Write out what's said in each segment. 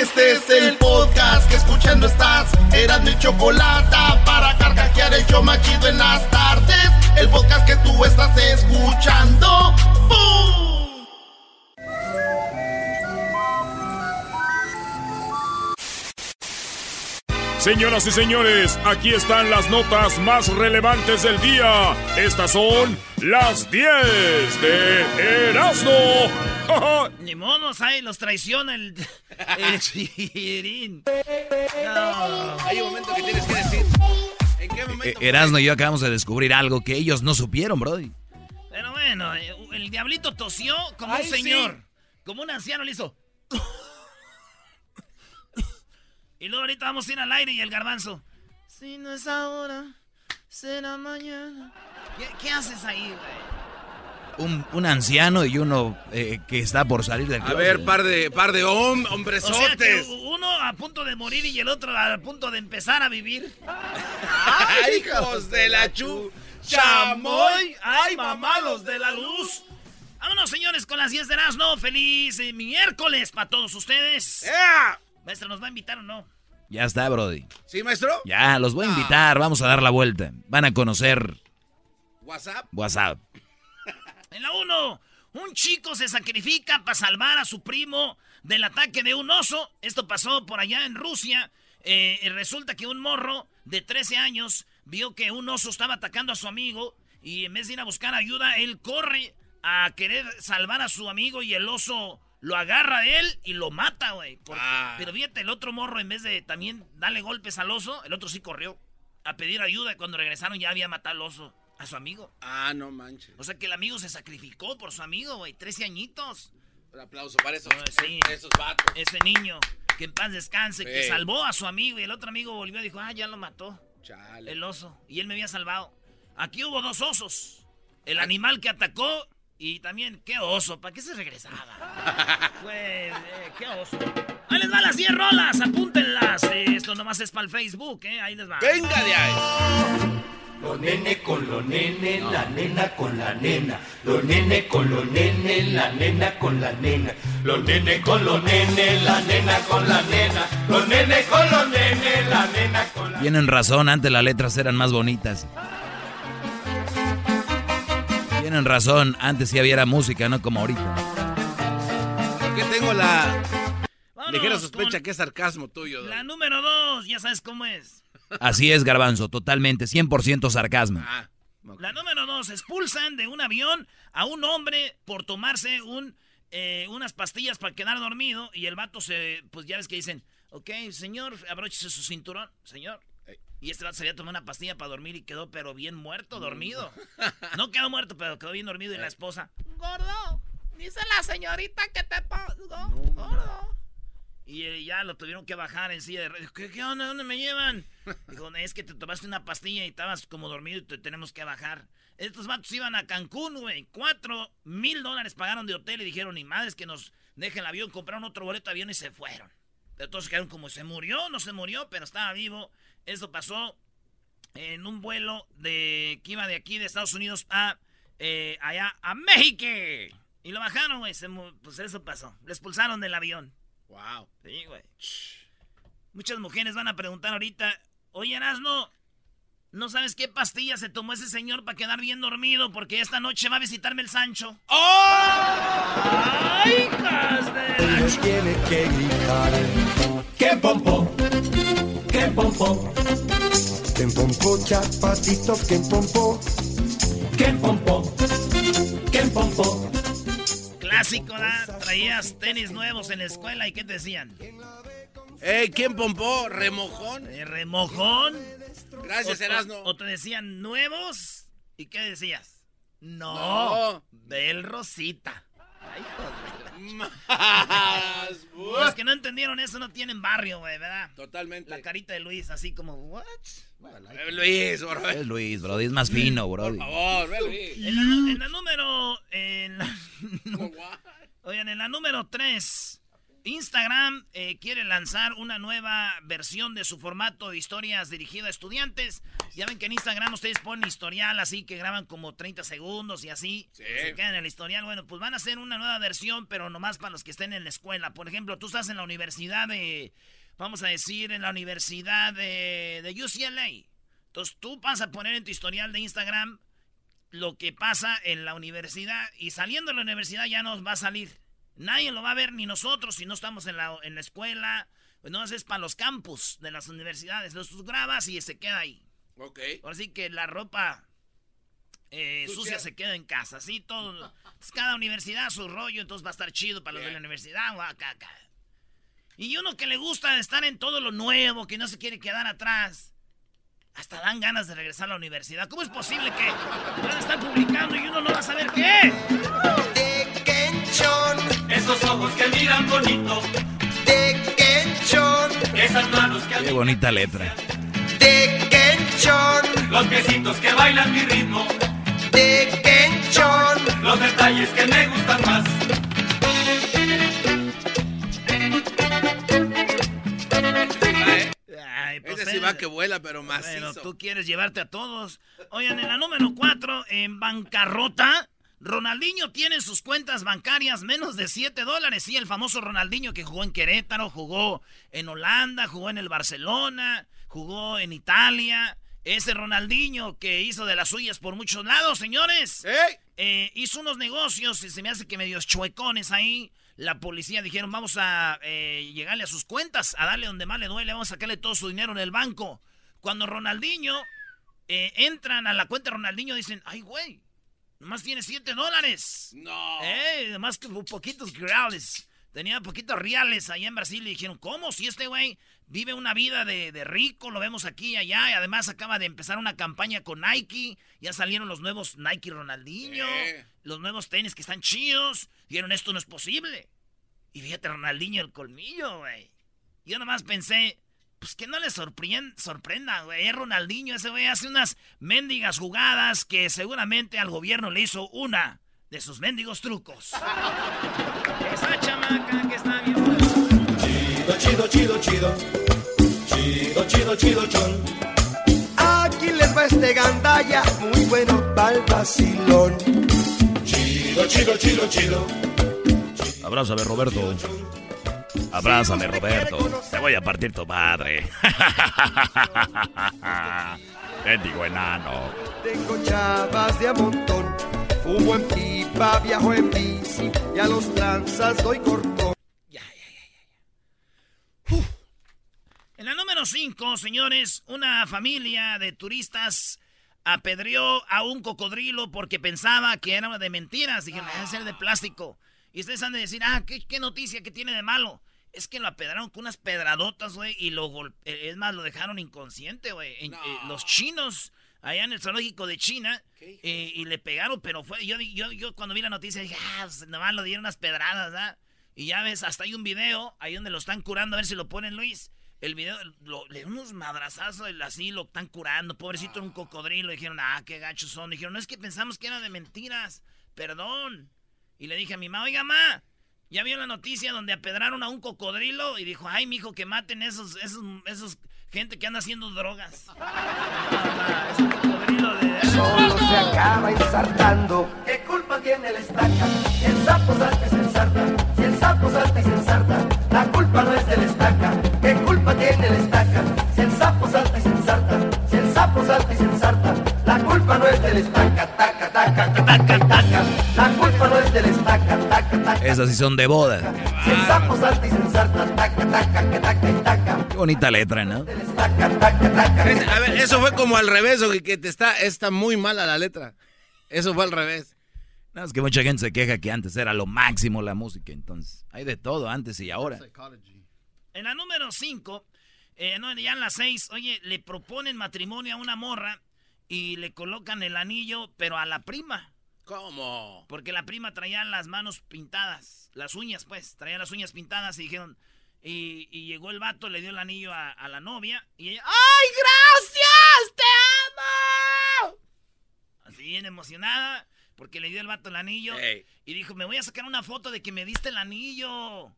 Este es el podcast que escuchando estás. Eran mi chocolate para carcajear el yo machido en las tardes. El podcast que tú estás escuchando. Señoras y señores, aquí están las notas más relevantes del día. Estas son las 10 de Erasmo. Ni modos, ahí los traiciona el, el chiquirín. Hay un momento que tienes que decir. ¿En qué momento? Eh, Erasmo y yo acabamos de descubrir algo que ellos no supieron, Brody. Pero bueno, eh, el diablito tosió como Ay, un señor. Como un anciano le hizo. Y luego ahorita vamos a ir al aire y el garbanzo. Si no es ahora, será mañana. ¿Qué, qué haces ahí, güey? Un, un anciano y uno eh, que está por salir del A closet. ver, par de, par de hom- O sea que hombresotes. uno a punto de morir y el otro a punto de empezar a vivir. ¡Ay, hijos de la chu! ¡Chamoy! ¡Ay, mamalos de la luz! Vámonos, señores, con las 10 de Erasmo. Feliz eh, miércoles para todos ustedes. ¡Ea! Maestra, ¿nos va a invitar o no? Ya está, Brody. ¿Sí, maestro? Ya, los voy a invitar. Vamos a dar la vuelta. Van a conocer ¿WhatsApp? WhatsApp. En la 1, un chico se sacrifica para salvar a su primo del ataque de un oso. Esto pasó por allá en Rusia. Eh, resulta que un morro de 13 años vio que un oso estaba atacando a su amigo y en vez de ir a buscar ayuda, él corre a querer salvar a su amigo y el oso lo agarra de él y lo mata, güey. Porque- Ah. Pero fíjate, el otro morro en vez de también darle golpes al oso, el otro sí corrió a pedir ayuda y cuando regresaron ya había matado al oso a su amigo. Ah, no manches. O sea que el amigo se sacrificó por su amigo, güey. 13 añitos. Un aplauso para esos, sí. esos vatos. Ese niño, que en paz descanse, que salvó a su amigo y el otro amigo volvió y dijo, ah, ya lo mató Chale. el oso. Y él me había salvado. Aquí hubo dos osos. El animal que atacó y también, qué oso, ¿para qué se regresaba? Pues, eh, qué oso. Ahí les va las 10 rolas, apúntenlas. Esto nomás es para el Facebook, ¿eh? Ahí les va. ¡Venga de ahí! Los nene con los nene, la nena con la nena. Los nene con los nene, la nena con la nena. Los nene con los nene, la nena con la nena. Los nene con los nene, la nena con la Tienen razón, antes las letras eran más bonitas. Tienen razón, antes sí había música, no como ahorita. Porque tengo la ligera sospecha que es sarcasmo tuyo. La número 2, ya sabes cómo es. Así es, Garbanzo, totalmente, 100% sarcasmo. Ah. La número dos, expulsan de un avión a un hombre por tomarse un, eh, unas pastillas para quedar dormido y el vato se, pues ya ves que dicen, ok, señor, abróchese su cinturón, señor. Y este vato se había tomado una pastilla para dormir y quedó pero bien muerto, dormido. No quedó muerto, pero quedó bien dormido y la esposa, gordo, dice la señorita que te pongo, gordo. Y eh, ya lo tuvieron que bajar en silla de ruedas. ¿Qué, ¿Qué onda? ¿Dónde me llevan? Dijo, es que te tomaste una pastilla y estabas como dormido y te tenemos que bajar. Estos vatos iban a Cancún, güey. Cuatro mil dólares pagaron de hotel y dijeron, ni madres que nos dejen el avión. Compraron otro boleto de avión y se fueron. Pero todos quedaron como, ¿se murió? No se murió, pero estaba vivo. Esto pasó en un vuelo de que iba de aquí de Estados Unidos a eh, allá a México. Y lo bajaron, güey. Pues eso pasó. Le expulsaron del avión. Wow. Sí, güey. Muchas mujeres van a preguntar ahorita, oye, Erasno, No sabes qué pastilla se tomó ese señor para quedar bien dormido porque esta noche va a visitarme el Sancho. ¡Oh! ¡Ay, hijas de tiene que gritar. ¡Qué pompo! ¡Qué pompo! ¡Qué pompo, chapatito! ¡Qué pompo! ¡Qué pompo! Clásico, ¿da? Traías tenis nuevos en la escuela y ¿qué te decían? Eh, ¿quién pompó? ¿Remojón? ¿Eh, ¿Remojón? Gracias, o, Erasno. O, te decían nuevos y ¿qué decías? No, No. Bel Rosita. Más. Los que no entendieron eso no tienen barrio, güey, ¿verdad? Totalmente. La carita de Luis así como, ¿what? Eh, Luis, favor. Es Luis, Brody, es más fino, Brody. Por favor, ve, Luis. En la, nu- en la número... Oigan, en la número 3, Instagram eh, quiere lanzar una nueva versión de su formato de historias dirigido a estudiantes. Ya ven que en Instagram ustedes ponen historial así que graban como 30 segundos y así. Sí. Se quedan en el historial. Bueno, pues van a hacer una nueva versión, pero nomás para los que estén en la escuela. Por ejemplo, tú estás en la universidad de, vamos a decir, en la universidad de, de UCLA. Entonces tú vas a poner en tu historial de Instagram lo que pasa en la universidad y saliendo de la universidad ya nos va a salir. Nadie lo va a ver, ni nosotros, si no estamos en la, en la escuela. Pues no, es para los campus de las universidades. Tú grabas y se queda ahí. Ok. Así que la ropa eh, Sucia. se queda en casa. Así todo. pues cada universidad su rollo, entonces va a estar chido para los de la universidad. acá, acá. Y uno que le gusta estar en todo lo nuevo, que no se quiere quedar atrás. Hasta dan ganas de regresar a la universidad. ¿Cómo es posible que van a estar publicando y uno no va a saber qué? Esos ojos que miran bonito, de Kenchon, esas manos que Qué bonita letra. de Kenchon, los piecitos que bailan mi ritmo, de Kenchon. los detalles que me gustan más. Ay, pues, Ese sí va que vuela, pero Bueno, macizo. tú quieres llevarte a todos. Oigan, en la número 4, en bancarrota, Ronaldinho tiene en sus cuentas bancarias menos de 7 dólares. Sí, el famoso Ronaldinho que jugó en Querétaro, jugó en Holanda, jugó en el Barcelona, jugó en Italia. Ese Ronaldinho que hizo de las suyas por muchos lados, señores. Eh, hizo unos negocios y se me hace que medios chuecones ahí. La policía dijeron, vamos a eh, llegarle a sus cuentas, a darle donde más le duele, vamos a sacarle todo su dinero en el banco. Cuando Ronaldinho eh, entran a la cuenta de Ronaldinho, dicen, ay, güey, nomás tiene 7 dólares. No. Eh, además que poquitos reales. Tenía poquitos reales allá en Brasil y dijeron, ¿cómo? Si este güey vive una vida de, de rico, lo vemos aquí y allá, y además acaba de empezar una campaña con Nike, ya salieron los nuevos Nike Ronaldinho, Sí. los nuevos tenis que están chidos, dijeron, esto no es posible. Y fíjate, Ronaldinho el colmillo, güey. Yo nomás pensé, pues que no le sorprenda, güey. Es Ronaldinho, ese güey hace unas mendigas jugadas que seguramente al gobierno le hizo una de sus mendigos trucos. Esa chamaca que está bien. Chido, chido, chido, chido. Chido, chido, chido, chon. Aquí les va este gandalla, muy bueno pa'l vacilón. Chido, chido, chido, chido. Abrázame, Roberto. Abrázame, Roberto. Te voy a partir tu madre. Bendigo enano. Tengo chavas de a montón. Fumo en pipa, viajo en bici y a los tranzas doy cortón. Ya, ya, ya, ya. En la número 5, señores, una familia de turistas apedreó a un cocodrilo porque pensaba que era de mentiras. Dijeron, debe ser de plástico. Y ustedes han de decir, ah, ¿qué, qué noticia que tiene de malo? Es que lo apedraron con unas pedradotas, güey, y lo golpe... Es más, lo dejaron inconsciente, güey. No. eh, los chinos, allá en el zoológico de China, eh, y le pegaron, pero fue... Yo, yo, yo cuando vi la noticia dije, ah, pues, nomás lo dieron unas pedradas, ¿verdad? Y ya ves, hasta hay un video ahí donde lo están curando, a ver si lo ponen, Luis. El video, lo- le dieron unos madrazazos, así lo están curando. Pobrecito, era un cocodrilo. Dijeron, ah, qué gachos son. Dijeron, no es que pensamos que era de mentiras. Perdón. Y le dije a mi mamá, oiga, ma, ¿ya vio la noticia donde apedraron a un cocodrilo? Y dijo, ay, mijo, que maten esos, esos, esos gente que anda haciendo drogas. es un cocodrilo de... Solo se acaba ensartando. ¿Qué culpa tiene el estaca? Si el sapo salta y se ensarta, si el sapo salta y se ensarta, la culpa no es del estaca. ¿Qué culpa tiene el estaca? Si el sapo salta y se ensarta, si el sapo salta y se estaca, taca, taca, taca, taca. La culpa no es del estaca, taca, taca. Esas sí son de boda. Qué bonita letra, ¿no? A ver, eso fue como al revés, o que te está, está muy mala la letra. Eso fue al revés. No, es que mucha gente se queja que antes era lo máximo la música, entonces hay de todo antes y ahora. En la número 5, eh, no, ya en la 6, oye, le proponen matrimonio a una morra y le colocan el anillo, pero a la prima. ¿Cómo? Porque la prima traía las manos pintadas, las uñas, pues, traía las uñas pintadas y dijeron. Y, y llegó el vato, le dio el anillo a, a la novia y ella. ¡Ay, gracias! ¡Te amo! Así bien emocionada, porque le dio el vato el anillo. Y dijo: Me voy a sacar una foto de que me diste el anillo.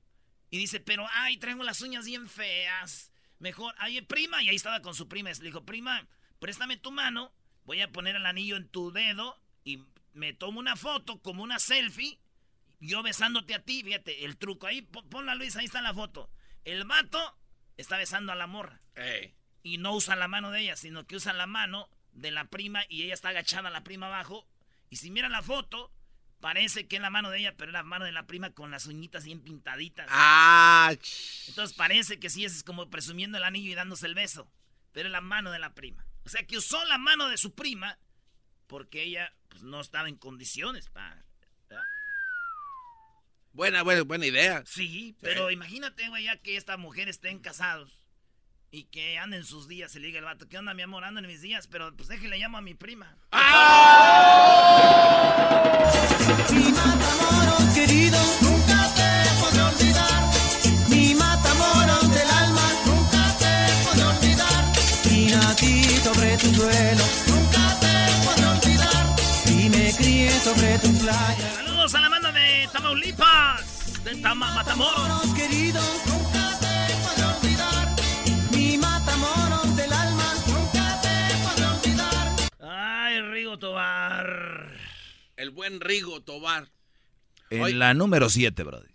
Y dice: Pero, ay, traigo las uñas bien feas. Mejor, ay, prima. Y ahí estaba con su prima. Le dijo: Prima, préstame tu mano. Voy a poner el anillo en tu dedo. Y me tomo una foto como una selfie. Yo besándote a ti. Fíjate, el truco. Ahí, pon- ponla, Luis. Ahí está la foto. El vato está besando a la morra. Ey. Y no usa la mano de ella, sino que usa la mano de la prima. Y ella está agachada, la prima abajo. Y si mira la foto, parece que es la mano de ella, pero es la mano de la prima con las uñitas bien pintaditas. Ah, Entonces parece que sí es como presumiendo el anillo y dándose el beso. Pero es la mano de la prima. O sea que usó la mano de su prima porque ella pues, no estaba en condiciones para. buena, buena, buena idea. Sí, pero imagínate, güey, ya que esta mujer estén casados y que anden sus días. Y le diga el vato, ¿qué onda, mi amor? Ando en mis días, pero pues déjale llamo a mi prima. Mi matamoros querido, sobre tu playa. Saludos a la banda de Tamaulipas, de Tama Matamoros. Matamoros querido, nunca te podré olvidar. Mi matamoros del alma, nunca te podré olvidar. Ay, Rigo Tobar. El buen Rigo Tobar. En Oye. la número 7, brother.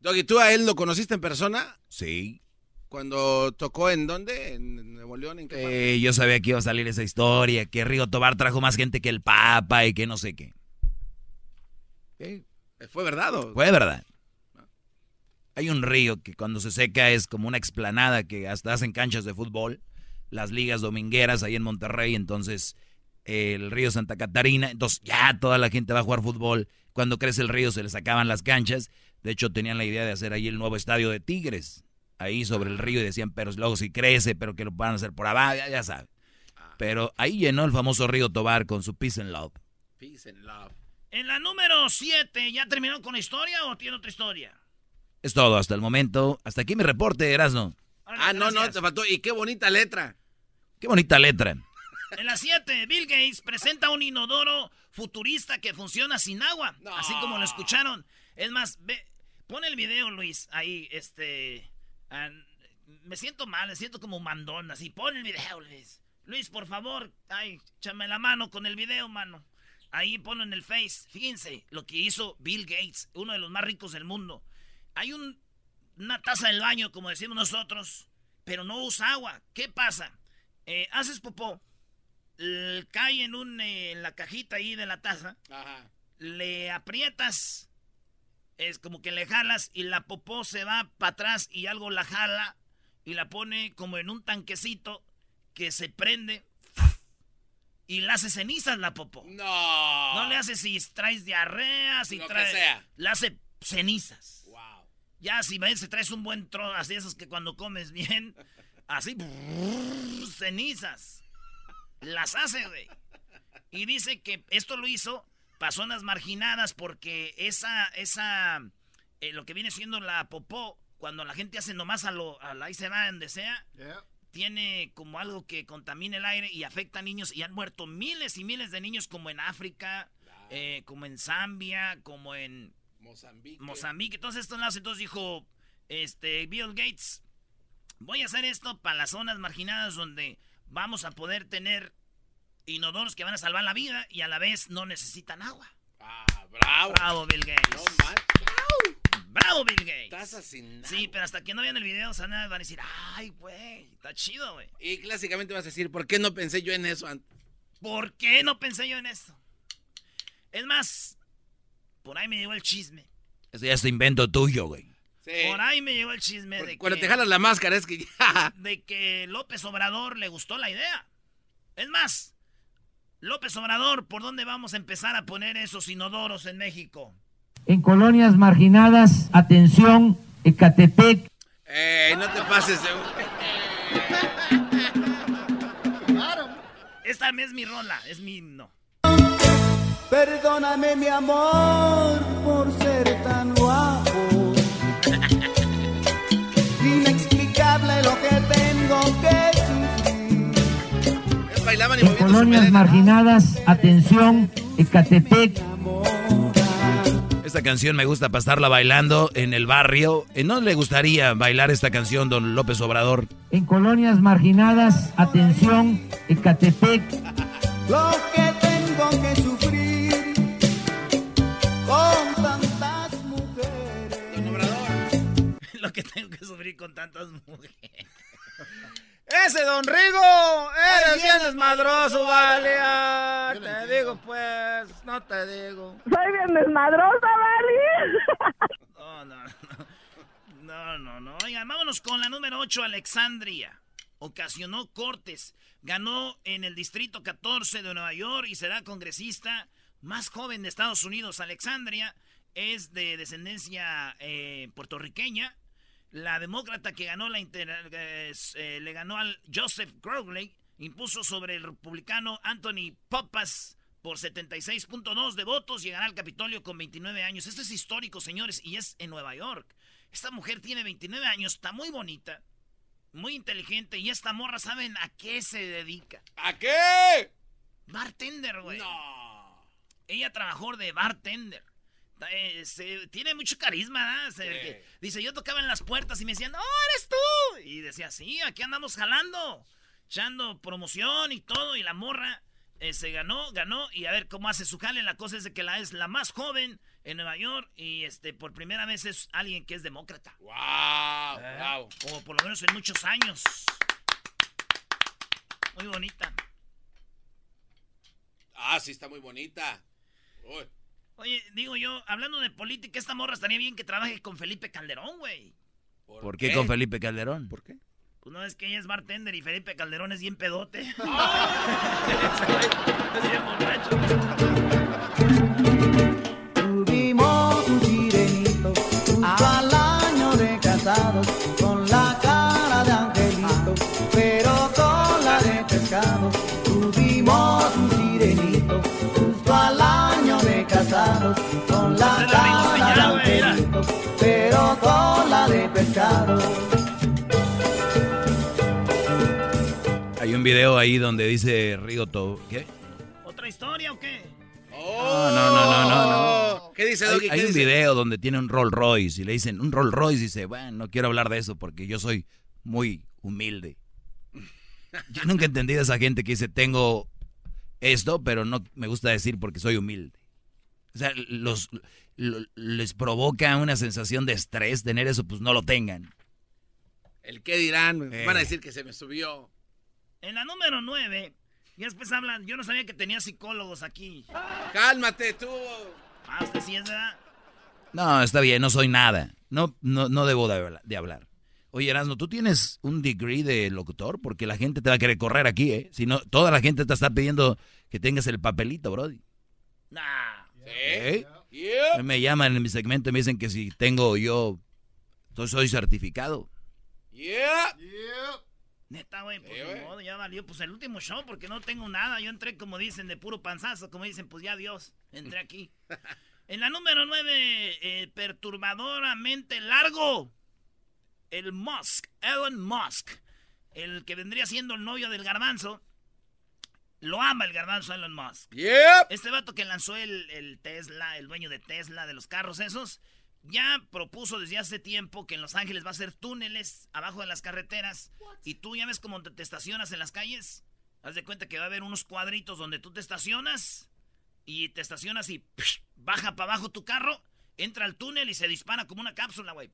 Doggy, ¿tú a él lo conociste en persona? Sí. Cuando tocó en dónde? ¿En Nuevo León? ¿En qué? Eh, yo sabía que iba a salir esa historia, que Rigo Tobar trajo más gente que el Papa y que no sé qué. Eh, ¿Fue verdad? o- Fue verdad. Hay un río que cuando se seca es como una explanada que hasta hacen canchas de fútbol, las ligas domingueras ahí en Monterrey, entonces eh, el río Santa Catarina, entonces ya toda la gente va a jugar fútbol. Cuando crece el río se les acaban las canchas. De hecho tenían la idea de hacer ahí el nuevo estadio de Tigres, ahí sobre el río y decían, pero luego si crece, pero que lo van a hacer por abajo, ya, ya saben. Pero ahí llenó el famoso río Tobar con su Peace and Love. Peace and love. En la número 7, ¿ya terminó con la historia o tiene otra historia? Es todo hasta el momento. Hasta aquí mi reporte, Erasno. Ah, no, no, te faltó. Y qué bonita letra. Qué bonita letra. En la 7, Bill Gates presenta un inodoro futurista que funciona sin agua, así como lo escucharon. Es más, ve, pon el video, Luis, ahí, este... me siento mal, me siento como mandón, así. Pon el video, Luis. Luis, por favor, ay, échame la mano con el video, mano. Ahí ponlo en el Face. Fíjense lo que hizo Bill Gates, uno de los más ricos del mundo. Hay un, una taza del baño, como decimos nosotros, pero no usa agua. ¿Qué pasa? Eh, haces popó, cae en, un, eh, en la cajita ahí de la taza, Ajá. le aprietas, es como que le jalas y la popó se va para atrás y algo la jala y la pone como en un tanquecito que se prende y la hace cenizas la popó. No. No le hace si traes diarrea, si Lo que traes... sea. Le hace cenizas. Wow. Ya si ves, si traes un buen trozo, así esos que cuando comes bien, así, brrr, cenizas. Las hace, güey. Y dice que esto lo hizo para zonas marginadas porque esa, esa, eh, lo que viene siendo la popó, cuando la gente hace nomás a lo, a la ahí se va donde sea, tiene como algo que contamina el aire y afecta a niños y han muerto miles y miles de niños como en África, eh, como en Zambia, como en Mozambique. Mozambique, todos estos lados. Entonces dijo este Bill Gates, voy a hacer esto para las zonas marginadas donde vamos a poder tener inodoros que van a salvar la vida y a la vez no necesitan agua. Ah, bravo. Bravo, Bill Gates. No. Bravo, Bill Gates. Sin nada. Sí, pero hasta que no vean el video, se van a van a decir, ay, güey, está chido, güey. Y clásicamente vas a decir, ¿por qué no pensé yo en eso antes? ¿Por qué no pensé yo en esto? Es más, por ahí me llegó el chisme. Ese ya es invento tuyo, güey. Por ahí me llegó el chisme de Cuando que, te jalas la máscara es que ya. de que López Obrador le gustó la idea. Es más, López Obrador, ¿por dónde vamos a empezar a poner esos inodoros en México? En colonias marginadas, atención, Ecatepec, Ey, no te pases de... Esta es mi rola, es mi himno. Perdóname mi amor por ser tan guapo. Inexplicable lo que tengo que sufrir. Bailaban y en colonias marginadas, atención, Ecatepec, Esta canción me gusta pasarla bailando en el barrio. Eh, ¿No le gustaría bailar esta canción, don López Obrador? en colonias marginadas, atención, Ecatepec, Lo que tengo que sufrir con tantas mujeres. Lo que tengo que sufrir con tantas mujeres. Ese don Rigo, eres bien desmadroso, vale. ah, te digo pues, no te digo. Soy bien desmadrosa, Vali. No, no, no. No, no, no. Oigan, vámonos con la número 8, Alexandria. Ocasionó cortes. Ganó en el distrito 14 de Nueva York y será congresista más joven de Estados Unidos. Alexandria es de descendencia eh, puertorriqueña. La demócrata que ganó la inter- eh, eh, le ganó al Joseph Crowley, impuso sobre el republicano Anthony Poppas por 76.2 de votos, llegará al Capitolio con 29 años. Esto es histórico, señores, y es en Nueva York. Esta mujer tiene 29 años, está muy bonita, muy inteligente, y esta morra, ¿saben a qué se dedica? ¿A qué? Bartender, güey. No. Ella trabajó de bartender. Eh, se- tiene mucho carisma. Se- dice, yo tocaba en las puertas y me decían, ¡Oh, eres tú! Y decía, sí, aquí andamos jalando, echando promoción y todo, y la morra eh, se ganó, ganó, y a ver cómo hace su jale. La cosa es de que la es la más joven en Nueva York, y este por primera vez es alguien que es demócrata. Wow, wow. O por lo menos en muchos años. Muy bonita. Ah, sí, está muy bonita. Uy. Oye, digo yo, hablando de política, esta morra estaría bien que trabaje con Felipe Calderón, güey. ¿Por qué con Felipe Calderón? ¿Por qué? Pues no es que ella es bartender y Felipe Calderón es bien pedote. es bien borracho. Con la cara de angelito, pero con la de pescado. Hay un video ahí donde dice Rigoto. ¿Qué? ¿Otra historia o qué? No, no, no, no, no. no. ¿Qué dice, Hay, Doggy? hay ¿Qué un dice? video donde tiene un Rolls Royce y le dicen, un Rolls Royce, y dice, bueno, no quiero hablar de eso porque yo soy muy humilde. Yo nunca he entendido a esa gente que dice, tengo esto, pero no me gusta decir porque soy humilde. O sea, los, lo- les provoca una sensación de estrés tener eso, pues no lo tengan. ¿El qué dirán? Eh. Van a decir que se me subió. En la número 9, y después hablan, yo no sabía que tenía psicólogos aquí. Cálmate tú. Ah, usted sí es verdad. No, está bien, no soy nada. No, no, no debo de hablar. Oye, Erasmo, ¿tú tienes un degree de locutor? Porque la gente te va a querer correr aquí, ¿eh? Si no, toda la gente te está pidiendo que tengas el papelito, Brody. Nah. ¿Eh? Yep. Me llaman en mi segmento y me dicen que si tengo yo, entonces soy certificado. Yep. Neta, güey, pues Sí, modo, ya valió. Pues el último show, porque no tengo nada. Yo entré, como dicen, de puro panzazo. Como dicen, pues ya Dios, entré aquí. en la número 9, perturbadoramente largo. El Musk, Elon Musk. El que vendría siendo el novio del garbanzo. Lo ama el garbanzo Elon Musk. Yep. Este vato que lanzó el, el Tesla, el dueño de Tesla, de los carros esos, ya propuso desde hace tiempo que en Los Ángeles va a ser túneles abajo de las carreteras. Y tú ya ves cómo te, te estacionas en las calles. Haz de cuenta que va a haber unos cuadritos donde tú te estacionas y te estacionas y psh, baja para abajo tu carro, entra al túnel y se dispara como una cápsula, güey.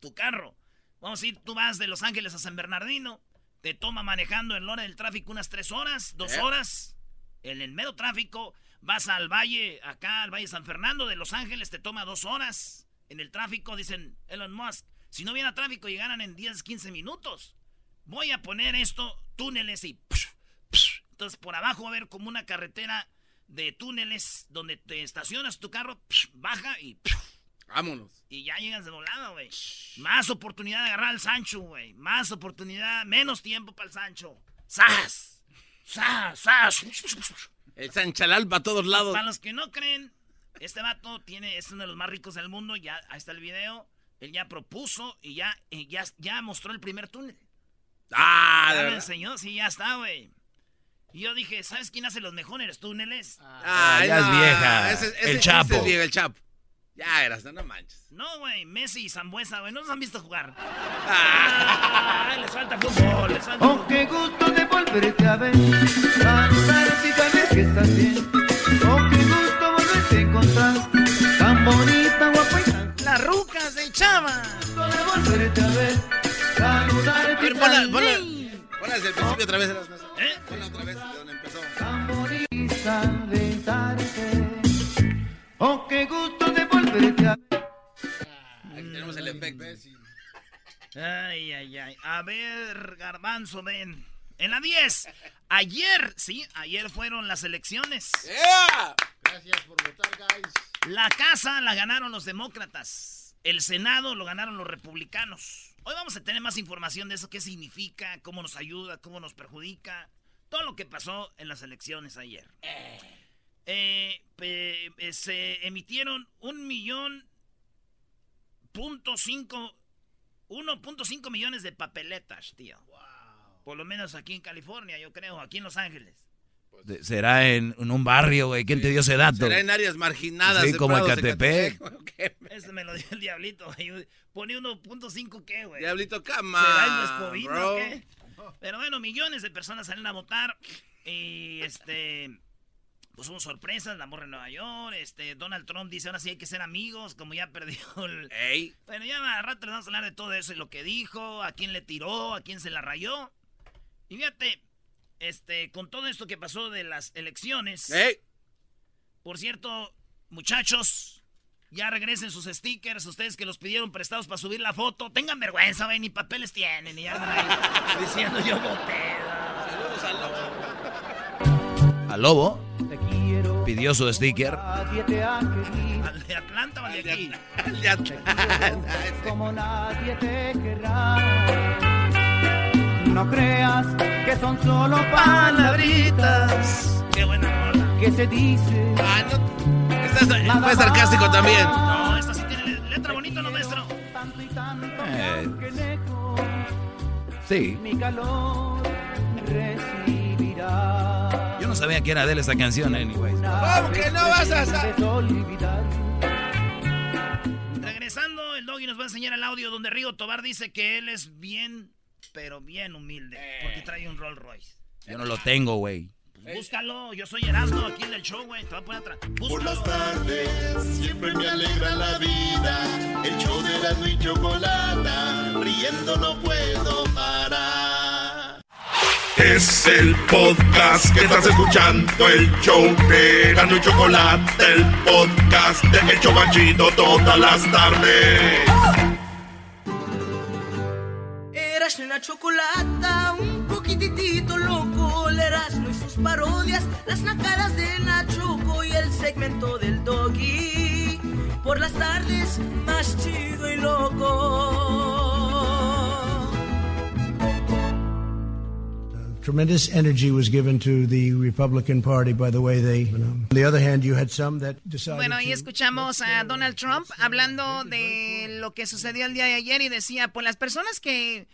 Tu carro. Vamos a ir, tú vas de Los Ángeles a San Bernardino, te toma manejando en la hora del tráfico unas tres horas, dos Eh. horas. En el medio tráfico, vas al valle, acá al valle San Fernando de Los Ángeles, te toma dos horas. En el tráfico, dicen Elon Musk, si no viene tráfico, llegaran en 10, 15 minutos. Voy a poner esto, túneles y... Entonces por abajo va a haber como una carretera de túneles donde te estacionas tu carro, baja y... Vámonos. Y ya llegas de volada, güey. Más oportunidad de agarrar al Sancho, güey. Más oportunidad, menos tiempo para el Sancho. ¡Sas! ¡Sas! ¡Sas! El Sanchalal para todos lados. Para los que no creen, este vato tiene, es uno de los más ricos del mundo. Ya, ahí está el video. Él ya propuso y ya, eh, ya, ya mostró el primer túnel. Ah, ya de me verdad. enseñó, sí, ya está, güey. Y yo dije, ¿sabes quién hace los mejores túneles? Ah, ya es vieja. Ese, ese- El ese Chapo. es viejo, el Chapo. Ya eras, no manches. No, güey, Messi y Zambuesa, güey, no nos han visto jugar. Ah. Ay, les falta fútbol, les falta Oh, qué gusto de volverte a ver. Saludarte y saber que estás bien. Oh, qué gusto volverte a encontrar. Tan bonita, guapa y tan Las rucas de Chava. gusto de volverte a ver. Saludarte A ver, y ponla, tan ponla, ponla desde el principio otra vez. Erasmo. ¿Eh? Ponla otra vez, de donde empezó. Tan bonita besarte. Oh, qué gusto Aquí tenemos el efecto. Ay, ay, ay. A ver, Garbanzo, ven. En la 10. Ayer, sí, ayer fueron las elecciones. ¡Yeah! Gracias por votar, guys. La casa la ganaron los demócratas. El Senado lo ganaron los republicanos. Hoy vamos a tener más información de eso, qué significa, cómo nos ayuda, cómo nos perjudica. Todo lo que pasó en las elecciones ayer. Eh, eh, se emitieron un millón punto cinco 1.5 millones de papeletas, tío. Por lo menos aquí en California, yo creo, aquí en Los Ángeles. De- Será en, en un barrio, güey. ¿Quién te dio ese dato? Será en áreas marginadas. Sí, de como Ecatepec. Este me lo dio el diablito, güey. Pone 1.5 qué, güey. Diablito ¿Será el cama. Vespovino bro. o qué? Pero bueno, millones de personas salen a votar. Y este. Pues hubo sorpresas, la morra en Nueva York. Este, Donald Trump dice ahora sí hay que ser amigos, como ya perdió el. Ey. Bueno, ya a rato les vamos a hablar de todo eso y lo que dijo, a quién le tiró, a quién se la rayó. Y fíjate, este, con todo esto que pasó de las elecciones. Ey. Por cierto, muchachos, ya regresen sus stickers, ustedes que los pidieron prestados para subir la foto. Tengan vergüenza, ven, ni papeles tienen. Y ya diciendo yo voté. Saludos al lobo. Pidió su sticker. ¿Al de Atlanta o al de aquí? Al de Atlanta. como nadie te querrá. No creas que son solo palabritas Qué buena rola. que se dicen. Ah, no. Estás, fue sarcástico también. No, esta sí tiene letra bonita, ¿no, maestro? Tanto y tanto Eh. que lejos Sí. mi calor recibirá. Yo no sabía que era de él esa canción, anyways. ¿Cómo que no vas a. Regresando, el doggy nos va a enseñar el audio donde Rigo Tobar dice que él es bien, pero bien humilde. Porque trae un Rolls Royce. Yo no lo tengo, güey. Pues búscalo, yo soy Erasmo aquí del show, güey. Te voy a poner atrás. Por las tardes siempre me alegra la vida. El show de Erasmo y Chocolata, riendo no puedo parar. Es el podcast que estás escuchando, el show de Erasmo y Chocolate, el podcast de El Chobachito todas las tardes. Eras una chocolata, un poquitito loco, el Erasmo y sus parodias, las nacadas de Nachoco y el segmento del doggy. Por las tardes, más chido y loco. Tremendous energy was given to the Republican Party by the way they. On the other hand, you had some that decided. Bueno, ahí escuchamos a Donald Trump hablando de lo que sucedió el día de ayer y decía, pues las personas que,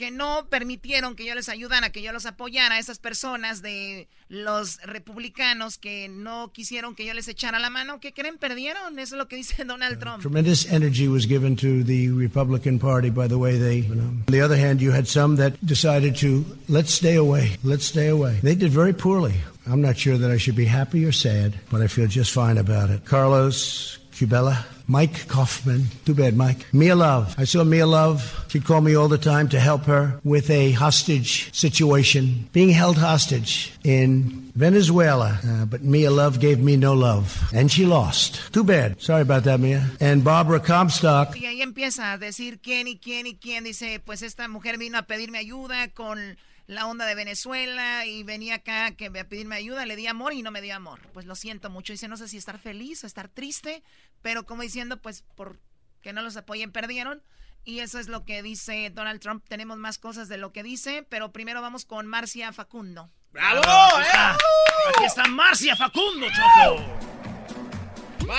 que no permitieron que yo les ayudara, que yo los apoyara, esas personas de los republicanos que no quisieron que yo les echara la mano, ¿qué creen? Perdieron, eso es lo que dice Donald Trump. Tremendous energy was given to the Republican Party by the way they. On the other hand, you had some that decided to let's stay away, let's stay away. They did very poorly. I'm not sure that I should be happy or sad, but I feel just fine about it. Carlos Cubella. Mike Kaufman. Too bad, Mike. Mia Love. I saw Mia Love. She'd call me all the time to help her with a hostage situation, being held hostage in Venezuela, uh, but Mia Love gave me no love, and she lost. Too bad. Sorry about that, Mia. And Barbara Comstock. Y ahí empieza a decir quién y quién y quién. Dice, pues esta mujer vino a pedirme ayuda con la onda de Venezuela y venía acá que a pedirme ayuda, le di amor y no me dio amor. Pues lo siento mucho. Dice, no sé si estar feliz o estar triste, pero como diciendo, pues por que no los apoyen, perdieron. Y eso es lo que dice Donald Trump. Tenemos más cosas de lo que dice, pero primero vamos con Marcia Facundo. ¡Bravo! Aquí está, aquí está Marcia Facundo, Choco.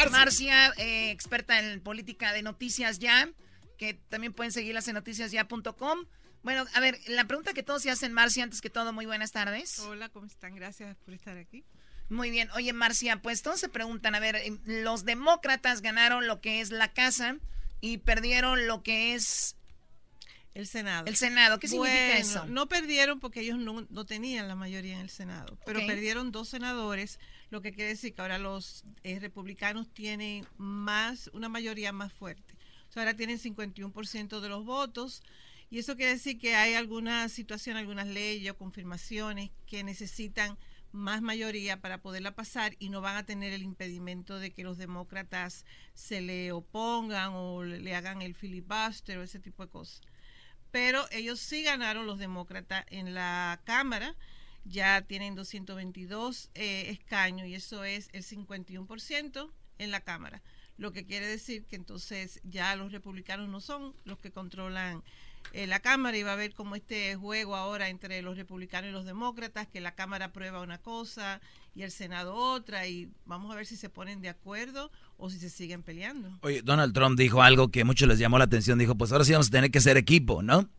Marcia, eh, experta en política de Noticias Ya, que también pueden seguirlas en noticiasya.com. Bueno, a ver, la pregunta que todos se hacen, Marcia, antes que todo, muy buenas tardes. Hola, ¿cómo están? Gracias por estar aquí. Muy bien. Oye, Marcia, pues todos se preguntan, a ver, eh, los demócratas ganaron lo que es la casa y perdieron lo que es el Senado. El Senado, ¿qué significa eso? No perdieron porque ellos no, no tenían la mayoría en el Senado, pero perdieron dos senadores, lo que quiere decir que ahora los eh, republicanos tienen más, una mayoría más fuerte. O sea, ahora tienen 51% de los votos y eso quiere decir que hay alguna situación, algunas leyes o confirmaciones que necesitan más mayoría para poderla pasar y no van a tener el impedimento de que los demócratas se le opongan o le hagan el filibuster o ese tipo de cosas. Pero ellos sí ganaron los demócratas en la Cámara, ya tienen 222 eh, escaños y eso es el 51% en la Cámara, lo que quiere decir que entonces ya los republicanos no son los que controlan eh, la Cámara y va a haber como este juego ahora entre los republicanos y los demócratas, que la Cámara aprueba una cosa y el Senado otra y vamos a ver si se ponen de acuerdo o si se siguen peleando. Oye, Donald Trump dijo algo que a muchos les llamó la atención. Dijo, pues ahora sí vamos a tener que ser equipo, ¿no?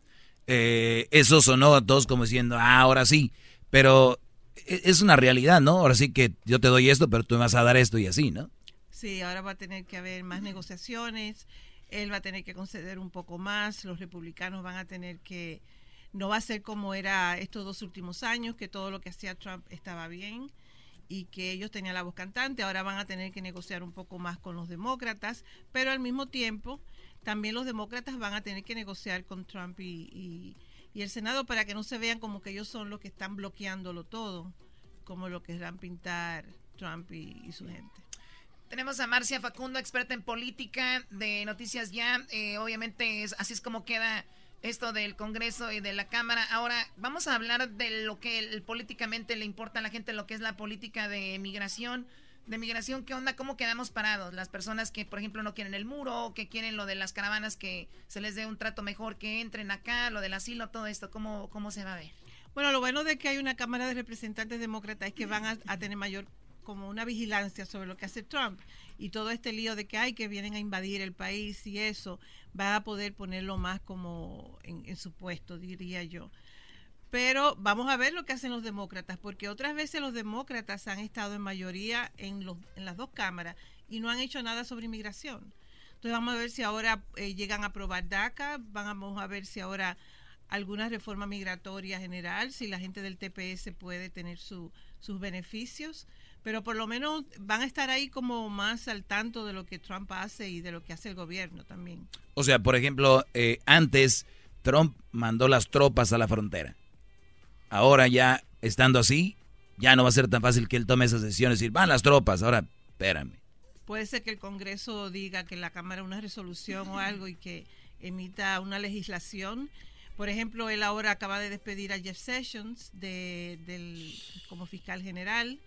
Eh, eso sonó a todos como diciendo, ah, ahora sí. Pero e- es una realidad, ¿no? Ahora sí que yo te doy esto, pero tú me vas a dar esto y así, ¿no? Sí, ahora va a tener que haber más negociaciones, él va a tener que conceder un poco más, los republicanos van a tener que, no va a ser como era estos dos últimos años, que todo lo que hacía Trump estaba bien y que ellos tenían la voz cantante, ahora van a tener que negociar un poco más con los demócratas, pero al mismo tiempo también los demócratas van a tener que negociar con Trump y, el Senado para que no se vean como que ellos son los que están bloqueándolo todo, como lo que querrán pintar Trump y su gente. Tenemos a Marcia Facundo, experta en política de Noticias Ya. Eh, obviamente es, así es como queda esto del Congreso y de la Cámara. Ahora vamos a hablar de lo que el- políticamente le importa a la gente, lo que es la política de migración. De migración, ¿qué onda? ¿Cómo quedamos parados? Las personas que, por ejemplo, no quieren el muro, que quieren lo de las caravanas, que se les dé un trato mejor, que entren acá, lo del asilo, todo esto, ¿cómo, cómo se va a ver? Bueno, lo bueno de que hay una Cámara de Representantes demócratas es que van a, a tener mayor como una vigilancia sobre lo que hace Trump y todo este lío de que hay que vienen a invadir el país y eso va a poder ponerlo más como en, en su puesto, diría yo. Pero vamos a ver lo que hacen los demócratas, porque otras veces los demócratas han estado en mayoría en, los, en las dos cámaras y no han hecho nada sobre inmigración. Entonces vamos a ver si ahora eh, llegan a aprobar DACA, vamos a ver si ahora alguna reforma migratoria general, si la gente del TPS puede tener su- sus beneficios, pero por lo menos van a estar ahí como más al tanto de lo que Trump hace y de lo que hace el gobierno también. O sea, por ejemplo, eh, antes Trump mandó las tropas a la frontera. Ahora ya, estando así, ya no va a ser tan fácil que él tome esas decisiones y decir, van las tropas, ahora, espérame. Puede ser que el Congreso diga que la Cámara una resolución o algo y que emita una legislación. Por ejemplo, él ahora acaba de despedir a Jeff Sessions de, del, como fiscal general.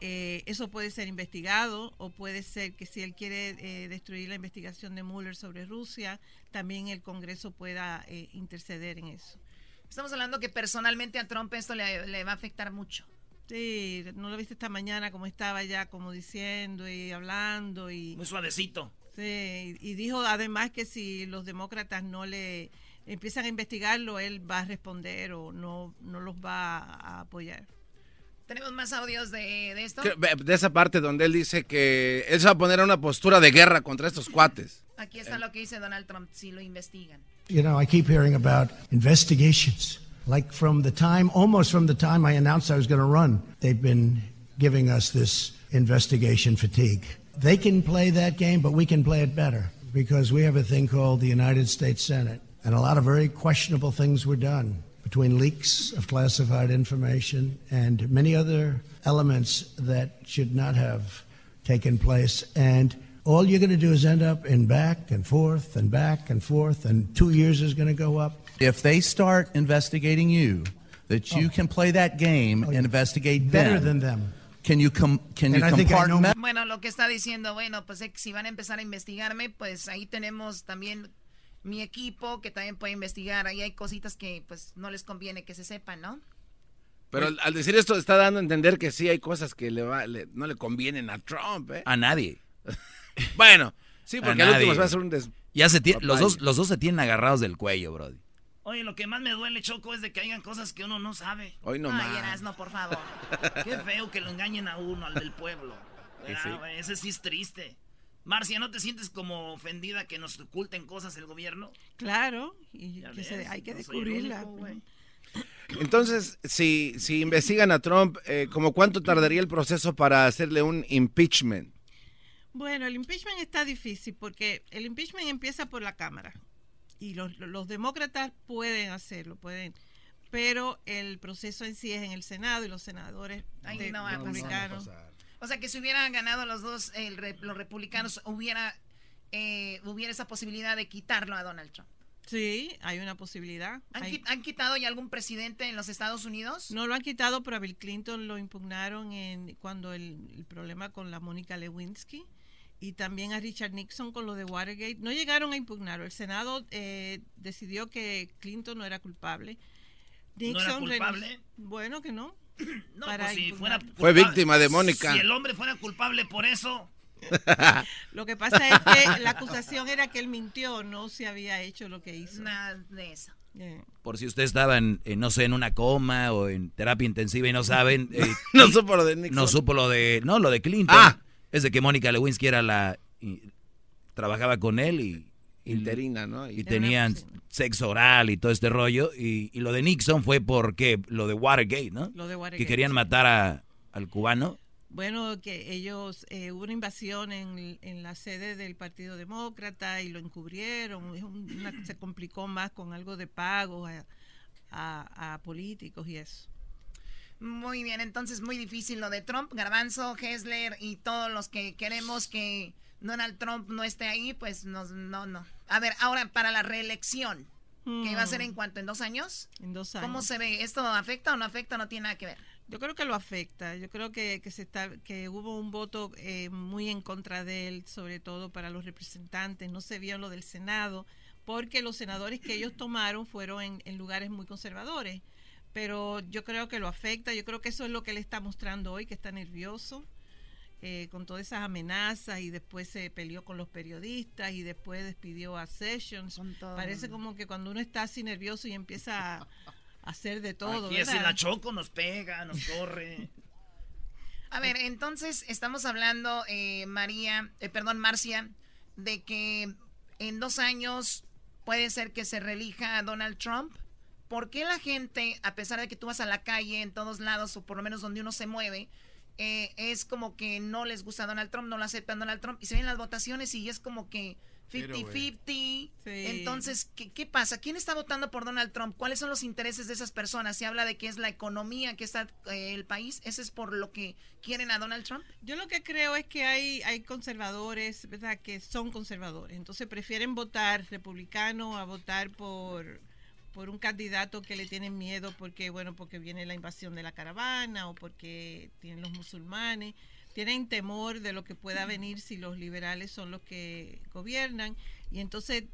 Eh, eso puede ser investigado o puede ser que si él quiere eh, destruir la investigación de Mueller sobre Rusia, también el Congreso pueda eh, interceder en eso. Estamos hablando que personalmente a Trump esto le, le va a afectar mucho. Sí, no lo viste esta mañana como estaba ya como diciendo y hablando y Muy suavecito. Sí, y dijo además que si los demócratas no le empiezan a investigarlo, él va a responder o no, no los va a apoyar. ¿Tenemos más audios de, de esto? Que- De esa parte donde él dice que él se va a poner a una postura de guerra contra estos cuates. Aquí está lo que dice Donald Trump, si lo investigan. You know, I keep hearing about investigations. Like from the time, almost from the time I announced I was going to run, they've been giving us this investigation fatigue. They can play that game, but we can play it better because we have a thing called the United States Senate, and a lot of very questionable things were done. Between leaks of classified information and many other elements that should not have taken place. And all you're going to do is end up in back and forth and back and forth, and two years is going to go up. If they start investigating you, that you can play that game and investigate Oh. Better them. than them. Can you com- can you And I think I know- compartment? Bueno, lo que está diciendo, bueno, pues eh, si van a empezar a investigarme, pues ahí tenemos también mi equipo que también puede investigar. Ahí hay cositas que pues no les conviene que se sepan, ¿no? Pero al, al decir esto está dando a entender que sí hay cosas que le va, le- no le convienen a Trump, ¿eh? A nadie. Bueno, sí, porque al último va a hacer un des... Ya se los, dos, los dos se tienen agarrados del cuello, bro. Oye, lo que más me duele, Choco, es de que hayan cosas que uno no sabe. Hoy no Ay, más. Erasno, por favor. Qué feo que lo engañen a uno, al del pueblo. ¿Verdad, Sí. güey? Ese sí es triste. Marcia, ¿no te sientes como ofendida que nos oculten cosas el gobierno? Claro, y que se- hay que no descubrirla. único. Entonces, si, si investigan a Trump, eh, ¿como cuánto tardaría el proceso para hacerle un impeachment? Bueno, el impeachment está difícil porque el impeachment empieza por la Cámara y los, los demócratas pueden hacerlo, pueden, pero el proceso en sí es en el Senado y los senadores Ay, de- no republicanos. O sea, que si hubieran ganado los dos, el re- los republicanos, hubiera, eh, hubiera esa posibilidad de quitarlo a Donald Trump. Sí, hay una posibilidad. ¿Han, Hay- qui- han quitado ya algún presidente en los Estados Unidos? No lo han quitado, pero a Bill Clinton lo impugnaron en cuando el, el problema con la Mónica Lewinsky y también a Richard Nixon con lo de Watergate. No llegaron a impugnarlo. El Senado eh, decidió que Clinton no era culpable. ¿No era culpable? Bueno, que no. No, Para pues si fuera Fue víctima de Mónica. Si el hombre fuera culpable por eso, Lo que pasa es que la acusación era que él mintió, no se había hecho lo que hizo. Nada de eso. Eh, Por si usted estaba en, en, no sé, en una coma o en terapia intensiva y no saben. eh, No supo lo de Nixon. No supo lo de. No, lo de Clinton. Ah. Es de que Mónica Lewinsky era la. y- trabajaba con él y. Interina, ¿no? Y tenían sexo oral y todo este rollo. Y, y lo de Nixon fue porque. Lo de Watergate, ¿no? Lo de Watergate, Que querían matar a, al cubano. Bueno, que ellos, eh, hubo una invasión en, en la sede del Partido Demócrata y lo encubrieron, es un- una- se complicó más con algo de pago a, a- a políticos y eso. Muy bien, entonces muy difícil lo de Trump, Garbanzo, Hessler y todos los que queremos que Donald Trump no esté ahí, pues nos, no, no. A ver, ahora para la reelección, que va a ser en dos años? En dos años. ¿Cómo se ve? ¿Esto afecta o no afecta? No tiene nada que ver. Yo creo que lo afecta. Yo creo que, que se está que hubo un voto eh, muy en contra de él, sobre todo para los representantes. No se vio lo del Senado, porque los senadores que ellos tomaron fueron en, en lugares muy conservadores. Pero yo creo que lo afecta. Yo creo que eso es lo que él está mostrando hoy, que está nervioso eh, con todas esas amenazas y después se peleó con los periodistas y después despidió a Sessions. todo. Parece como que cuando uno está así nervioso y empieza a hacer de todo. aquí así ¿verdad? la choco nos pega, nos corre. A ver, entonces estamos hablando, eh, María, eh, perdón, Marcia, de que en dos años puede ser que se relija a Donald Trump. ¿Por qué la gente, a pesar de que tú vas a la calle en todos lados, o por lo menos donde uno se mueve, eh, es como que no les gusta Donald Trump, no lo aceptan Donald Trump, y se ven las votaciones y es como que 50-50. Entonces, ¿qué, ¿qué pasa? ¿Quién está votando por Donald Trump? ¿Cuáles son los intereses de esas personas? Se habla de que es la economía que está eh, el país. ¿Ese es por lo que quieren a Donald Trump? Yo lo que creo es que hay, hay conservadores, ¿verdad? Que son conservadores. Entonces prefieren votar republicano a votar por, por un candidato que le tienen miedo porque, bueno, porque viene la invasión de la caravana o porque tienen los musulmanes. Tienen temor de lo que pueda venir si los liberales son los que gobiernan. Y entonces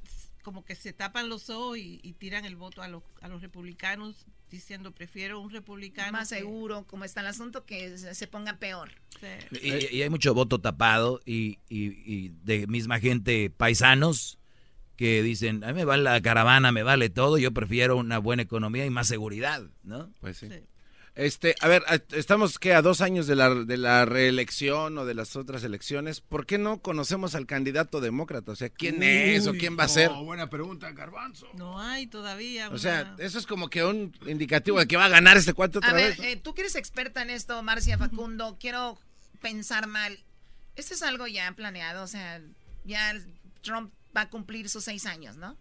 como que se tapan los ojos y, y tiran el voto a los, a los republicanos diciendo prefiero un republicano Más que- seguro, como está el asunto, que se, ponga peor. Y, y hay mucho voto tapado y, y- y de misma gente paisanos que dicen, a mí me vale la caravana, me vale todo, yo prefiero una buena economía y más seguridad, ¿no? Pues sí. Este, a ver, estamos que a dos años de la, de la reelección o de las otras elecciones. ¿Por qué no conocemos al candidato demócrata? O sea, ¿quién es o quién va a ser? no, buena pregunta, Garbanzo. No hay todavía. O sea, eso es como que un indicativo de que va a ganar este cuate otra A ver, eh, tú que eres experta en esto, Marcia Facundo, quiero pensar mal. Esto es algo ya planeado, o sea, ya Trump va a cumplir sus seis años, ¿no?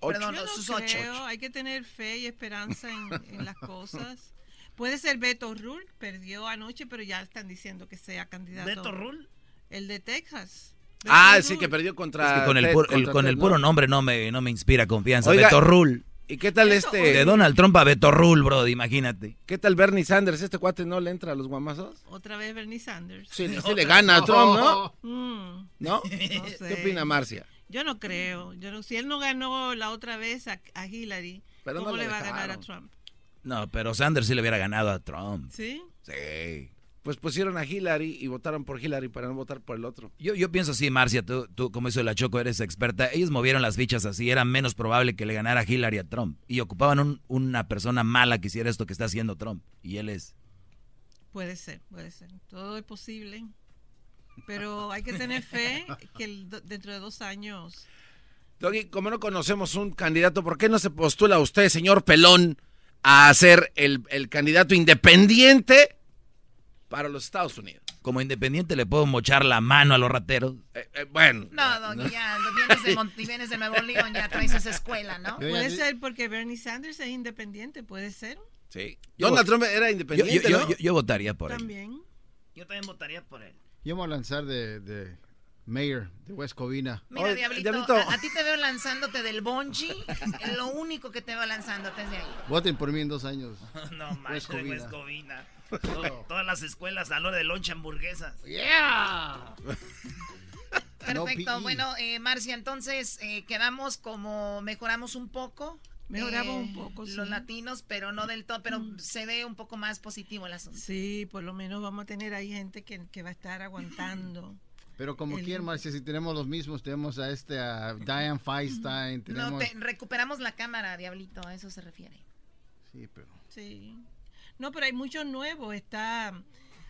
Perdón, Yo no sus ocho. creo, Hay que tener fe y esperanza en, en las cosas. Puede ser Beto Rule, perdió anoche, pero ya están diciendo que sea candidato. ¿Beto Rule? El de Texas. Ah, sí, que perdió contra. Es que con el, puro, el- contra con Ted, el ¿no? puro nombre no me, no me inspira confianza. Oiga, Beto Rule. ¿Y qué tal este? De Donald Trump a Beto Rule, bro, imagínate. ¿Qué tal Bernie Sanders? ¿Este cuate no le entra a los guamazos? Otra vez Bernie Sanders. Sí, sí le gana a Trump, ¿no? Mm, ¿No? no ¿Qué opina Marcia? Yo no creo. Yo no, si él no ganó la otra vez a, a Hillary, Pero no ¿cómo lo le va a ganar a. Trump? No, pero Sanders sí le hubiera ganado a Trump. ¿Sí? Sí. Pues pusieron a Hillary y votaron por Hillary para no votar por el otro. Yo, yo pienso así, Marcia, tú, tú como hizo la Choco, eres experta. Ellos movieron las fichas así, era menos probable que le ganara Hillary a Trump. Y ocupaban un- una persona mala que hiciera esto que está haciendo Trump. Y él es... Puede ser, puede ser. Todo es posible. Pero hay que tener fe que el- dentro de dos años Doggy, como no conocemos un candidato, ¿por qué no se postula usted, señor Pelón, a ser el, el candidato independiente para los Estados Unidos? Como independiente le puedo mochar la mano a los rateros. Eh, eh, bueno. No, Doggy, ya, no vienes de, Mont- vienes de Nuevo León, ya traes esa escuela, ¿no? puede ser porque Bernie Sanders es independiente, puede ser. Sí. Yo Donald Trump era Yo, independiente, yo- ¿no? yo- yo votaría por él. También. Yo también votaría por él. Yo me voy a lanzar de, de mayor de West Covina. Mira, Diablito, A, a ti te veo lanzándote del es lo único que te veo lanzándote es de ahí. Voten por mí en dos años. No West manches, Covina. West Covina. To- Todas las escuelas a la hora de loncha hamburguesas. Yeah. Perfecto. PE. bueno, eh, Marcia, entonces eh, quedamos como mejoramos un poco. Mejoramos eh, un poco, Los sí. latinos, pero no del todo, pero se ve un poco más positivo el asunto. Sí, por lo menos vamos a tener ahí gente que, que va a estar aguantando. Pero como El- quieran, Marcia, si tenemos los mismos, tenemos a este, a Diane Feinstein, No, tenemos... te- recuperamos la cámara, Diablito, a eso se refiere. Sí, pero... Sí. No, pero hay muchos nuevos. Está,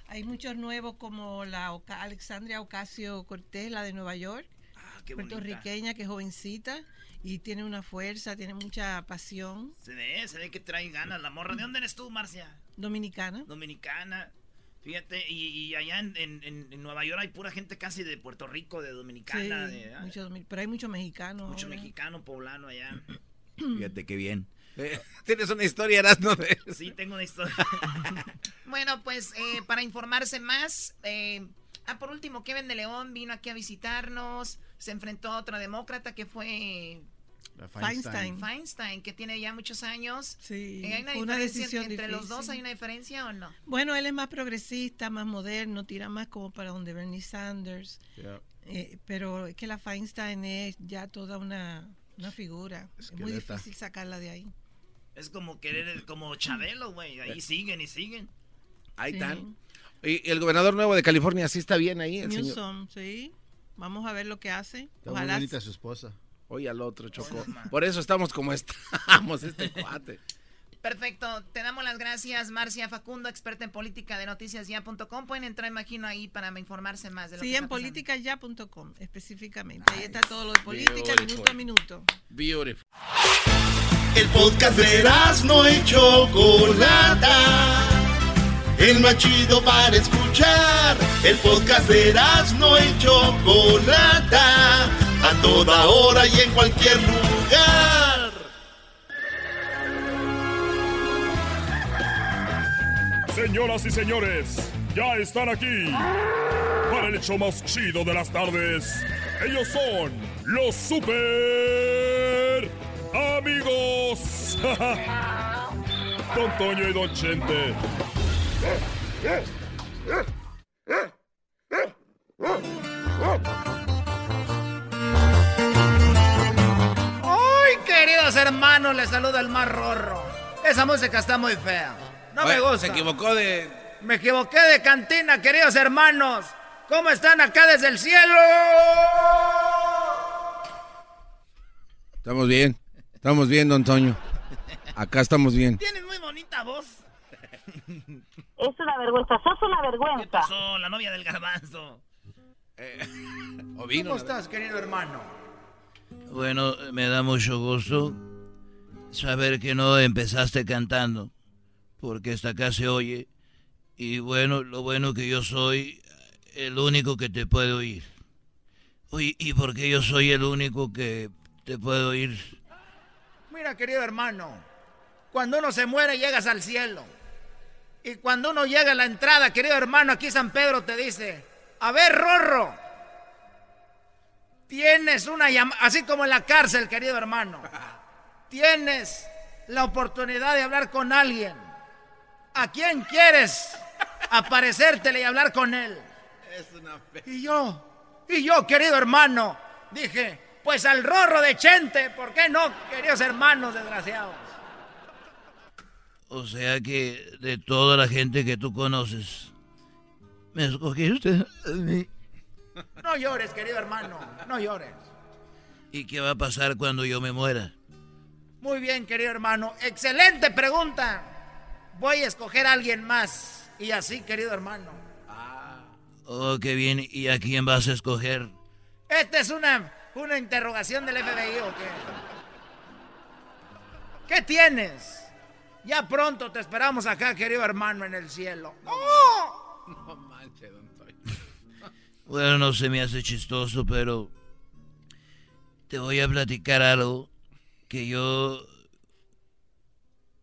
hay muchos nuevos como la Oca- Alexandria Ocasio Cortés, la de Nueva York, Ah, qué bonita. puertorriqueña, que es jovencita y tiene una fuerza, tiene mucha pasión. Se ve, se ve que trae ganas la morra. ¿De dónde eres tú, Marcia? Dominicana. Dominicana. Fíjate, y, y allá en, en- en- Nueva York hay pura gente casi de Puerto Rico, de Dominicana, Sí, de, mucho pero hay muchos mexicanos. mucho ahora. mexicano, poblano allá. Fíjate qué bien. Eh, Tienes una historia, Erasmo, Sí, tengo una historia. Bueno, pues eh, para informarse más, eh, ah, por último, Kevin de León vino aquí a visitarnos, se enfrentó a otro demócrata que fue La Feinstein. Feinstein, que tiene ya muchos años. Sí, ¿Hay una fue una decisión entre los difícil. dos? ¿Hay una diferencia o no? Bueno, él es más progresista, más moderno, tira más como para donde Bernie Sanders. Eh, pero es que la Feinstein es ya toda una, una figura. Es muy Esqueleta. difícil sacarla de ahí. Es como querer, como Chabelo, güey. Ahí siguen y siguen. Ahí Sí. están. Y el gobernador nuevo de California sí está bien ahí, el señor. Newsom, sí. Vamos a ver lo que hace. Está muy Ojalá. bonita su esposa. Oye al otro, Choco. Por eso estamos como estamos, este cuate. Perfecto, te damos las gracias, Marcia Facundo, experta en política de noticiasya.com. Pueden entrar, imagino, ahí para informarse más de lo Sí, que en está pasando. politicaya.com específicamente. Ahí está todo lo de política, Beautiful. minuto a minuto. Beautiful. El podcast de no y Chocolata. El más chido para escuchar. El podcast de no y Chocolata. A toda hora y en cualquier lugar. Señoras y señores, ya están aquí para el hecho más chido de las tardes. Ellos son los super amigos. Don Toño y Don Chente. Queridos hermanos! Les saluda el más rorro. Esa música está muy fea. No me gusta. Se equivocó de. Me equivoqué de cantina, queridos hermanos. ¿Cómo están acá desde el cielo? Estamos bien. Estamos bien, don Toño. Acá estamos bien. Tienes muy bonita voz. Es una vergüenza, sos una vergüenza. ¿Qué pasó? La novia del garbanzo. vino, ¿Cómo estás, querido hermano? Bueno, me da mucho gusto saber que no empezaste cantando, porque hasta acá se oye. Y bueno, lo bueno que yo soy el único que te puede oír. Oye, ¿y por qué yo soy el único que te puedo oír? Mira, querido hermano, cuando uno se muere llegas al cielo. Y cuando uno llega a la entrada, querido hermano, aquí San Pedro te dice, a ver, Rorro, tienes una llamada, así como en la cárcel, querido hermano, tienes la oportunidad de hablar con alguien. ¿A quién quieres aparecértele y hablar con él? Y yo, y yo, querido hermano, dije, pues al Rorro de Chente, ¿por qué no, queridos hermanos desgraciados? O sea que de toda la gente que tú conoces, me escogiste a mí. No llores, querido hermano, no llores. ¿Y qué va a pasar cuando yo me muera? Muy bien, querido hermano. Excelente pregunta. Voy a escoger a alguien más. Y así, querido hermano. Oh, qué bien. ¿Y a quién vas a escoger? Esta es una, una interrogación del FBI o qué. ¿Qué tienes? Ya pronto te esperamos acá, querido hermano, en el cielo. ¡Oh! Bueno, no se me hace chistoso, pero te voy a platicar algo que yo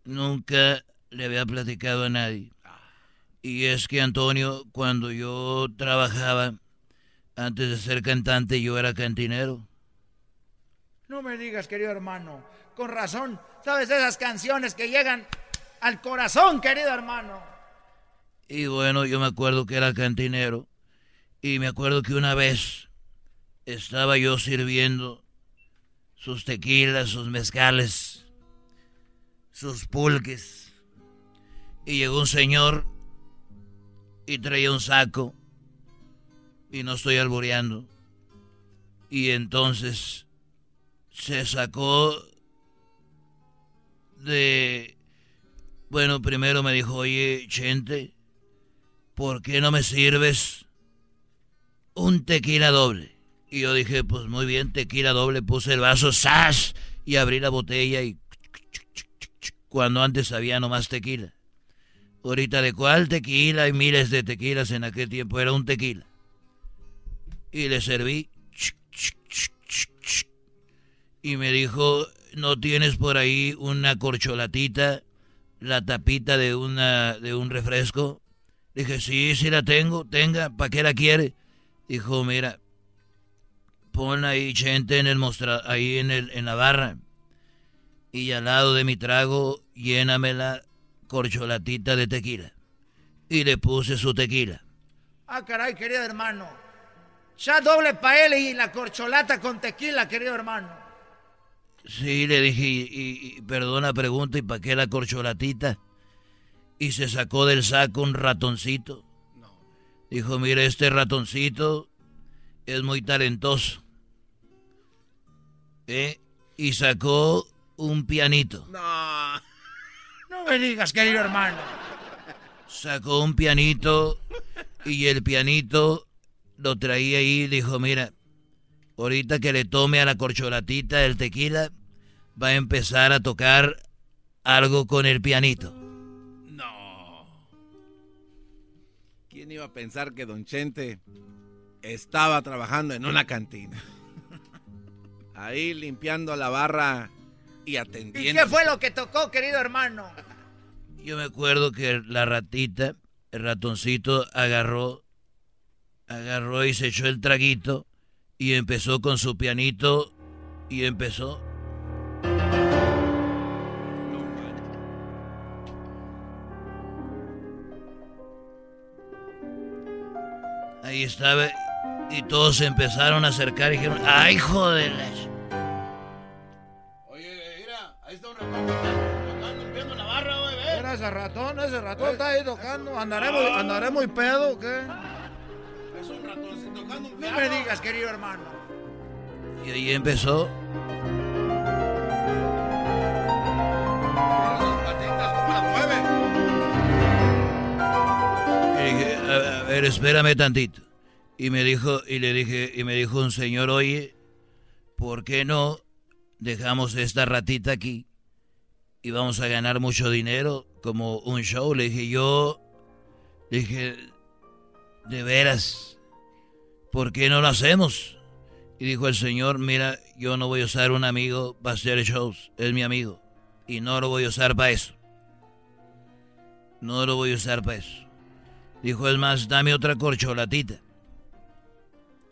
nunca le había platicado a nadie. Y es que Antonio, cuando yo trabajaba, antes de ser cantante, yo era cantinero. No me digas, querido hermano. Con razón. ¿Sabes esas canciones que llegan al corazón, querido hermano? Y bueno, yo me acuerdo que era cantinero. Y me acuerdo que una vez estaba yo sirviendo sus tequilas, sus mezcales, sus pulques. Y llegó un señor y traía un saco. Y no estoy alboreando. Y entonces se sacó de... Bueno, primero me dijo, oye, Chente, ¿por qué no me sirves un tequila doble? Y yo dije, pues muy bien, tequila doble, puse el vaso, ¡zas! Y abrí la botella y... Cuando antes había nomás tequila. Ahorita de cuál tequila, hay miles de tequilas en aquel tiempo, era un tequila. Y le serví. Y me dijo, ¿no tienes por ahí una corcholatita, la tapita de, una, de un refresco? Dije, sí, sí la tengo, tenga, ¿para qué la quiere? Dijo, mira, pon ahí gente en el mostra ahí en, el, en la barra. Y al lado de mi trago, lléname la corcholatita de tequila. Y le puse su tequila. Ah, caray, querido hermano. Ya doble pa' él y la corcholata con tequila, querido hermano. Sí, le dije, y, y, perdona pregunta, ¿y para qué la corcholatita? Y se sacó del saco un ratoncito. Dijo, mire, este ratoncito es muy talentoso. ¿Eh? Y sacó un pianito. No. No me digas, querido hermano. Sacó un pianito y el pianito lo traía ahí y dijo, mira, ahorita que le tome a la corcholatita el tequila, va a empezar a tocar algo con el pianito. ¿Quién iba a pensar que Don Chente estaba trabajando en una cantina? Ahí limpiando la barra y atendiendo. ¿Y qué fue lo que tocó, querido hermano? Yo me acuerdo que la ratita, el ratoncito, agarró, agarró y se echó el traguito y empezó con su pianito y empezó. Ahí estaba y todos se empezaron a acercar y dijeron, ¡ay, joder! Mira ese ratón, ese ratón está ahí tocando. Andaremos, andaremos muy pedo, ¿o ¿qué? Es un ratoncito tocando un No me digas, querido hermano. Y ahí empezó. Y a, ver, espérame tantito. Y me dijo, y le dije, y me dijo un señor, oye, ¿por qué no dejamos esta ratita aquí? Y vamos a ganar mucho dinero como un show. Le dije, yo, dije, de veras, ¿por qué no lo hacemos? Y dijo el señor, mira, yo no voy a usar un amigo para hacer shows, es mi amigo. Y no lo voy a usar para eso. No lo voy a usar para eso. Dijo, es más, dame otra corcholatita.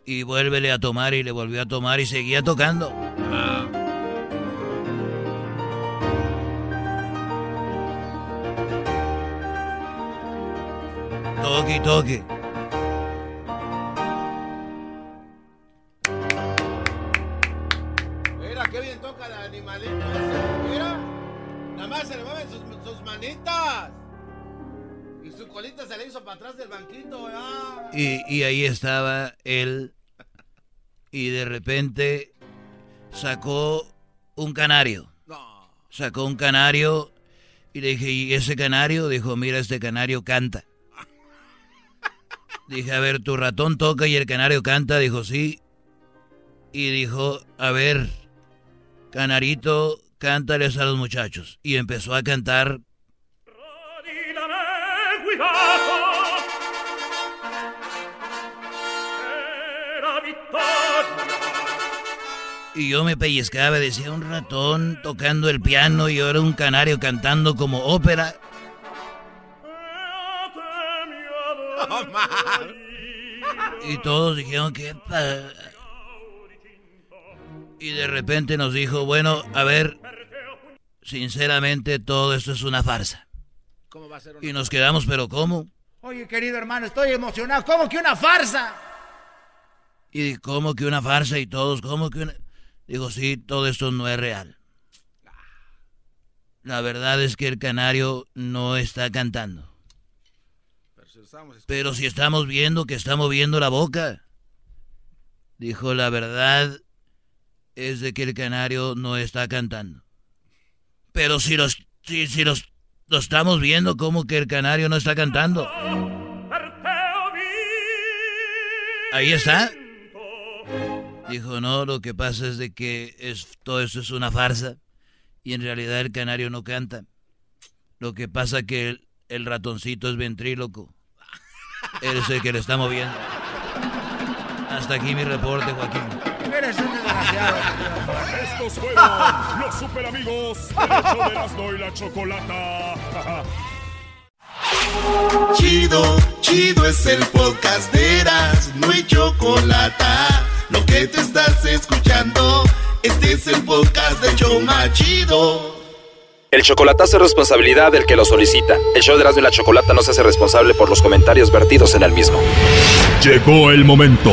Y vuélvele a tomar y le volvió a tomar y seguía tocando. Toque, toque. Mira, qué bien toca el animalito ese. Mira, nada más se le mueven sus manitas. Y su colita se le hizo para atrás del banquito. ah. Y, y ahí estaba él. Y de repente sacó un canario. Sacó un canario. Y le dije, ¿y ese canario? Dijo, mira, este canario canta. Dije, a ver, tu ratón toca y el canario canta. Dijo, sí. Y dijo, a ver, canarito, cántales a los muchachos. Y empezó a cantar. Y yo me pellizcaba, decía un ratón tocando el piano y ahora un canario cantando como ópera. Y todos dijeron que... Y de repente nos dijo, bueno, a ver, sinceramente todo esto es una farsa. ¿Cómo va a ser una Y nos quedamos, pero ¿cómo? Oye, querido hermano, estoy emocionado. ¿Cómo que una farsa? Y ¿cómo que una farsa? Y todos, ¿cómo que una...? Digo, sí, todo esto no es real. La verdad es que el canario no está cantando. Pero si estamos viendo que está moviendo la boca. Dijo, la verdad es de que el canario no está cantando. Pero si los, si, si los, lo estamos viendo, como que el canario no está cantando? Ahí está. Dijo, no, lo que pasa es de que es, todo eso es una farsa y en realidad el canario no canta. Lo que pasa que el, ratoncito es ventríloco. Él es el que le está moviendo. Hasta aquí mi reporte, Joaquín. Estos fueron los super amigos del show de Erasmo y la Chocolata. Chido, chido es el podcast de Eras, no hay chocolate. Lo que te estás escuchando, este es el podcast de Choma Chido. El chocolatazo es responsabilidad del que lo solicita. El show de Erasmo y la Chocolata no se hace responsable por los comentarios vertidos en el mismo. Llegó el momento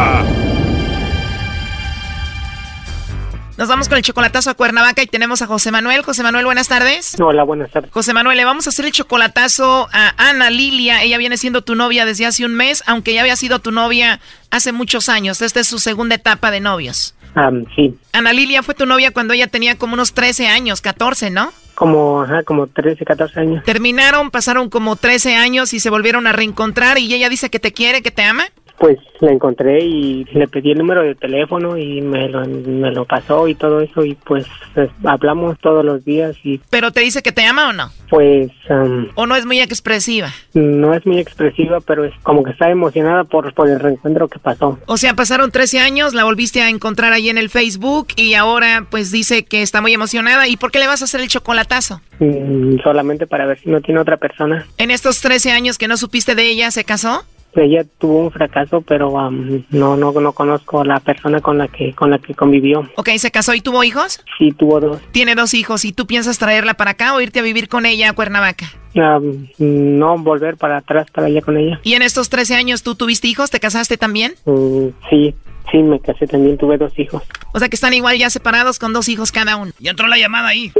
Nos vamos con el chocolatazo a Cuernavaca y tenemos a José Manuel. José Manuel, buenas tardes. Hola, buenas tardes. José Manuel, le vamos a hacer el chocolatazo a Ana Lilia. Ella viene siendo tu novia desde hace un mes, aunque ya había sido tu novia hace muchos años. Esta es su segunda etapa de novios. Sí, Ana Lilia fue tu novia cuando ella tenía como unos 13 años, 14, ¿no? como, ajá, como 13, 14 años. Terminaron, pasaron como 13 años y se volvieron a reencontrar y ella dice que te quiere, que te ama. Pues la encontré y le pedí el número de teléfono y me lo, me lo pasó y todo eso y pues es- hablamos todos los días y Pero te dice que te ama o no? pues ¿O no es muy expresiva? no es muy expresiva, pero es como que está emocionada por, por el reencuentro que pasó. O sea, pasaron 13 años, la volviste a encontrar ahí en el Facebook y ahora pues dice que está muy emocionada. ¿Y por qué le vas a hacer el chocolatazo? Mm, solamente para ver si no tiene otra persona. En estos 13 años que no supiste de ella, ¿se casó? Ella tuvo un fracaso, pero am, no, no, no conozco a la persona con la que, con la que convivió. Ok, ¿se casó y tuvo hijos? Sí, tuvo dos. Tiene dos hijos y tú piensas traerla para acá o irte a vivir con ella a Cuernavaca. Am, no volver para atrás para allá con ella. ¿Y en estos 13 años tú tuviste hijos? ¿Te casaste también? Mm, sí, sí, me casé también, tuve dos hijos. O sea que están igual ya separados con dos hijos cada uno. Ya entró la llamada ahí.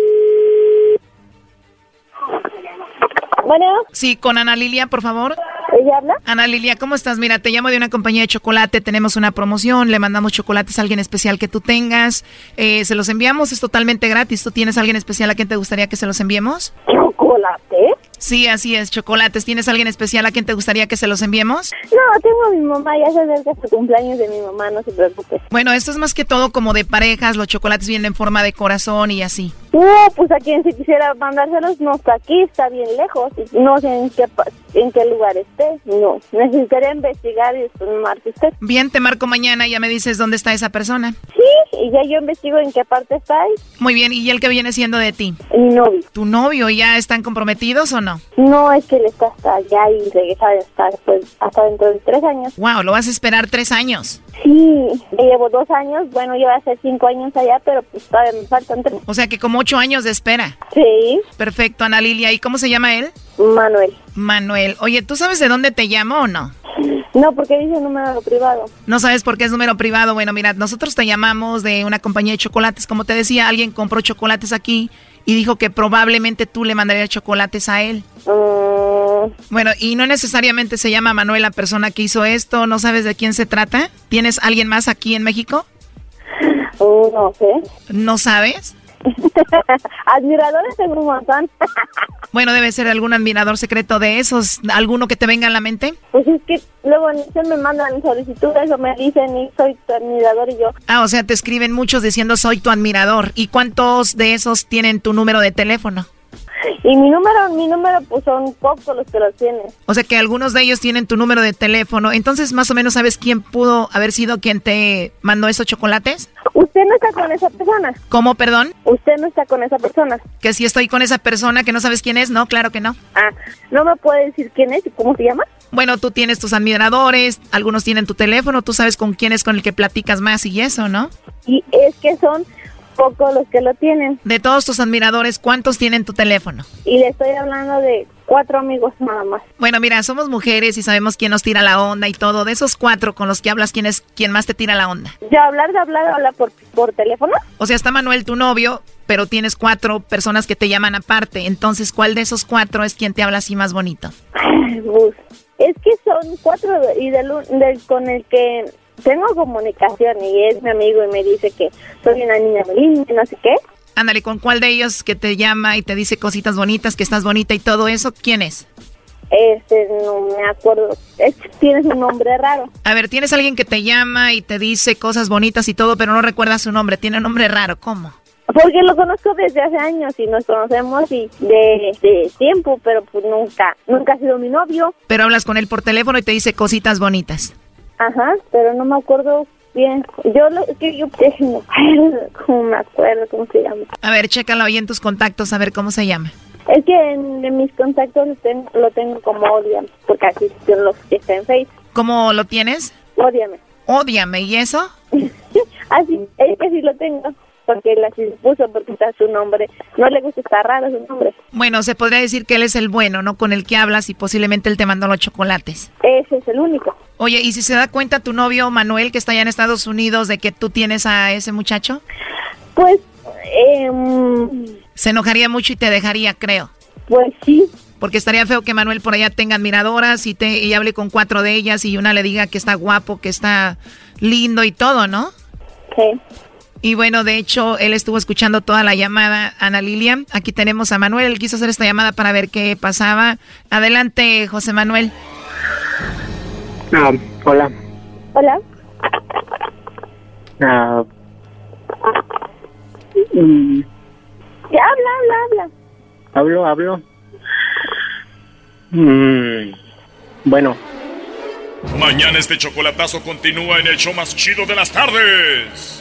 Bueno, Sí, con Ana Lilia, por favor. ¿Ella habla? Ana Lilia, ¿cómo estás? Mira, te llamo de una compañía de chocolate, tenemos una promoción, le mandamos chocolates a alguien especial que tú tengas, eh, se los enviamos, es totalmente gratis. ¿Tú tienes a alguien especial a quien te gustaría que se los enviemos? ¿Chocolate? Sí, así es, chocolates. ¿Tienes alguien especial a quien te gustaría que se los enviemos? No, tengo a mi mamá, ya se acerca su cumpleaños de mi mamá, no se preocupe. Bueno, esto es más que todo como de parejas, los chocolates vienen en forma de corazón y así. No, pues a quien se quisiera mandárselos no está aquí, está bien lejos. No sé en qué, en qué lugar esté. No, necesitaría investigar y después me marque usted. Bien, te marco mañana y ya me dices dónde está esa persona. Sí, y ya yo investigo en qué parte está ahí. Muy bien, ¿y el que viene siendo de ti? Mi novio. ¿Tu novio? ¿Ya están comprometidos o no? No, es que él está hasta allá y regresa hasta después, hasta dentro de tres años. Wow, lo vas a esperar tres años. Sí, llevo dos años, bueno, yo voy a hacer cinco años allá, pero pues todavía me faltan tres. O sea que como ocho años de espera. Sí. Perfecto, Ana Lilia. ¿Y cómo se llama él? Manuel. Manuel. Oye, ¿tú sabes de dónde te llamo o no? No, porque dice número privado. No sabes por qué es número privado. Bueno, mira, nosotros te llamamos de una compañía de chocolates. Como te decía, alguien compró chocolates aquí y dijo que probablemente tú le mandarías chocolates a él. Mm, Bueno, y no necesariamente se llama Manuel la persona que hizo esto. ¿No sabes de quién se trata? ¿Tienes alguien más aquí en México? Oh, no sé. ¿No sabes? Admiradores tengo un montón. Bueno, debe ser algún admirador secreto de esos. ¿Alguno que te venga a la mente? Pues es que luego se me mandan solicitudes o me dicen y soy tu admirador y yo. Ah, o sea, te escriben muchos diciendo soy tu admirador. ¿Y cuántos de esos tienen tu número de teléfono? Y mi número, mi número, pues son pocos los que lo tienen. O sea que algunos de ellos tienen tu número de teléfono. Entonces, más o menos, ¿sabes quién pudo haber sido quien te mandó esos chocolates? ¿Usted no está con esa persona? ¿Cómo, perdón? ¿Usted no está con esa persona? Que si estoy con esa persona que no sabes quién es, no, claro que no. Ah, ¿no me puede decir quién es y cómo se llama? Bueno, tú tienes tus admiradores, algunos tienen tu teléfono, tú sabes con quién es con el que platicas más y eso, ¿no? Y es que son pocos los que lo tienen. De todos tus admiradores, ¿cuántos tienen tu teléfono? Y le estoy hablando de cuatro amigos nada más. Bueno, mira, somos mujeres y sabemos quién nos tira la onda y todo. De esos cuatro con los que hablas, ¿quién es quién más te tira la onda? ¿Ya hablar de hablar, hablar por, por teléfono? O sea, está Manuel, tu novio, pero tienes cuatro personas que te llaman aparte. Entonces, ¿cuál de esos cuatro es quien te habla así más bonito? Ay, Es que son cuatro y del, del con el que tengo comunicación y es mi amigo y me dice que soy una niña muy linda y no sé qué. Ándale, ¿con cuál de ellos que te llama y te dice cositas bonitas, que estás bonita y todo eso? ¿Quién es? Este, no me acuerdo. Es tienes un nombre raro. A ver, tienes alguien que te llama y te dice cosas bonitas y todo, pero no recuerdas su nombre. Tiene un nombre raro. ¿Cómo? Porque lo conozco desde hace años y nos conocemos y de, de tiempo, pero pues nunca, nunca ha sido mi novio. Pero hablas con él por teléfono y te dice cositas bonitas. Ajá, pero no me acuerdo bien. Yo lo que yo no me acuerdo, cómo me acuerdo cómo se llama. A ver, chécalo ahí en tus contactos a ver cómo se llama. Es que en, en mis contactos lo tengo, lo tengo como odiame, porque así son los que está en Facebook. ¿Cómo lo tienes? Odiame. Ódiame, ¿y eso? Así, es que sí lo tengo, porque él así puso, porque está su nombre. No le gusta, está raro su nombre. Bueno, se podría decir que él es el bueno, ¿no? Con el que hablas y posiblemente él te mandó los chocolates. Ese es el único. Oye, ¿y si se da cuenta tu novio Manuel, que está allá en Estados Unidos, de que tú tienes a ese muchacho? Pues, em, Se enojaría mucho y te dejaría, creo. Pues sí. Porque estaría feo que Manuel por allá tenga admiradoras y, te, y hable con cuatro de ellas y una le diga que está guapo, que está lindo y todo, ¿no? Sí. Y bueno, de hecho, él estuvo escuchando toda la llamada, Ana Lilia. Aquí tenemos a Manuel, él quiso hacer esta llamada para ver qué pasaba. Adelante, José Manuel. Ah, hola. Hola. Ah, mm, Ya habla, habla, habla. hablo, hablo. Mm, bueno, Mañana este chocolatazo continúa en el show más chido de las tardes.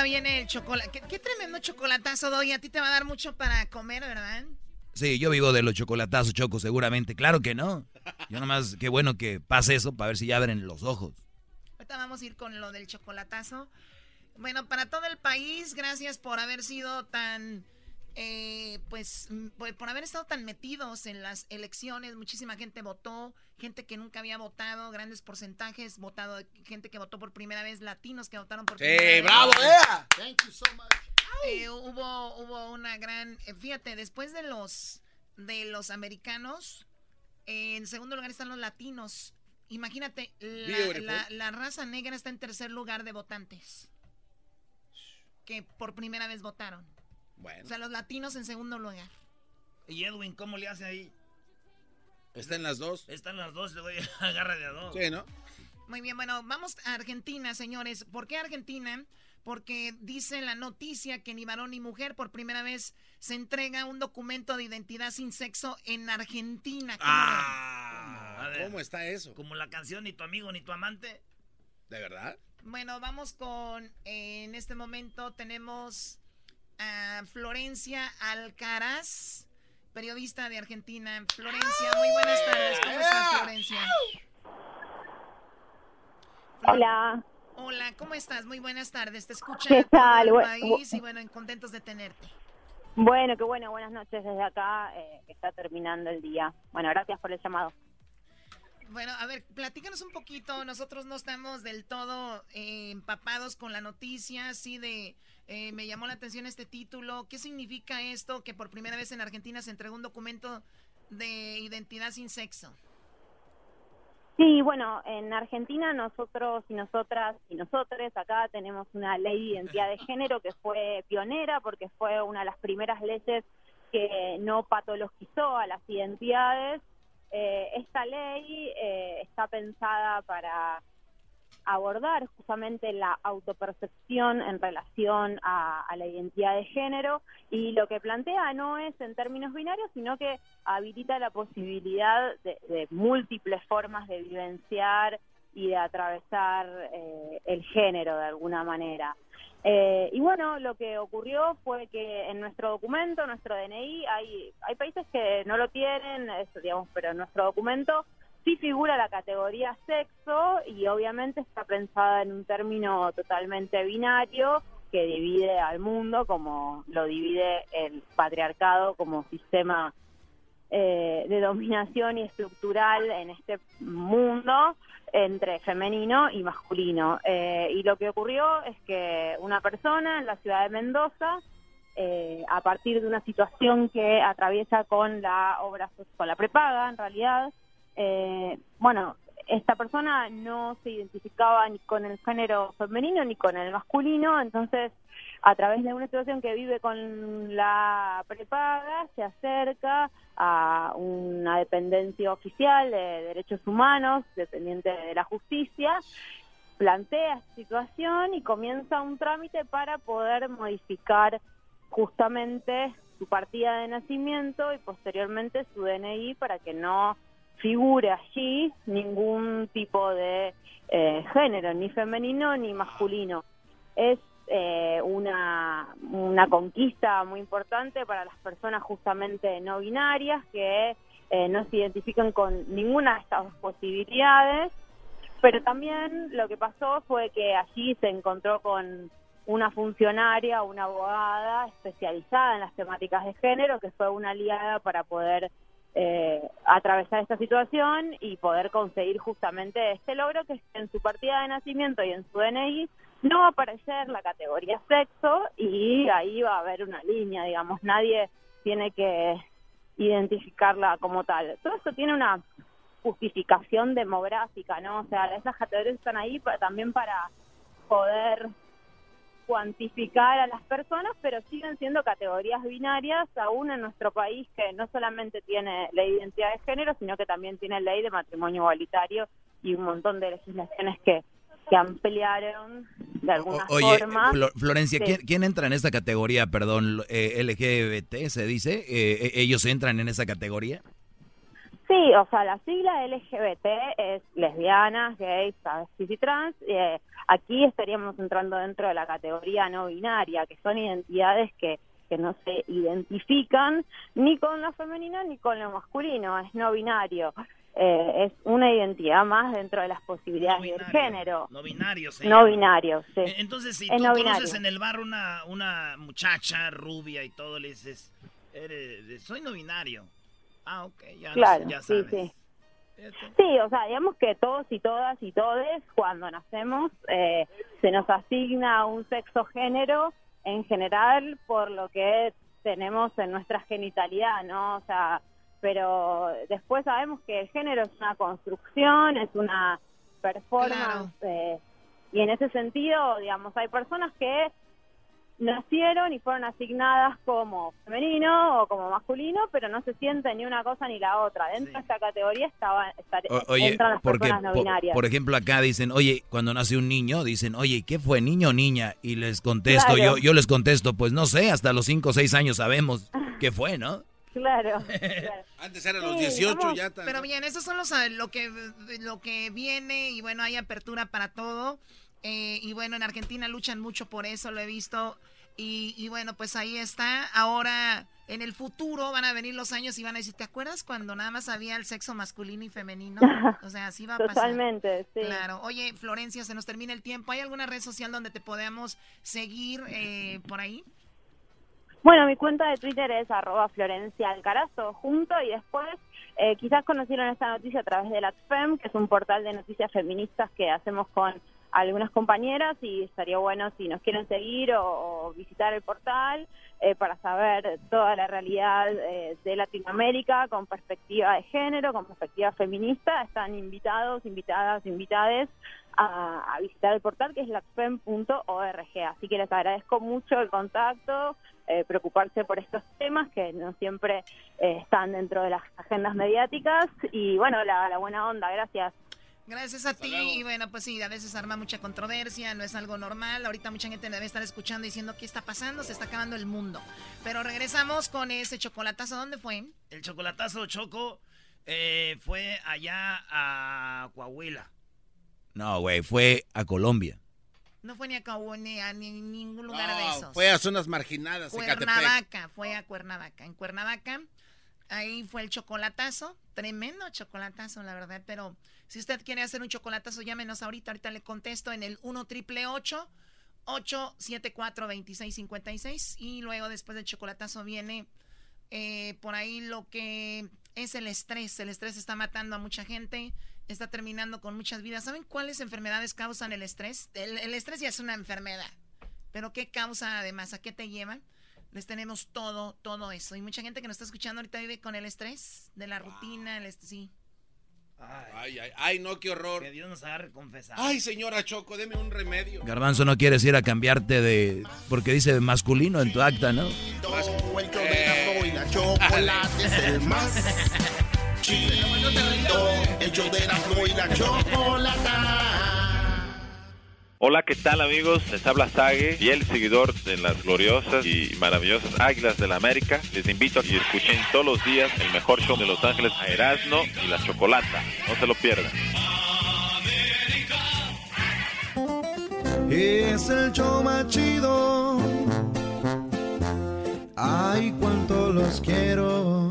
Ahorita viene el chocolate. ¿Qué, qué tremendo chocolatazo, doy. A ti te va a dar mucho para comer, ¿verdad? Sí, yo vivo de los chocolatazos, Choco, seguramente. Claro que no. Yo nomás, qué bueno que pase eso para ver si ya abren los ojos. Ahorita vamos a ir con lo del chocolatazo. Bueno, para todo el país, gracias por haber sido tan, eh, pues, mm, por, por haber estado tan metidos en las elecciones. Muchísima gente votó, gente que nunca había votado, grandes porcentajes, votado, gente que votó por primera vez, latinos que votaron por Sí, primera vez. bravo, Ea. Thank you so much. Eh, hubo, hubo una gran, eh, fíjate, después de los, de los americanos, eh, en segundo lugar están los latinos. Imagínate, la, Beautiful. la- la raza negra está en tercer lugar de votantes. Que por primera vez votaron. Bueno. O sea, los latinos en segundo lugar. ¿Y Edwin cómo le hace ahí? Está en las dos. Están las dos, le voy a agarrar de a dos. Sí, ¿no? Muy bien, bueno, vamos a Argentina, señores. ¿Por qué Argentina? Porque dice la noticia que ni varón ni mujer por primera vez se entrega un documento de identidad sin sexo en Argentina. ¿Cómo A ver, ¿Cómo está eso? Como la canción Ni tu amigo ni tu amante. ¿De verdad? Bueno, vamos con, eh, en este momento tenemos a Florencia Alcaraz, periodista de Argentina. Florencia, muy buenas tardes. ¿Cómo estás, Florencia? Hola. Hola, ¿cómo estás? Muy buenas tardes. Te escucha ¿Qué todo tal? el Bu- país y bueno, contentos de tenerte. Bueno, qué bueno, buenas noches desde acá, eh, que está terminando el día. Bueno, gracias por el llamado. Bueno, a ver, platícanos un poquito. Nosotros no estamos del todo eh, empapados con la noticia, así de... eh, me llamó la atención este título. ¿Qué significa esto que por primera vez en Argentina se entregó un documento de identidad sin sexo? Sí, bueno, en Argentina nosotros y nosotras y nosotres acá tenemos una ley de identidad de género que fue pionera porque fue una de las primeras leyes que no patologizó a las identidades. Eh, esta ley eh, está pensada para abordar justamente la autopercepción en relación a, la identidad de género y lo que plantea no es en términos binarios, sino que habilita la posibilidad de, de múltiples formas de vivenciar y de atravesar eh, el género de alguna manera. Eh, y bueno, lo que ocurrió fue que en nuestro documento, nuestro DNI, hay, hay países que no lo tienen, eso, digamos, pero en nuestro documento sí figura la categoría sexo y obviamente está pensada en un término totalmente binario que divide al mundo como lo divide el patriarcado como sistema eh, de dominación y estructural en este mundo entre femenino y masculino. Eh, y lo que ocurrió es que una persona en la ciudad de Mendoza, eh, a partir de una situación que atraviesa con la obra, con la prepaga en realidad, eh, bueno, esta persona no se identificaba ni con el género femenino ni con el masculino, entonces a través de una situación que vive con la prepaga se acerca a una dependencia oficial de derechos humanos, dependiente de la justicia, plantea esta situación y comienza un trámite para poder modificar justamente su partida de nacimiento y posteriormente su DNI para que no figure allí ningún tipo de eh, género, ni femenino ni masculino. Es eh, una, una conquista muy importante para las personas justamente no binarias que eh, no se identifican con ninguna de estas dos posibilidades, pero también lo que pasó fue que allí se encontró con una funcionaria, una abogada especializada en las temáticas de género, que fue una aliada para poder eh, atravesar esta situación y poder conseguir justamente este logro que en su partida de nacimiento y en su DNI no va a aparecer la categoría sexo y ahí va a haber una línea, digamos, nadie tiene que identificarla como tal. Todo esto tiene una justificación demográfica, ¿no? O sea, esas categorías están ahí pa- también para poder cuantificar a las personas, pero siguen siendo categorías binarias, aún en nuestro país que no solamente tiene ley de identidad de género, sino que también tiene ley de matrimonio igualitario y un montón de legislaciones que, que ampliaron de alguna Oye, forma. Flo- Florencia, Sí. ¿quién, quién entra en esta categoría, perdón, eh, LGBT se dice? Eh, eh, ¿Ellos entran en esa categoría? Sí, o sea, la sigla LGBT es lesbianas, gays, travestis y trans. Eh, aquí estaríamos entrando dentro de la categoría no binaria, que son identidades que, que no se identifican ni con lo femenino ni con lo masculino, es no binario. Eh, es una identidad más dentro de las posibilidades del género. No binario. No binario, sí. Eh, Entonces, si Es tú no conoces binario. en el bar una, una muchacha rubia y todo, le dices, "Eres- soy no binario. Ah, ok, ya, Claro, ya sí, sabes. sí. Sí, o sea, digamos que todos y todas y todes, cuando nacemos, eh, se nos asigna un sexo género en general por lo que tenemos en nuestra genitalidad, ¿no? O sea, pero después sabemos que el género es una construcción, es una performance, eh, y en ese sentido, digamos, hay personas que nacieron y fueron asignadas como femenino o como masculino, pero no se sienten ni una cosa ni la otra. Dentro de esta categoría estaba, estar- O- oye, entran las porque, personas no por, binarias. por ejemplo, acá dicen, oye, cuando nace un niño, dicen, oye, ¿qué fue, niño o niña? Y les contesto, Claro. yo, yo les contesto, pues no sé, hasta los 5 o 6 años sabemos qué fue, ¿no? Claro. Antes eran Sí, los 18, vamos. ya tan- Pero bien, esos son los ah, lo que lo que viene y bueno, hay apertura para todo. Eh, y bueno, en Argentina luchan mucho por eso, lo he visto. Y, y bueno, pues ahí está. Ahora, en el futuro van a venir los años y van a decir, ¿te acuerdas cuando nada más había el sexo masculino y femenino? O sea, así va a pasar. Totalmente, sí. Claro. Oye, Florencia, se nos termina el tiempo. ¿Hay alguna red social donde te podamos seguir eh, por ahí? Bueno, mi cuenta de Twitter es arroba Florencia Alcaraz, todo junto, y después eh, quizás conocieron esta noticia a través de LatFem, que es un portal de noticias feministas que hacemos con algunas compañeras y estaría bueno si nos quieren seguir o, visitar el portal eh, para saber toda la realidad eh, de Latinoamérica con perspectiva de género, con perspectiva feminista. Están invitados, invitadas, invitades a, visitar el portal que es lacfem.org. Así que les agradezco mucho el contacto, eh, preocuparse por estos temas que no siempre están dentro de las agendas mediáticas y bueno, la buena onda, gracias. Gracias a ti. Y bueno, pues sí, a veces arma mucha controversia, no es algo normal. Ahorita mucha gente debe estar escuchando diciendo qué está pasando, se está acabando el mundo. Pero regresamos con ese chocolatazo. ¿Dónde fue? El chocolatazo Choco eh, fue allá a Coahuila. No, güey, fue a Colombia. No fue ni a Cabo ni a ni- ningún lugar de esos. fue a zonas marginadas. Cuernavaca, fue a Cuernavaca. En Cuernavaca, ahí fue el chocolatazo. Tremendo chocolatazo, la verdad. Pero si usted quiere hacer un chocolatazo, llámenos ahorita. Ahorita le contesto en el 1 triple 874 2656 Y luego, después del chocolatazo, viene eh, por ahí lo que es el estrés. El estrés está matando a mucha gente. Está terminando con muchas vidas. ¿Saben cuáles enfermedades causan el estrés? El, el estrés ya es una enfermedad. Pero ¿qué causa además? ¿A qué te lleva? Les tenemos todo, todo eso. Y mucha gente que nos está escuchando ahorita vive con el estrés de la rutina, el est- sí. Ay, ay, ay, no, qué horror. Que Dios nos agarre confesar. Ay, señora Choco, deme un remedio. Garbanzo, no quieres ir a cambiarte de... porque dice masculino en tu acta, ¿no? El show de Erasmo y la chocolate es el más chido. El y la chocolata. Hola, ¿qué tal amigos? Les habla Sage, fiel seguidor de las gloriosas y maravillosas Águilas de la América. Les invito a que escuchen todos los días el mejor show de Los Ángeles a Erasmo y la Chocolata. No se lo pierdan. Es el show chido. Ay, cuánto los quiero.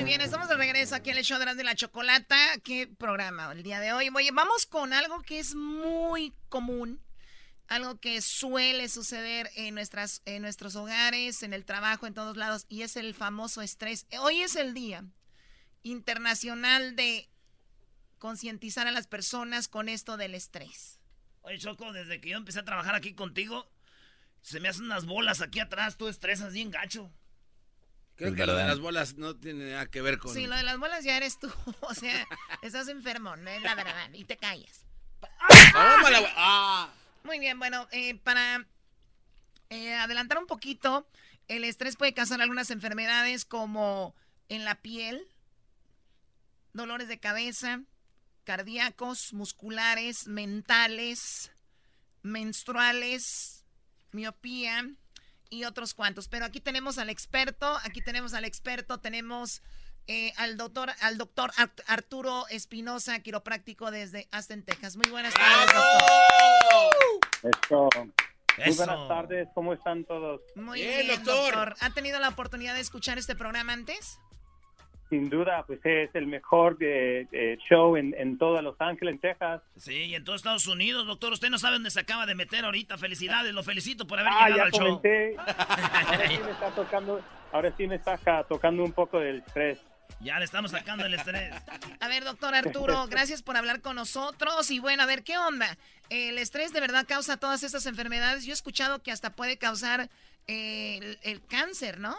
Muy bien, estamos de regreso aquí en el show de y la Chocolata. ¿Qué programa el día de hoy? Oye, vamos con algo que es muy común, algo que suele suceder en, nuestras, en nuestros hogares, en el trabajo, en todos lados, y es el famoso estrés. Hoy es el día internacional de concientizar a las personas con esto del estrés. Oye, Choco, desde que yo empecé a trabajar aquí contigo, se me hacen unas bolas aquí atrás, tú estresas bien gacho. Creo Es que lo de las bolas no tiene nada que ver con... Sí, lo de las bolas ya eres tú. O sea, estás enfermo, no es la verdad. Y te callas. Ah. Muy bien, bueno, eh, para Eh, adelantar un poquito, el estrés puede causar algunas enfermedades como en la piel, dolores de cabeza, cardíacos, musculares, mentales, menstruales, miopía y otros cuantos. Pero aquí tenemos al experto, aquí tenemos al experto, tenemos eh, al doctor, al doctor Arturo Espinosa, quiropráctico desde Aston, Texas. Muy buenas tardes, doctor. Muy Eso. buenas tardes, ¿cómo están todos? Muy bien, doctor. ¿Ha tenido la oportunidad de escuchar este programa antes? Sin duda, pues es el mejor eh, eh, show en, en toda Los Ángeles, en Texas. Sí, y en todos Estados Unidos, doctor. Usted no sabe dónde se acaba de meter ahorita. Felicidades, lo felicito por haber Ah, llegado ya al show. Ahora sí me está tocando, ahora sí me está ca- tocando un poco del estrés. Ya le estamos sacando el estrés. A ver, doctor Arturo, gracias por hablar con nosotros. Y bueno, a ver, ¿qué onda? ¿El estrés de verdad causa todas estas enfermedades? Yo he escuchado que hasta puede causar eh, el, el cáncer, ¿no?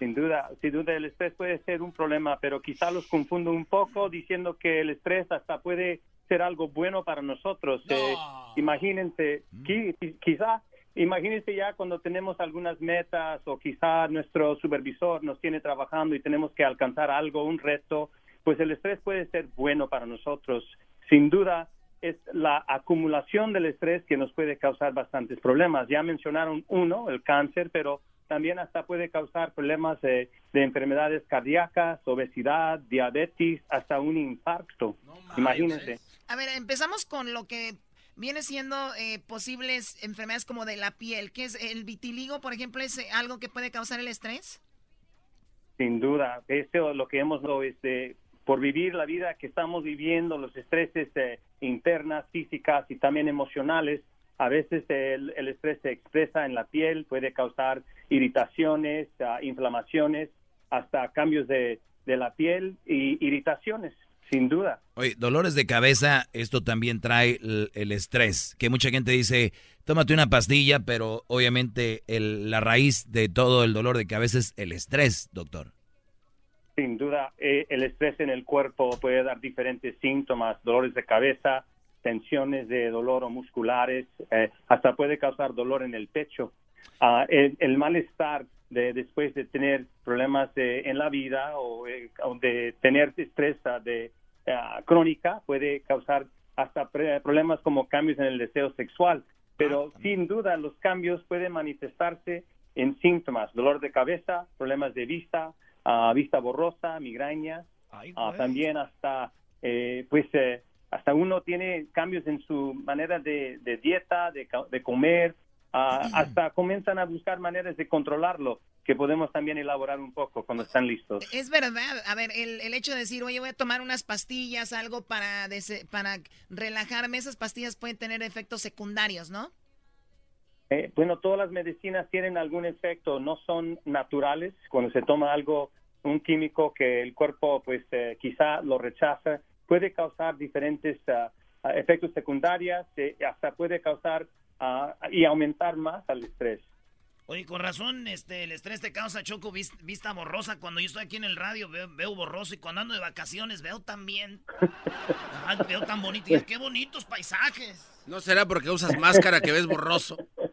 Sin duda, sin duda el estrés puede ser un problema, pero quizá los confundo un poco diciendo que el estrés hasta puede ser algo bueno para nosotros. Eh, imagínense, qui- qui- quizá, imagínense ya cuando tenemos algunas metas o quizá nuestro supervisor nos tiene trabajando y tenemos que alcanzar algo, un reto, pues el estrés puede ser bueno para nosotros. Sin duda, es la acumulación del estrés que nos puede causar bastantes problemas. Ya mencionaron uno, el cáncer, pero también hasta puede causar problemas de, de enfermedades cardíacas, obesidad, diabetes, hasta un infarto. Imagínense. A ver, empezamos con lo que viene siendo eh, posibles enfermedades como de la piel. ¿Qué es el vitiligo, por ejemplo, es eh, algo que puede causar el estrés? Sin duda, eso es lo que hemos este, por vivir la vida que estamos viviendo, los estreses eh, internas, físicas y también emocionales. A veces el, el estrés se expresa en la piel, puede causar irritaciones, ah, inflamaciones, hasta cambios de, de la piel y irritaciones, sin duda. Oye, dolores de cabeza, esto también trae el, el estrés, que mucha gente dice, tómate una pastilla, pero obviamente el- la raíz de todo el dolor de cabeza es el estrés, doctor. Sin duda, eh, el estrés en el cuerpo puede dar diferentes síntomas, dolores de cabeza, tensiones de dolor o musculares, eh, hasta puede causar dolor en el pecho. Ah, el, el malestar de, después de tener problemas de- en la vida o, eh, de tener estrés ah, de, ah, crónica puede causar hasta pre- problemas como cambios en el deseo sexual. Pero sin duda los cambios pueden manifestarse en síntomas, dolor de cabeza, problemas de vista, ah, vista borrosa, migrañas, ah, también hasta eh, pues eh, hasta uno tiene cambios en su manera de, de dieta, de, de comer, hasta comienzan a buscar maneras de controlarlo, que podemos también elaborar un poco cuando están listos. Es verdad. A ver, el, el hecho de decir, oye, voy a tomar unas pastillas, algo para, dese- para relajarme, esas pastillas pueden tener efectos secundarios, ¿no? Eh, bueno, todas las medicinas tienen algún efecto, no son naturales. Cuando se toma algo, un químico que el cuerpo pues eh, quizá lo rechaza, puede causar diferentes ah, efectos secundarios, eh, hasta puede causar ah, y aumentar más al estrés. Oye, con razón, este, el estrés te causa choco vis- vista borrosa. Cuando yo estoy aquí en el radio veo, veo borroso y cuando ando de vacaciones veo también. Ajá, veo tan bonito. Y qué bonitos paisajes. ¿No será porque usas máscara que ves borroso?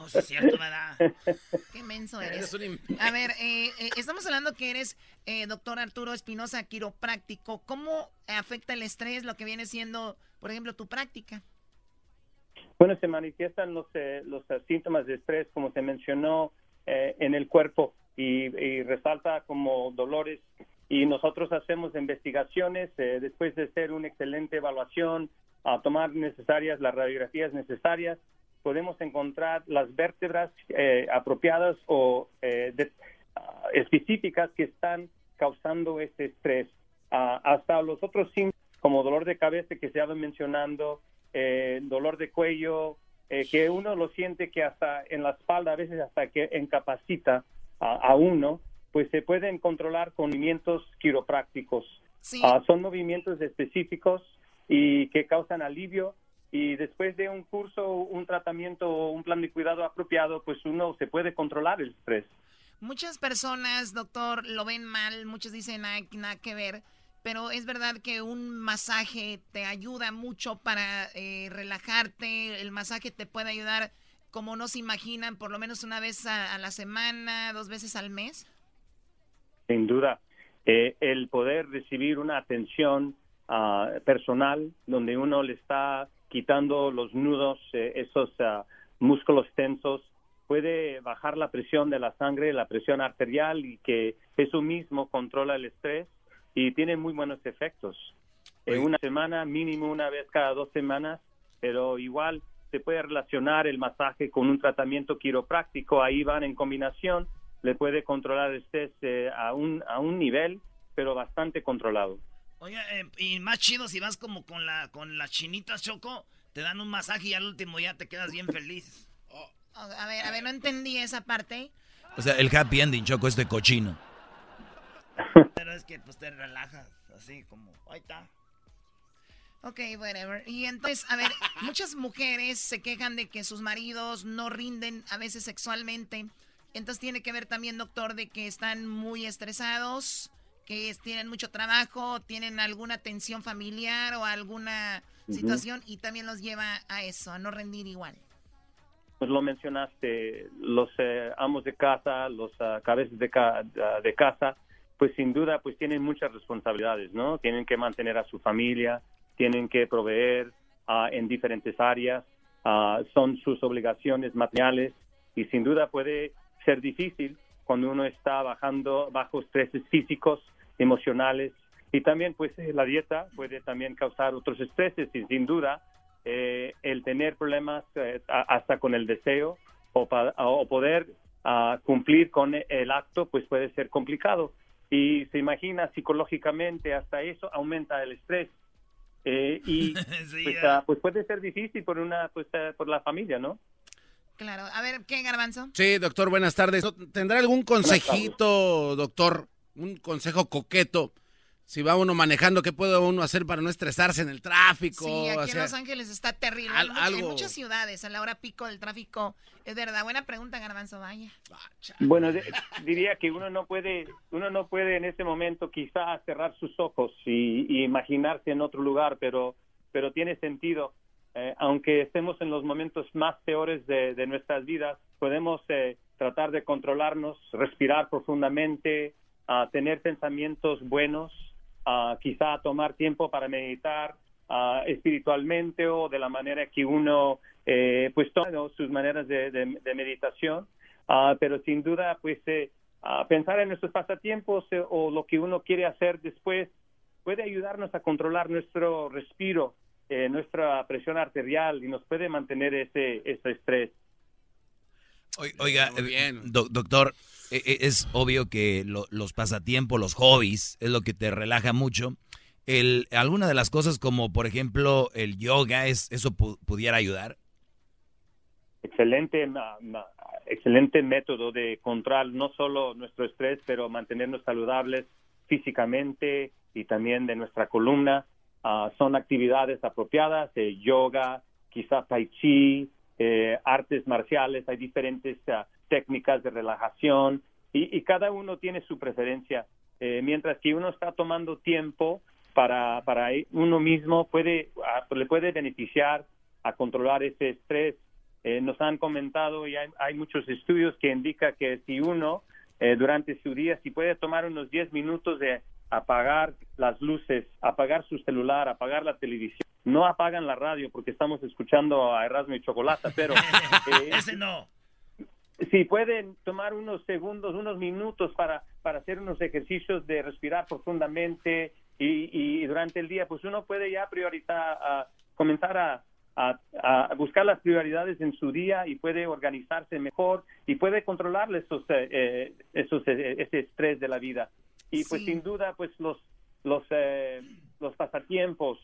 No, sí es cierto, ¿verdad? Qué menso eres. Eres un im- A ver, eh, eh, estamos hablando que eres eh, doctor Arturo Espinosa, quiropráctico. ¿Cómo afecta el estrés lo que viene siendo, por ejemplo, tu práctica? Bueno, se manifiestan los, eh, los eh, síntomas de estrés, como se mencionó, eh, en el cuerpo y, y resalta como dolores. Y nosotros hacemos investigaciones eh, después de hacer una excelente evaluación, a tomar necesarias las radiografías necesarias, podemos encontrar las vértebras eh, apropiadas o eh, de- ah, específicas que están causando este estrés. Ah, hasta los otros síntomas, como dolor de cabeza que se ha mencionando, eh, dolor de cuello, eh, que uno lo siente que hasta en la espalda, a veces hasta que incapacita a, a uno, pues se pueden controlar con movimientos quiroprácticos. Sí. Ah, son movimientos específicos y que causan alivio y después de un curso, un tratamiento o un plan de cuidado apropiado, pues uno se puede controlar el estrés. Muchas personas, doctor, lo ven mal, muchos dicen "Ay, nada que ver, pero es verdad que un masaje te ayuda mucho para eh, relajarte, el masaje te puede ayudar como no se imaginan, por lo menos una vez a, a la semana, dos veces al mes? Sin duda. Eh, el poder recibir una atención ah, personal donde uno le está quitando los nudos, eh, esos ah, músculos tensos, puede bajar la presión de la sangre, la presión arterial y que eso mismo controla el estrés y tiene muy buenos efectos. En una semana, mínimo una vez cada dos semanas, pero igual se puede relacionar el masaje con un tratamiento quiropráctico, ahí van en combinación, le puede controlar el estrés eh, a, un, a un nivel, pero bastante controlado. Oiga, eh, y más chido si vas como con la con las chinitas, Choco, te dan un masaje y al último ya te quedas bien feliz. A ver, a ver, no entendí esa parte. O sea, el happy ending, Choco, este cochino. Pero es que pues te relajas, así como, ahí está. Ok, whatever. Y entonces, a ver, muchas mujeres se quejan de que sus maridos no rinden a veces sexualmente. Entonces tiene que ver también, doctor, de que están muy estresados, que tienen mucho trabajo, tienen alguna tensión familiar o alguna situación y también los lleva a eso, a no rendir igual. Pues lo mencionaste, los eh, amos de casa, los ah, cabezas de, ca- de casa, pues sin duda pues tienen muchas responsabilidades, ¿no? Tienen que mantener a su familia, tienen que proveer ah, en diferentes áreas, ah, son sus obligaciones materiales y sin duda puede ser difícil cuando uno está bajando bajo estreses físicos, emocionales y también pues eh, la dieta puede también causar otros estreses y sin duda eh, el tener problemas eh, a- hasta con el deseo o, pa- o poder ah, cumplir con el acto, pues puede ser complicado. Y se imagina psicológicamente hasta eso aumenta el estrés. Eh, y pues, ah. pues puede ser difícil por una pues por la familia, ¿no? Claro. A ver, ¿qué, Garbanzo? Sí, doctor, buenas tardes. ¿Tendrá algún consejito, doctor? Un consejo coqueto. Si va uno manejando, ¿qué puede uno hacer para no estresarse en el tráfico? Sí, aquí O en Los Ángeles está terrible. al- en, muchas ciudades, a la hora pico del tráfico, es verdad. Buena pregunta, Garbanzo, vaya. Bueno, de- diría que uno no puede, uno no puede en ese momento quizá cerrar sus ojos y, y imaginarse en otro lugar, pero, pero tiene sentido. Eh, aunque estemos en los momentos más peores de, de nuestras vidas, podemos eh, tratar de controlarnos, respirar profundamente, ah, tener pensamientos buenos, ah, quizá tomar tiempo para meditar ah, espiritualmente o de la manera que uno eh, pues toma ¿no? sus maneras de, de- de meditación, Ah, pero sin duda pues eh, pensar en nuestros pasatiempos eh, o lo que uno quiere hacer después puede ayudarnos a controlar nuestro respiro, eh, nuestra presión arterial y nos puede mantener ese, ese estrés. Oi- Oiga, do- doctor, es obvio que lo- los pasatiempos, los hobbies, es lo que te relaja mucho. El, alguna de las cosas como, por ejemplo, el yoga, es, ¿eso pu- pudiera ayudar? excelente excelente método de controlar no solo nuestro estrés pero mantenernos saludables físicamente y también de nuestra columna Ah, son actividades apropiadas de yoga quizás tai chi eh, artes marciales hay diferentes ah, técnicas de relajación y, y cada uno tiene su preferencia. Eh, mientras que uno está tomando tiempo para para uno mismo puede ah, le puede beneficiar a controlar ese estrés. Eh, nos han comentado y hay, hay muchos estudios que indican que si uno eh, durante su día, si puede tomar unos 10 minutos de apagar las luces, apagar su celular, apagar la televisión, no apagan la radio porque estamos escuchando a Erasmo y Chocolata, pero eh, Ese no. Si pueden tomar unos segundos, unos minutos para, para hacer unos ejercicios de respirar profundamente y, y durante el día, pues uno puede ya priorizar, a comenzar a, a- a buscar las prioridades en su día y puede organizarse mejor y puede controlar esos, eh, eh, esos, eh, ese estrés de la vida. Y pues sin duda, pues los, los, eh, los pasatiempos,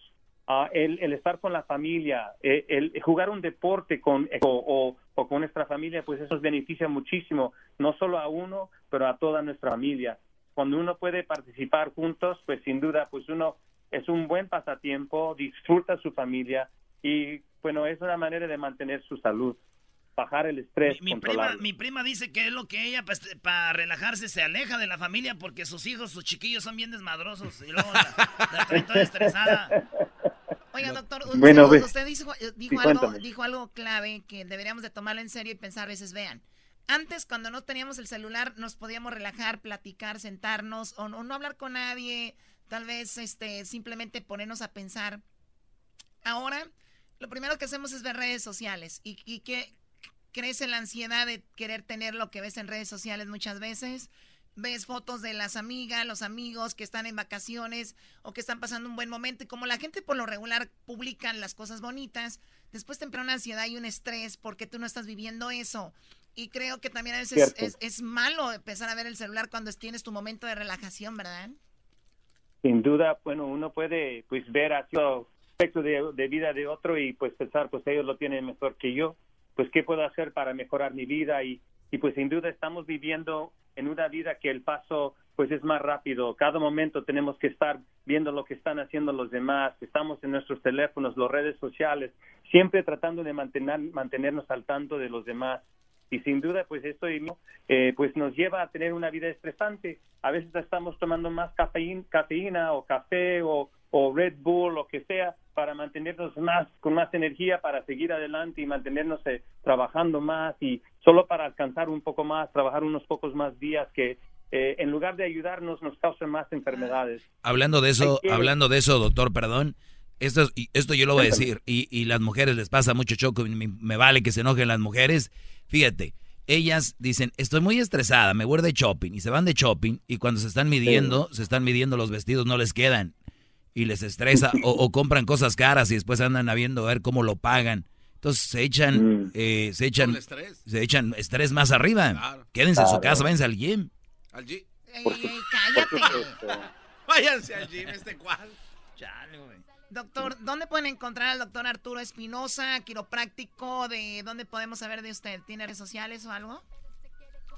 ah, el, el estar con la familia, eh, el jugar un deporte con, o, o- o con nuestra familia, pues eso beneficia muchísimo, no solo a uno, pero a toda nuestra familia. Cuando uno puede participar juntos, pues sin duda, pues uno es un buen pasatiempo, disfruta a su familia y bueno, es una manera de mantener su salud, bajar el estrés, Mi prima, mi prima dice que es lo que ella, pues, para relajarse, se aleja de la familia porque sus hijos, sus chiquillos son bien desmadrosos y luego la, la trae toda estresada. Oiga, doctor, usted, usted dijo, eh, dijo Sí, algo, dijo algo clave que deberíamos de tomarlo en serio y pensar a veces, vean. Antes, cuando no teníamos el celular, nos podíamos relajar, platicar, sentarnos o, no- no hablar con nadie, tal vez este, simplemente ponernos a pensar. Ahora, lo primero que hacemos es ver redes sociales y, y que crece la ansiedad de querer tener lo que ves en redes sociales muchas veces. Ves fotos de las amigas, los amigos que están en vacaciones o que están pasando un buen momento y como la gente por lo regular publican las cosas bonitas, después te entra una ansiedad y un estrés porque tú no estás viviendo eso. Y creo que también a veces Cierto. es, es malo empezar a ver el celular cuando tienes tu momento de relajación, ¿verdad? Sin duda, bueno, uno puede pues ver así los aspectos de, de vida de otro y pues pensar, pues ellos lo tienen mejor que yo, pues qué puedo hacer para mejorar mi vida y, y pues sin duda estamos viviendo en una vida que el paso pues es más rápido. Cada momento tenemos que estar viendo lo que están haciendo los demás. Estamos en nuestros teléfonos, las redes sociales, siempre tratando de mantener, mantenernos al tanto de los demás. Y sin duda, pues esto eh, pues nos lleva a tener una vida estresante. A veces estamos tomando más cafeína, o café o, o Red Bull, lo que sea, para mantenernos más con más energía para seguir adelante y mantenernos eh, trabajando más y solo para alcanzar un poco más, trabajar unos pocos más días que eh, en lugar de ayudarnos nos causan más enfermedades. Hablando de eso, que- hablando de eso, doctor, perdón. Esto, es- esto yo lo voy a decir. Y, y las mujeres les pasa mucho choco. y Me, me vale que se enojen las mujeres. Fíjate, ellas dicen, estoy muy estresada, me voy de shopping. Y se van de shopping. Y cuando se están midiendo, se están midiendo los vestidos, no les quedan. Y les estresa. o, o compran cosas caras y después andan a viendo a ver cómo lo pagan. Entonces se echan, eh, se echan, estrés. se echan estrés más arriba. Quédense en su casa, váyanse al gym. Al G. cállate. Váyanse al gym, este cual. Doctor, ¿dónde pueden encontrar al doctor Arturo Espinosa, quiropráctico? ¿De dónde podemos saber de usted? ¿Tiene redes sociales o algo?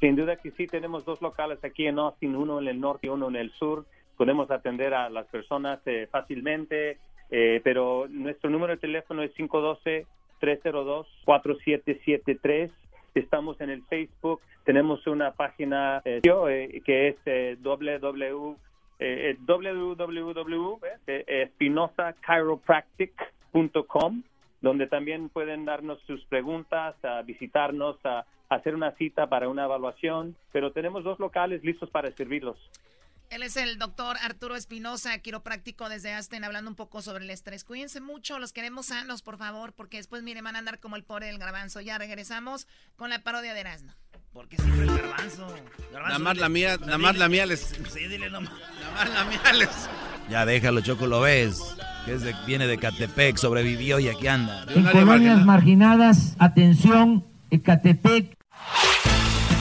Sin duda que sí, tenemos dos locales aquí en Austin, uno en el norte y uno en el sur. Podemos atender a las personas eh, fácilmente, eh, pero nuestro número de teléfono es 512-302-4773. Estamos en el Facebook, tenemos una página eh, eh, que es www, eh, www.espinosachiropractic.com donde también pueden darnos sus preguntas, a visitarnos, a hacer una cita para una evaluación, pero tenemos dos locales listos para servirlos. Él es el doctor Arturo Espinosa, quiropráctico desde Aston, hablando un poco sobre el estrés. Cuídense mucho, los queremos sanos, por favor, porque después, miren, van a andar como el pobre del garbanzo. Ya regresamos con la parodia de Erasmo. Porque siempre el garbanzo. garbanzo Nada más la mía, nada más la mía les. Sí, dile nomás. Nada más la mía les. Ya déjalo, Choco, lo ves. Que es de- viene de Catepec, sobrevivió y aquí anda. En colonias marginadas, atención, Ecatepec.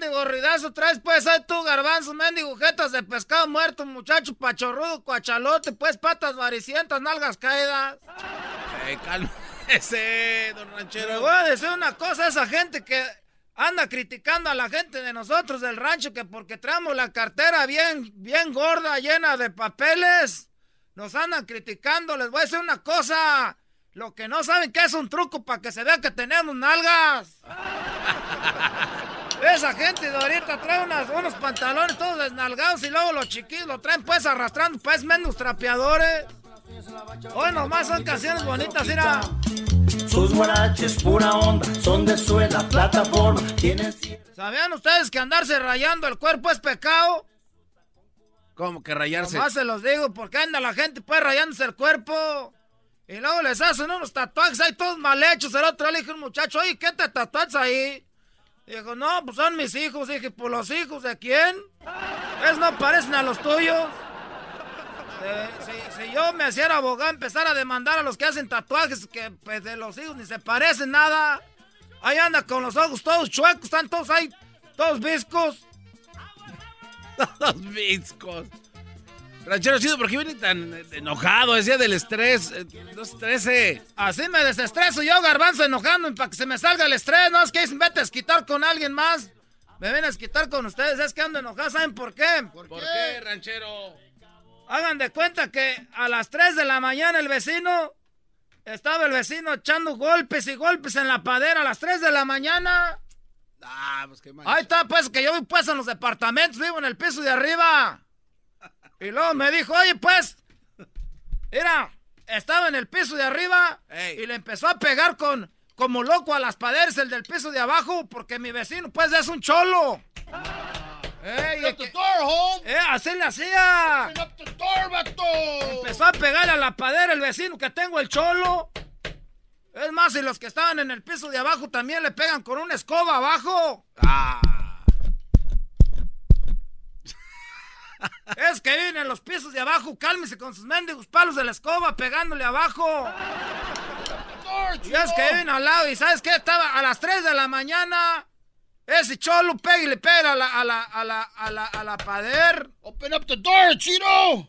Mendigo ridazo? ¿Traes pues ahí tu garbanzo, mendigo jetas de pescado muerto, muchacho pachorrudo, cuachalote, pues patas varicientas, nalgas caídas? Eh, cálmese, don Ranchero. Le voy a decir una cosa a esa gente que anda criticando a la gente de nosotros del rancho que porque traemos la cartera bien, bien gorda, llena de papeles, nos andan criticando. Les voy a decir una cosa. Lo que no saben que es un truco para que se vea que tenemos nalgas. Esa gente de ahorita trae unas- unos pantalones todos desnalgados y luego los chiquillos lo traen pues arrastrando pues menos trapeadores. Hoy nomás son canciones bonitas, mira. Sus guaraches pura onda, son de suela, plataforma, tienen... ¿Sabían ustedes que andarse rayando el cuerpo es pecado? ¿Cómo que rayarse? Nomás se los digo, porque anda la gente pues rayándose el cuerpo. Y luego les hacen unos tatuajes ahí todos mal hechos. El otro le dije a un muchacho, oye, ¿qué te tatuajes ahí? Dijo, no, pues son mis hijos. Dije, pues los hijos de quién? Es no parecen a los tuyos. Si, si yo me hiciera abogado, empezar a demandar a los que hacen tatuajes que pues, de los hijos ni se parecen nada. Ahí anda con los ojos todos chuecos, están todos ahí, todos viscos. Todos viscos. Ranchero chido, ¿por qué viene tan enojado? Decía del estrés. eh, No estrese. Así me desestreso yo, garbanzo, enojando para que se me salga el estrés. No es que vete a esquitar con alguien más. Me ven a esquitar con ustedes. Es que ando enojado, ¿saben por qué? ¿Por, qué, ranchero? Hagan de cuenta que a las 3 de la mañana el vecino... Estaba el vecino echando golpes y golpes en la padera a las 3 de la mañana. Ah, pues qué mal. Ahí está, pues, que yo vivo pues en los departamentos, vivo en el piso de arriba. Y luego me dijo, oye, pues, mira, estaba en el piso de arriba y le empezó a pegar con, como loco a las paredes el del piso de abajo, porque mi vecino, pues, es un cholo. Ey, es que- Eh, así le hacía. Empezó a pegarle a la padera el vecino que tengo el cholo. Es más, y los que estaban en el piso de abajo también le pegan con una escoba abajo. Es que viven en los pisos de abajo, cálmese con sus mendigos palos de la escoba pegándole abajo. Y es que viven al lado y ¿sabes qué? Estaba a las 3 de la mañana. Ese cholo pega y le pega a la, a la, a la, a la, a la pader. Open up the door, chino.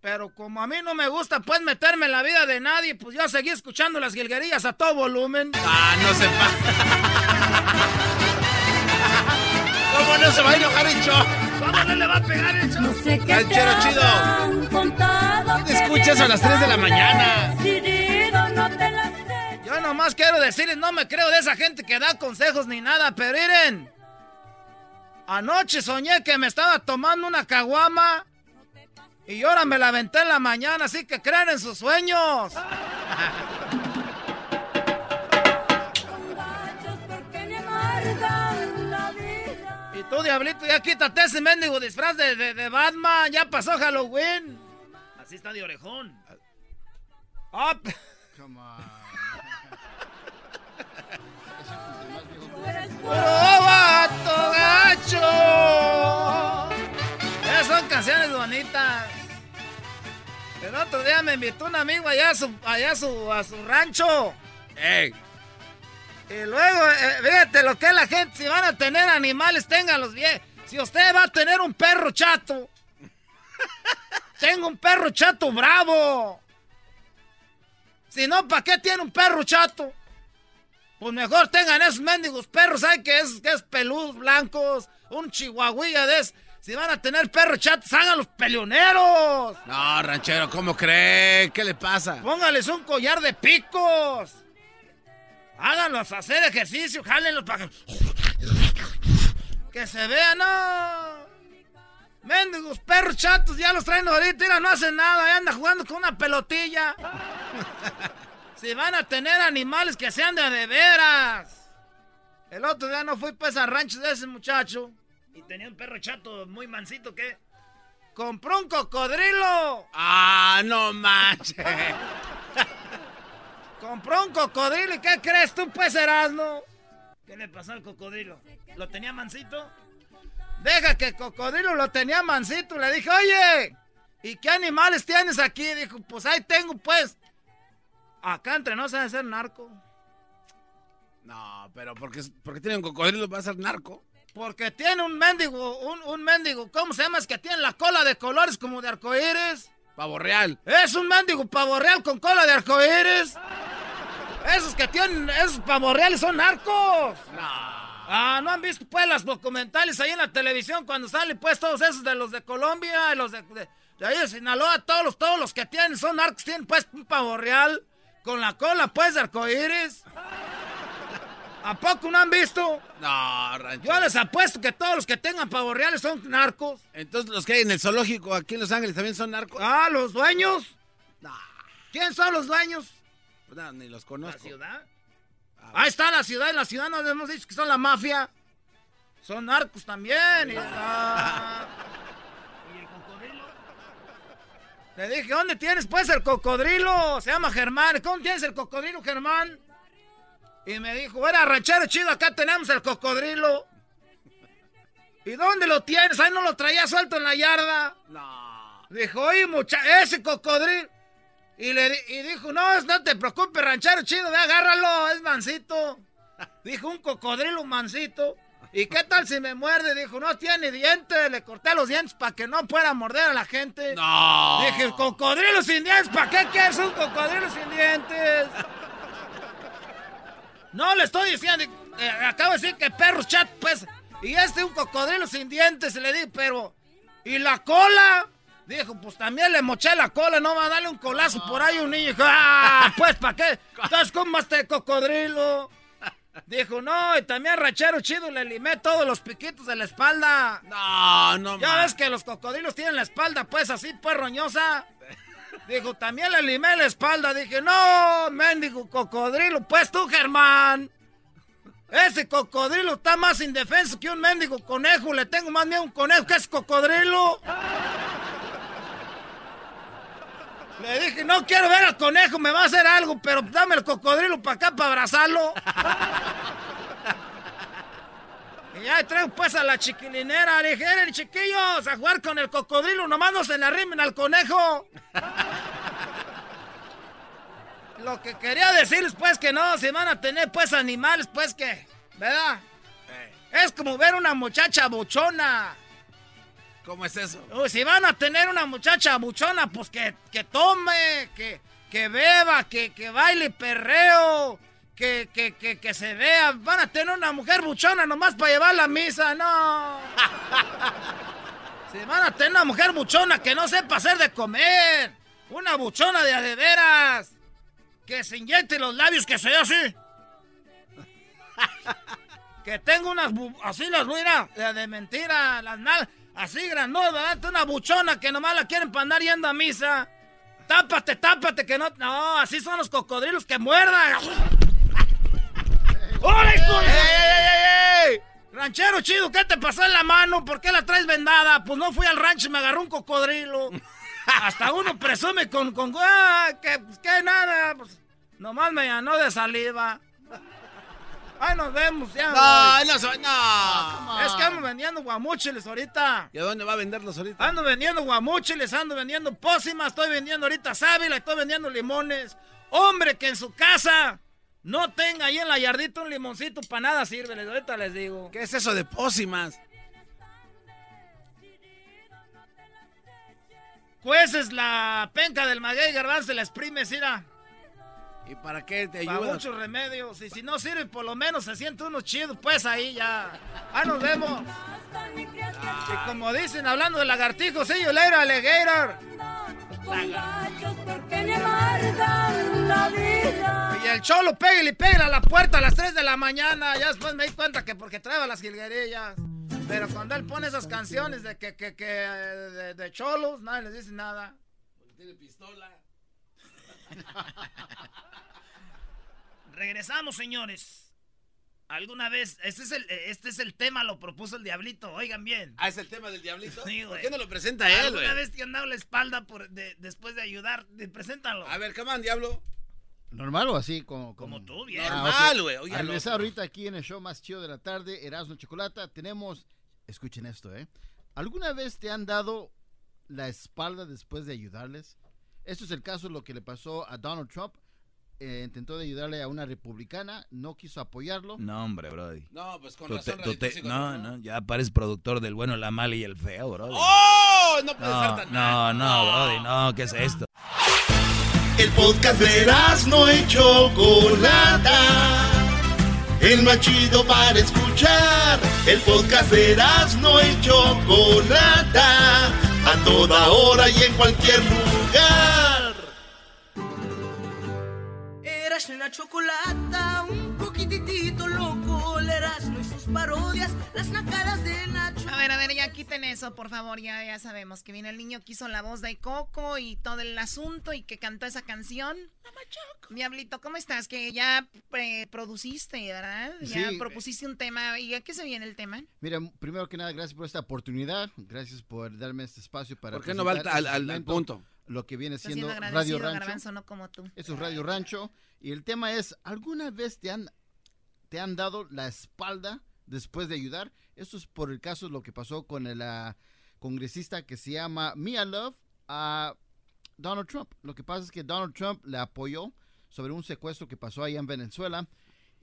Pero como a mí no me gusta pues meterme en la vida de nadie, pues yo seguí escuchando las guilguerías a todo volumen. Ah, no se ¿Cómo no se va a enojar el? ¿Cómo no le va a pegar el show? Ranchero chido. ¿Quién escucha eso a las 3 de la mañana? Yo nomás quiero decirles, no me creo de esa gente que da consejos ni nada, pero miren. Anoche soñé que me estaba tomando una caguama y ahora me la aventé en la mañana, así que crean en sus sueños. tú, diablito, ya quítate ese mendigo disfraz de, de- de Batman, ya pasó Halloween. Así está de orejón. Ah, p- ¡Puro vato gacho! Esas son canciones bonitas. El otro día me invitó un amigo allá a su, allá a su, a su rancho. Y luego, eh, fíjate lo que es la gente. Si van a tener animales, ténganlos bien. Si usted va a tener un perro chato, tengo un perro chato bravo. Si no, ¿para qué tiene un perro chato? Pues mejor tengan esos mendigos perros, ¿saben que es, que es peludos blancos? Un chihuahuilla de es. Si van a tener perros chatos, hagan los peleoneros. No, ranchero, ¿cómo cree? ¿Qué le pasa? Póngales un collar de picos. Háganlos hacer ejercicio, jálenlos para que... se vean, no. Mendigos perros chatos, ya los traen ahorita, mira, no hacen nada, ahí anda jugando con una pelotilla. si van a tener animales que sean de a de veras. El otro día no fui pues al rancho de ese muchacho. Y tenía un perro chato muy mansito que... Compró un cocodrilo. Ah, no manches. Compró un cocodrilo y ¿qué crees tú, pues, Erasmo? ¿Qué le pasó al cocodrilo? ¿Lo tenía mansito? Deja que el cocodrilo lo tenía mansito. Le dije, oye, ¿y qué animales tienes aquí? Dijo, pues ahí tengo, pues. Acá entre no sabe ser narco. No, pero porque, porque tiene un cocodrilo va a ser narco. Porque tiene un mendigo, un, un mendigo, ¿cómo se llama? Es que tiene la cola de colores como de arcoíris. Pavo real. Es un mendigo pavo real con cola de arcoíris. Esos que tienen, esos pavos reales son narcos. Ah, ¿no han visto pues las documentales ahí en la televisión cuando salen pues todos esos de los de Colombia, los de, de, de ahí de Sinaloa, todos los, todos los que tienen son narcos, tienen pues un pavo real con la cola pues de arcoíris. ¿A poco no han visto? No, ranchero. Yo les apuesto que todos los que tengan pavos reales son narcos. Entonces los que hay en el zoológico aquí en Los Ángeles también son narcos. Ah, los dueños. ¿Quién son los dueños? Ni los conozco. ¿La ciudad? Ahí está la ciudad, en la ciudad nos hemos dicho que son la mafia. Son narcos también. y- ah. ¿Y el cocodrilo? Le dije, ¿dónde tienes pues el cocodrilo? Se llama Germán. ¿Cómo tienes el cocodrilo, Germán? Y me dijo, era ranchero chido, acá tenemos el cocodrilo. ¿Y dónde lo tienes? Ahí no lo traía suelto en la yarda. No. Dijo, oye, mucha, ese cocodrilo. Y, le, y dijo, no, no te preocupes, ranchero chido, ve, agárralo, es mansito. Dijo un cocodrilo mansito. ¿Y qué tal si me muerde? Dijo, no tiene dientes. Le corté los dientes para que no pueda morder a la gente. No. Dije, cocodrilo sin dientes. ¿Para qué quieres un cocodrilo sin dientes? No, le estoy diciendo. eh, acabo de decir que perros chat, pues. Y este un cocodrilo sin dientes. Le di, pero. ¿Y la cola? Dijo, pues también le moché la cola, no va a darle un colazo por ahí a un niño. Dijo, ah, pues, ¿para qué? Entonces, ¿cómo este cocodrilo? Dijo, no, y también rachero chido, le limé todos los piquitos de la espalda. No, no, Ya ves que los cocodrilos tienen la espalda, pues, así, pues, roñosa. Dijo, también le limé la espalda. Dije, no, mendigo cocodrilo, pues tú, Germán. Ese cocodrilo está más indefenso que un mendigo conejo. Le tengo más miedo a un conejo que ese cocodrilo. Le dije, no quiero ver al conejo, me va a hacer algo, pero dame el cocodrilo para acá para abrazarlo. y ya traigo pues a la chiquilinera. Le dije, "Eren, chiquillos, a jugar con el cocodrilo, nomás no se le arrimen al conejo. Lo que quería decirles, pues, que no, si van a tener, pues, animales, pues, que, ¿verdad? Es como ver una muchacha buchona. ¿Cómo es eso? Uy, si van a tener una muchacha buchona, pues que, que tome, que, que beba, que, que baile perreo, que, que, que, que se vea. Van a tener una mujer buchona nomás para llevar la misa, no. si van a tener una mujer buchona que no sepa hacer de comer, una buchona de a de veras, que se inyecte los labios, que sea así. que tenga unas, bu- así las mira, de mentira, las nalgas. Así grandotas, ¿verdad? Una buchona que nomás la quieren para andar yendo a misa. Tápate, tápate, que no. No, así son los cocodrilos que muerdan. ¡Hola, hijo de- Ranchero chido, ¿qué te pasó en la mano? ¿Por qué la traes vendada? Pues no fui al rancho y me agarró un cocodrilo. Hasta uno presume con. con ah, que, que nada. Pues, nomás me llenó de saliva. Ay, nos vemos, ya. No, no soy- no. Es que ando vendiendo guamúchiles ahorita. ¿Y a dónde va a venderlos ahorita? Ando vendiendo guamúchiles, ando vendiendo pócimas, estoy vendiendo ahorita sábila, estoy vendiendo limones. Hombre, que en su casa no tenga ahí en la yardita un limoncito para nada sirve, ahorita les digo. ¿Qué es eso de pócimas? Cueces la penca del maguey garbanzo, la exprimes, mira. ¿Y para qué te Para ayuda? muchos remedios. Y si no sirve, por lo menos se siente uno chido, pues ahí ya. Ah, nos vemos. Y como dicen, hablando de lagartijos, sí, yo later, alligator. Y el cholo pega y pega a la puerta a las 3 de la mañana. Ya después me di cuenta que porque traeba las jilguerillas. Pero cuando él pone esas canciones de que, que, que de, de cholos, nadie les dice nada. Tiene pistola. Regresamos, señores. ¿Alguna vez? Este es, el, este es el tema, lo propuso el Diablito. Oigan bien. Ah, es el tema del diablito. Sí, ¿Por güey. qué no lo presenta él, ¿Alguna güey? vez te han dado la espalda por, de- después de ayudar? De- Preséntalo. A ver, come on, diablo. ¿Normal o así? Como, Como tú, bien. Normal, güey, oiga, Al regresar loco. ahorita aquí en el show más chido de la tarde, Erasmo Chocolata, tenemos... Escuchen esto, ¿eh? ¿Alguna vez te han dado la espalda después de ayudarles? Esto es el caso de lo que le pasó a Donald Trump. Eh, intentó de ayudarle a una republicana, no quiso apoyarlo. No, hombre, Brody. No, pues con Tú razón. te- te- no, no, ya pares productor del bueno, la mala y el feo, Brody. ¡Oh! No puede No, ser tan no, no, Brody, no, ¿qué es esto? El podcast de no y Chocolata. El más chido para escuchar. El podcast de no y Chocolata. A toda hora y en cualquier lugar. Eras una chocolata, un poquitito loco, el Erasmo y sus parodias, las nacadas de Nacho. A ver, a ver, ya quiten eso, por favor. Ya, ya sabemos que viene el niño que hizo la voz de Coco y todo el asunto y que cantó esa canción. Diablito, ¿cómo estás? Que ya eh, produciste, ¿verdad? Ya Sí. propusiste un tema. ¿Y a qué se viene el tema? Mira, primero que nada, gracias por esta oportunidad. Gracias por darme este espacio para. ¿Por qué no va al- al- al- punto? Lo que viene siendo siendo Radio Rancho. Garbanzo, no como tú. Eso es Radio Rancho. Y el tema es: ¿alguna vez te han, te han dado la espalda después de ayudar? Esto es por el caso de lo que pasó con el ah, congresista que se llama Mia Love a Donald Trump. Lo que pasa es que Donald Trump le apoyó sobre un secuestro que pasó allá en Venezuela.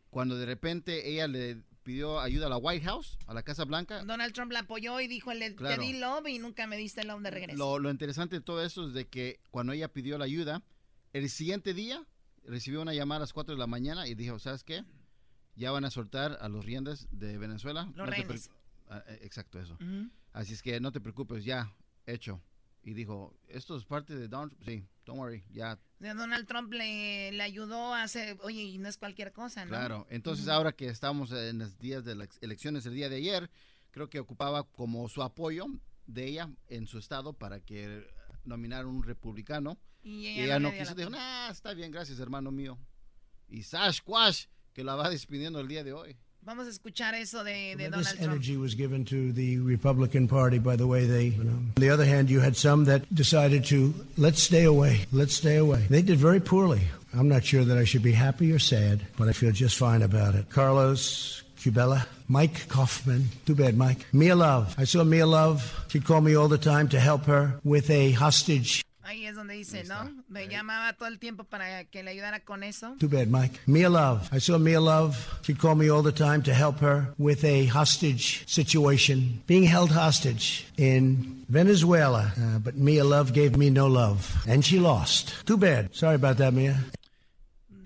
cuando de repente ella le pidió ayuda a la White House, a la Casa Blanca. Donald Trump la apoyó y dijo, le Claro. te di love y nunca me diste love de regreso. Lo, lo interesante de todo eso es de que cuando ella pidió la ayuda, el siguiente día recibió una llamada a las 4 de la mañana y dijo, ¿sabes qué? Ya van a soltar a los riendes de Venezuela. Los No Ah, eh, exacto, eso. Así es que no te preocupes, ya, hecho. Y dijo, esto es parte de Donald Sí, don't worry, ya, sea, Donald Trump le, le ayudó a hacer, oye, y no es cualquier cosa, ¿no? Claro, entonces ahora que estamos en los días de las elecciones el día de ayer, creo que ocupaba como su apoyo de ella en su estado para que nominara un republicano. Y Y ella no quiso, dijo, nah, está bien, gracias hermano mío. Y Sash Quash, que la va despidiendo el día de hoy. Vamos a escuchar eso de, de Donald Trump. energy was given to the Republican Party by the way they. You know. On the other hand, you had some that decided to let's stay away, let's stay away. They did very poorly. I'm not sure that I should be happy or sad, but I feel just fine about it. Carlos Cubella, Mike Kaufman. Too bad, Mike. Mia Love. I saw Mia Love. She'd call me all the time to help her with a hostage. Ahí es donde dice, ¿no? Me llamaba todo el tiempo para que le ayudara con eso. Too bad, Mike. Mia Love. I saw Mia Love. She'd call me all the time to help her with a hostage situation, being held hostage in Venezuela. Uh, but Mia Love gave me no love, and she lost. Too bad. Sorry about that, Mia.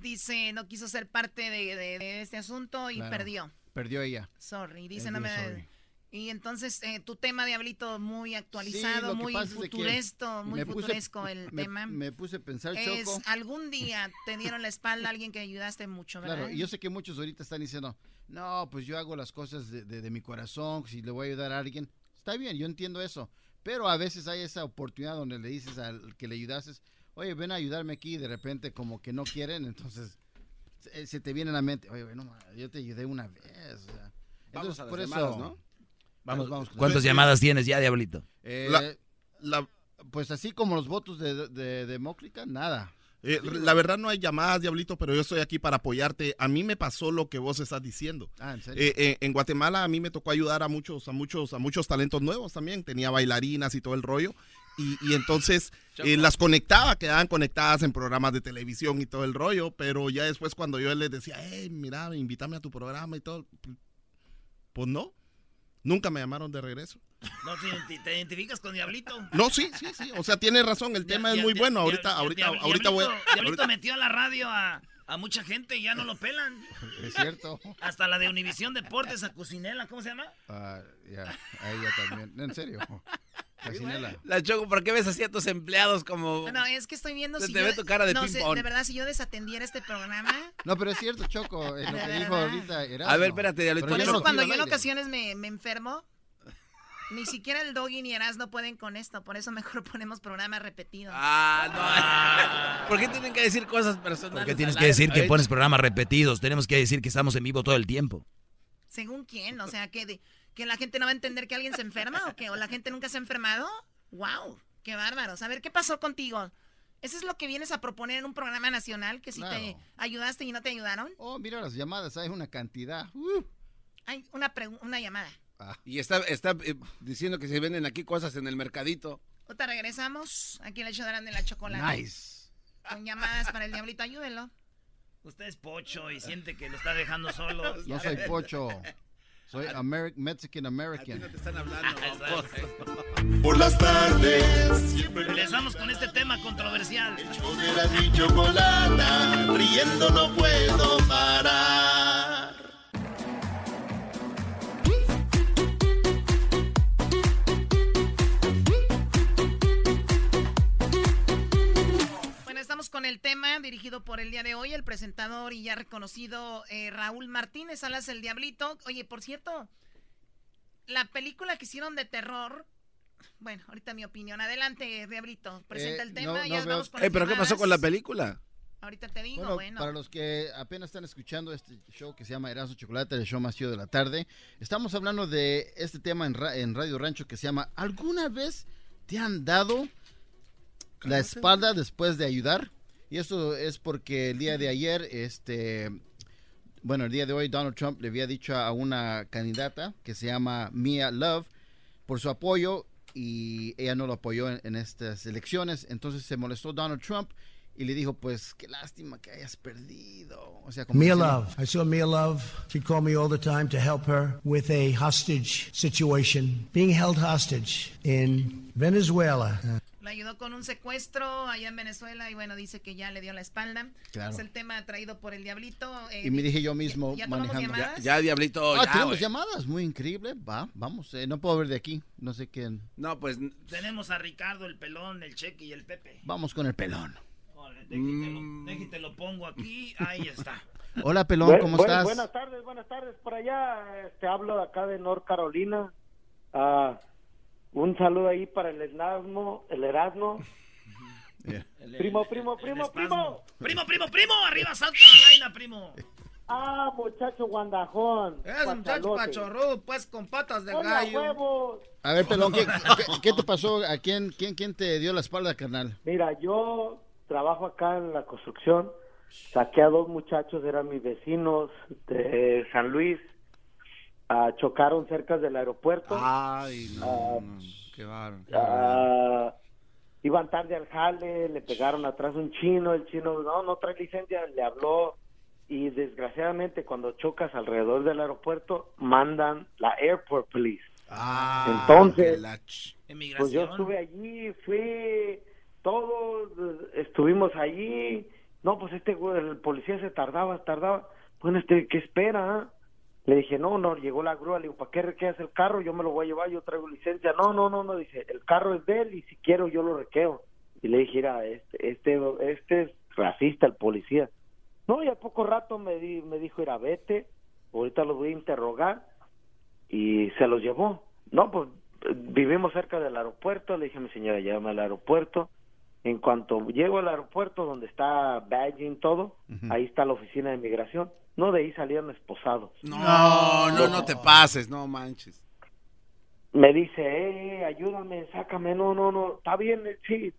Dice, no quiso ser parte de, de- de este asunto y Claro. perdió. Perdió ella. Sorry, dice, no me... sorry. Y entonces, eh, tu tema, Diablito, muy actualizado, muy futuresto, muy puse- futuresco el me- tema. Me puse a pensar, es, Choco. algún día te dieron la espalda a alguien que ayudaste mucho, ¿verdad? Claro, y yo sé que muchos ahorita están diciendo, no, pues yo hago las cosas de, de- de mi corazón, si le voy a ayudar a alguien, está bien, yo entiendo eso, pero a veces hay esa oportunidad donde le dices al que le ayudases, oye, ven a ayudarme aquí, y de repente como que no quieren, entonces se, se te viene a la mente, oye, bueno, yo te ayudé una vez. o sea. Vamos Entonces, a las por eso. Vamos, vamos. con ¿Cuántas llamadas tienes ya, Diablito? Eh, La- Pues así como los votos de, de Demócrita, nada. Eh, la verdad no hay llamadas, Diablito, pero yo estoy aquí para apoyarte. A mí me pasó lo que vos estás diciendo. Ah, ¿en serio? Eh, eh, en Guatemala a mí me tocó ayudar a muchos, a muchos, a muchos talentos nuevos también. Tenía bailarinas y todo el rollo. Y, y entonces eh, las conectaba, quedaban conectadas en programas de televisión y todo el rollo. Pero ya después cuando yo les decía, hey, mira, invítame a tu programa y todo, pues no. Nunca me llamaron de regreso. No, te, identi- te identificas con Diablito. No, sí, sí, sí. O sea, tienes razón. El tema es muy bueno. Ahorita, ahorita, Diab- ahorita voy. Diablito- a- Diablito ahorita- metió a la radio a, a mucha gente y ya no lo pelan. Es cierto. Hasta la de Univisión Deportes, a Cucinela, ¿cómo se llama? Ah, ya, a ella también. En serio. La Choco, ¿por qué ves así a tus empleados como... No, es que estoy viendo Se si te yo- ve tu cara de no, pong. de verdad, si yo desatendiera este programa... No, pero es cierto, Choco, es lo que dijo ahorita Erasmo. A ver, espérate, Diablito. Pero Por eso no lo cuando yo en ocasiones me, me enfermo, ni siquiera el Doggy ni Eras no pueden con esto. Por eso mejor ponemos programas repetidos. Ah, no. ¿Por qué tienen que decir cosas personales? Porque tienes al que decir que pones programas repetidos. Tenemos que decir que estamos en vivo todo el tiempo. ¿Según quién? O sea, que, de- que la gente no va a entender que alguien se enferma o que o la gente nunca se ha enfermado. ¡Wow! ¡Qué bárbaros! A ver, ¿qué pasó contigo? ¿Eso es lo que vienes a proponer en un programa nacional? Que si te Claro. ayudaste y no te ayudaron. Oh, mira las llamadas, hay una cantidad. Uh. Hay una, una llamada. Y está, está eh, diciendo que se venden aquí cosas en el mercadito. Otra regresamos. Aquí le darán de la chocolate. Nice. Con llamadas para el diablito, ayúdenlo. Usted es pocho y siente que lo está dejando solo. No soy pocho. Soy Ameri- Mexican American. te están hablando. Por las tardes, siempre Regresamos con este tema controversial. de la chocolata, riendo no puedo parar. Con el tema dirigido por el día de hoy, el presentador y ya reconocido eh, Raúl Martínez, alas el Diablito. Oye, por cierto, la película que hicieron de terror, bueno, ahorita mi opinión. Adelante, Diablito, presenta Eh, el tema. no- ya no vamos veo- con Eh, las ¿Pero qué pasó con la película? Ahorita te digo, Bueno, bueno. para los que apenas están escuchando este show que se llama Erasmo Chocolate, el show más chido de la tarde, estamos hablando de este tema en, ra- en Radio Rancho que se llama ¿Alguna vez te han dado la espalda después de ayudar? Y eso es porque el día de ayer, este, bueno, el día de hoy Donald Trump le había dicho a una candidata que se llama Mia Love por su apoyo y ella no lo apoyó en, en estas elecciones. Entonces se molestó Donald Trump y le dijo, pues qué lástima que hayas perdido. O sea, como Mia Love. I saw Mia Love. She called me all the time to help her with a hostage situation, being held hostage in Venezuela. Le ayudó con un secuestro allá en Venezuela y bueno, dice que ya le dio la espalda. Claro. Es el tema traído por el Diablito. eh, Y me dije yo mismo ¿Ya, ya manejando. llamadas? Ya, Diablito, Ah, ya, tenemos llamadas, muy increíble. Va, vamos, eh, no puedo ver de aquí, no sé quién. No, pues Tenemos a Ricardo, el pelón, el cheque y el Pepe. vamos con el pelón. Déjate, lo pongo aquí. Ahí está. Hola, pelón, ¿cómo bu- estás? Buenas tardes, buenas tardes. Por allá te hablo de acá de North Carolina. Ah, un saludo ahí para el Erasmo, el Erasmo. Primo, primo, primo, primo. Primo, primo, primo. Arriba South Carolina, primo. Ah, muchacho guandajón. Es un muchacho pachorrudo, pues, con patas de Hola, gallo. huevos. A ver, pelón, ¿qué, qué, qué te pasó? ¿A quién, quién, quién te dio la espalda, carnal? Mira, yo trabajo acá en la construcción. Saqué a dos muchachos, eran mis vecinos de San Luis. Ah, chocaron cerca del aeropuerto. Ay, no, Ah, no, qué bárbaro. Ah, iban tarde al jale, le pegaron atrás un chino, el chino no, no trae licencia, le habló y desgraciadamente cuando chocas alrededor del aeropuerto mandan la airport police. Ah, Entonces, que la ch- pues yo estuve allí, fui, todos estuvimos allí. No, pues este güey, el policía se tardaba, tardaba. Bueno, este, ¿qué espera? Le dije, no, no, llegó la grúa, le digo, ¿para qué requeas el carro? Yo me lo voy a llevar, yo traigo licencia. No, no, no, no, dice, el carro es de él y si quiero yo lo requeo. Y le dije, mira, este, este, este es racista el policía. No, y al poco rato me, di- me dijo, mira, vete, ahorita los voy a interrogar y se los llevó. No, pues vivimos cerca del aeropuerto, le dije a mi señora, llévame al aeropuerto. En cuanto llego al aeropuerto donde está badging todo, ahí está la oficina de migración. No, de ahí salieron esposados. No, no, no te pases, no manches. Me dice, eh, ayúdame, sácame, no, no, no, está bien, eh, sí.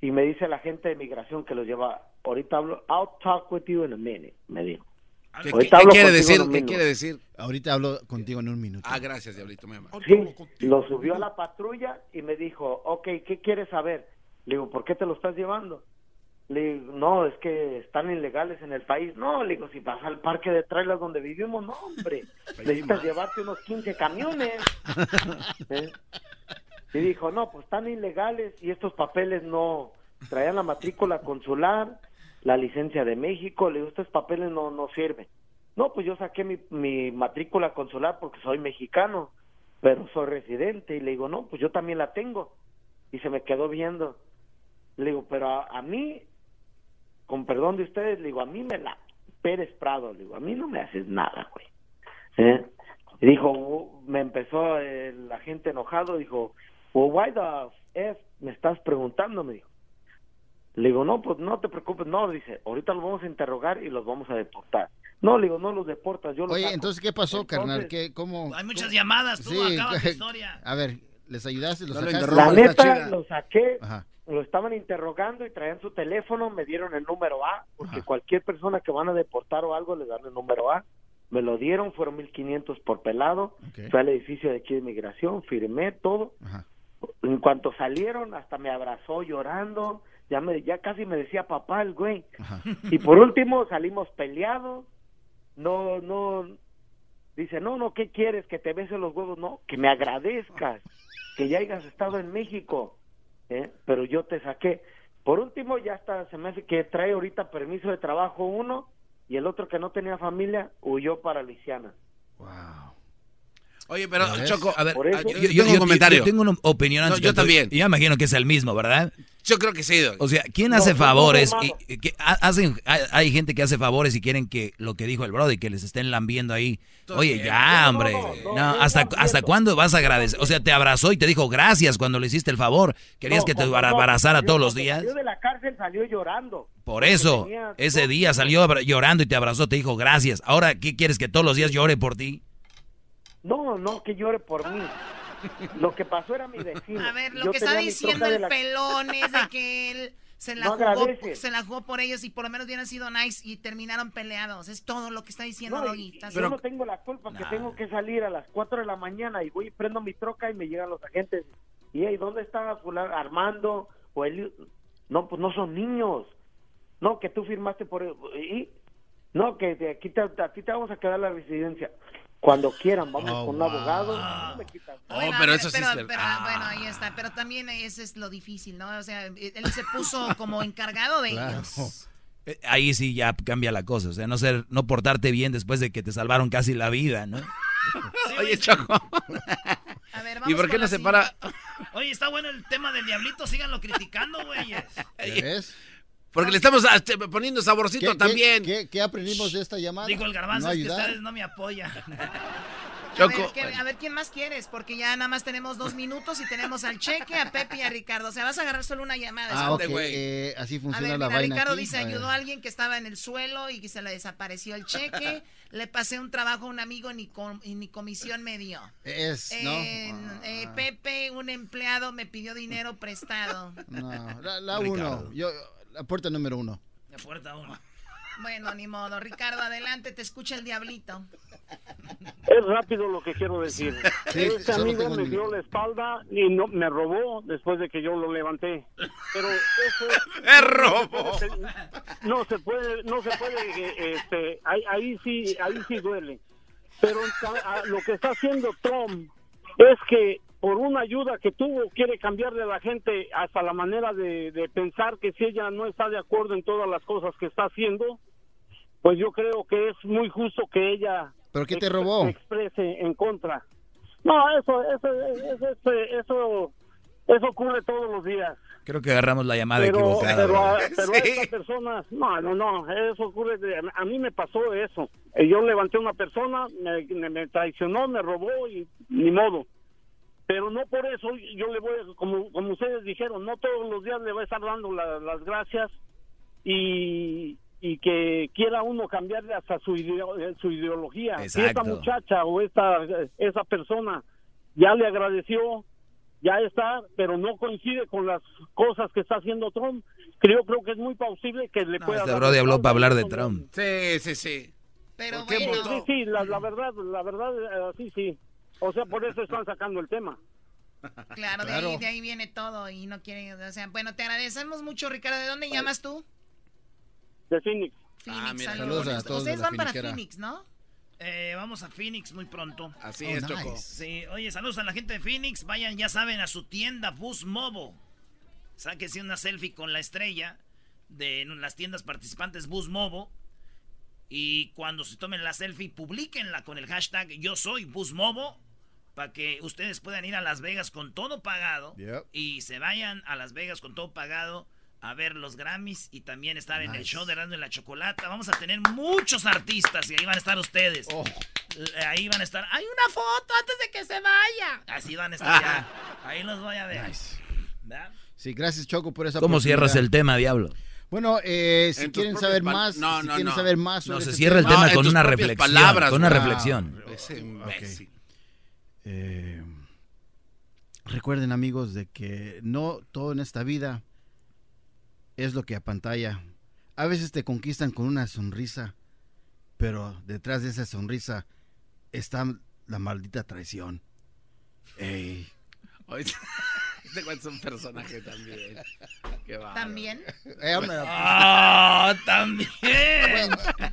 Y me dice la gente de migración que los lleva, ahorita hablo, I'll talk with you in a minute, me dijo. ¿Qué, Ahorita qué- quiere contigo decir? en un ¿Qué minuto. quiere decir? Ahorita hablo contigo en un minuto. Ah, gracias, Diablito, amor. Sí, lo subió a la patrulla y me dijo, ok, ¿qué quieres saber? Le digo, ¿por qué te lo estás llevando? Le digo, no, es que están ilegales en el país. No, le digo, si vas al parque de trailers donde vivimos, no, hombre. Necesitas llevarte unos 15 camiones. ¿Eh? Y dijo, no, pues están ilegales y estos papeles no traían la matrícula consular, la licencia de México. Le digo, estos papeles no, no sirven. No, pues yo saqué mi, mi matrícula consular porque soy mexicano, pero soy residente. Y le digo, no, pues yo también la tengo. Y se me quedó viendo. Le digo, pero a, a mí, con perdón de ustedes, le digo, a mí me la Pérez Prado, le digo, a mí no me haces nada, güey. ¿Eh? Y dijo, "Oh", me empezó el agente enojado, dijo, well, why the F me estás preguntando, me dijo. Le digo, no, pues no te preocupes, no, dice, ahorita los vamos a interrogar y los vamos a deportar. No, le digo, no los deportas, yo los Oye, saco". entonces, ¿qué pasó, Entonces, carnal? ¿Qué, cómo, Hay muchas cómo- llamadas, tú Sí, acabas tu historia. A ver, ¿les ayudaste? ¿Los No lo sacaste? La neta, lo saqué, Ajá. Lo estaban interrogando y traían su teléfono, me dieron el número A, porque cualquier persona que van a deportar o algo le dan el número A. Me lo dieron, fueron 1500 por pelado. Ok. Fui al edificio de aquí de migración, firmé todo. Ajá. En cuanto salieron, hasta me abrazó llorando. Ya me ya casi me decía papá el güey. Ajá. Y por último salimos peleados. No, no. Dice, no, no, ¿qué quieres? Que te bese los huevos. No, que me agradezcas. Que ya hayas estado en México. ¿Eh? Pero yo te saqué. Por último, ya está, se me hace que trae ahorita permiso de trabajo uno y el otro que no tenía familia huyó para Luisiana. Oye, pero. Choco, A ver, ah, yo- yo, yo- tengo yo- un yo- comentario. yo tengo una opinión No, yo también. Yo imagino que es el mismo, ¿verdad? Yo creo que sí. Doggy. O sea, ¿quién hace no, favores? no, y, que hacen, hay, hay gente que hace favores y quieren que lo que dijo el Brody, que les estén lambiendo ahí. Oye, ya, hombre. no, No, no, no, ¿hasta, no, ¿Hasta cuándo vas a agradecer? O sea, te abrazó y te dijo gracias cuando le hiciste el favor. ¿Querías No, que te abrazara todos los días? Salió de la cárcel, salió llorando. Por eso, tenía ese día salió llorando y te abrazó, te dijo gracias. Ahora, ¿qué quieres que todos los días llore por ti? No, no, que llore por mí. Lo que pasó era mi vecino. A ver, lo Yo que está diciendo el la- pelón es de que él se la, No jugó, se la jugó por ellos y por lo menos hubieran sido nice y terminaron peleados. Es todo lo que está diciendo No, Doggy. y- ¿Estás- yo no tengo la culpa que tengo que salir a las 4 de la mañana y voy y prendo mi troca y me llegan los agentes. Y hey, ¿dónde está fulano? Armando o Eli? No, pues no son niños. No, que tú firmaste por... Y, no, que de aquí te, a ti te vamos a quedar la residencia. Cuando quieran, vamos Oh, con un wow. abogado. no me quitan. Oh, Bueno, pero eso sí pero, es pero, Ah. bueno, ahí está. Pero también ese es lo difícil, ¿no? O sea, él se puso como encargado de ellos. Eh, Ahí sí ya cambia la cosa, o sea, no ser, no portarte bien después de que te salvaron casi la vida, ¿no? Oye, Choco. A ver, ¿Y vamos por qué no se para? Oye, está bueno el tema del diablito, síganlo criticando, güeyes. ¿Ves? Porque le estamos ah, este, poniendo saborcito ¿Qué, también. ¿qué, qué, qué aprendimos de esta llamada? Digo, el garbanzo ¿No es que ustedes no me apoyan. A ver, ¿qué- a ver, ¿quién más quieres? Porque ya nada más tenemos dos minutos y tenemos al Cheque, a Pepe y a Ricardo. O sea, vas a agarrar solo una llamada. Ah, eh, así A funciona ver, la mira, vaina Ricardo aquí. dice, A ayudó a alguien que estaba en el suelo y que se le desapareció el cheque. le pasé un trabajo a un amigo y ni, com- y ni comisión me dio. Es, ¿no? Eh, eh, Pepe, un empleado, me pidió dinero prestado. No, la, la uno. Yo, la puerta número uno. La puerta uno. Bueno, ni modo. Ricardo, adelante, te escucha el diablito. Es rápido lo que quiero decir. Sí, este amigo me dio la espalda y no me robó después de que yo lo levanté. Pero eso Me robó. no se puede, no se puede, eh, este, ahí, ahí sí, ahí sí duele. Pero ta- a- lo que está haciendo Trump es que por una ayuda que tuvo quiere cambiarle a la gente hasta la manera de, de pensar que si ella no está de acuerdo en todas las cosas que está haciendo, pues yo creo que es muy justo que ella ¿Pero qué te robó? se exprese en contra. No, eso, eso, eso, eso, eso, eso ocurre todos los días. Creo que agarramos la llamada Pero, equivocada. pero, pero a estas personas, no, no, no, eso ocurre, de- a mí me pasó eso. Eh, Yo levanté a una persona, me, me- me traicionó, me robó y ni modo. Pero no por eso yo le voy, a- como, como ustedes dijeron, no todos los días le voy a estar dando la- las gracias y, y que quiera uno cambiarle hasta su, ideo- eh, su ideología. Si esta muchacha o esta esa persona ya le agradeció, ya está, pero no coincide con las cosas que está haciendo Trump, yo creo que es muy posible que le pueda Este dar Brody habló para hablar de no- Trump. Sí, sí, sí. Pero bueno, sí, sí, la, la verdad, la verdad, eh, sí, sí. O sea, por eso están sacando el tema. claro, de. Ahí, de ahí viene todo y no quieren, o sea, bueno, te agradecemos mucho, Ricardo. ¿De dónde llamas tú? De Phoenix. Phoenix, mira. saludos. Saludos a todos de Ustedes van para. Phoenix, ¿no? Eh, vamos a Phoenix muy pronto. Así Oh, es, Choco. Sí, oye, saludos a la gente de Phoenix. Vayan, ya saben, a su tienda Bus Mobo. Sáquese una selfie con la estrella de las tiendas participantes Bus Mobo. Y cuando se tomen la selfie, publiquenla con el hashtag Yo soy Bus Mobo. Para que ustedes puedan ir a Las Vegas con todo pagado. Yep. Y se vayan a Las Vegas con todo pagado a ver los Grammys y también estar en el Nice. show de Erasmo y la Chocolata. Vamos a tener muchos artistas y ahí van a estar ustedes. Oh. Ahí van a estar. Hay una foto antes de que se vaya. Así van a estar ya. Ahí los voy a ver. ¿Verdad? Sí, gracias Choco por esa ¿Cómo cierras el tema, Diablo? Bueno, eh, si En quieren saber más, No, si no, quieren no. saber más No, se este cierra el tema- en con una reflexión. palabras, con una reflexión. Ese. Eh, recuerden amigos de que no todo en esta vida es lo que apantalla. A veces te conquistan con una sonrisa, pero detrás de esa sonrisa está la maldita traición. Ey. Este güey es un personaje también. Qué. ¿También? Eh, hombre, ¡Ah, también!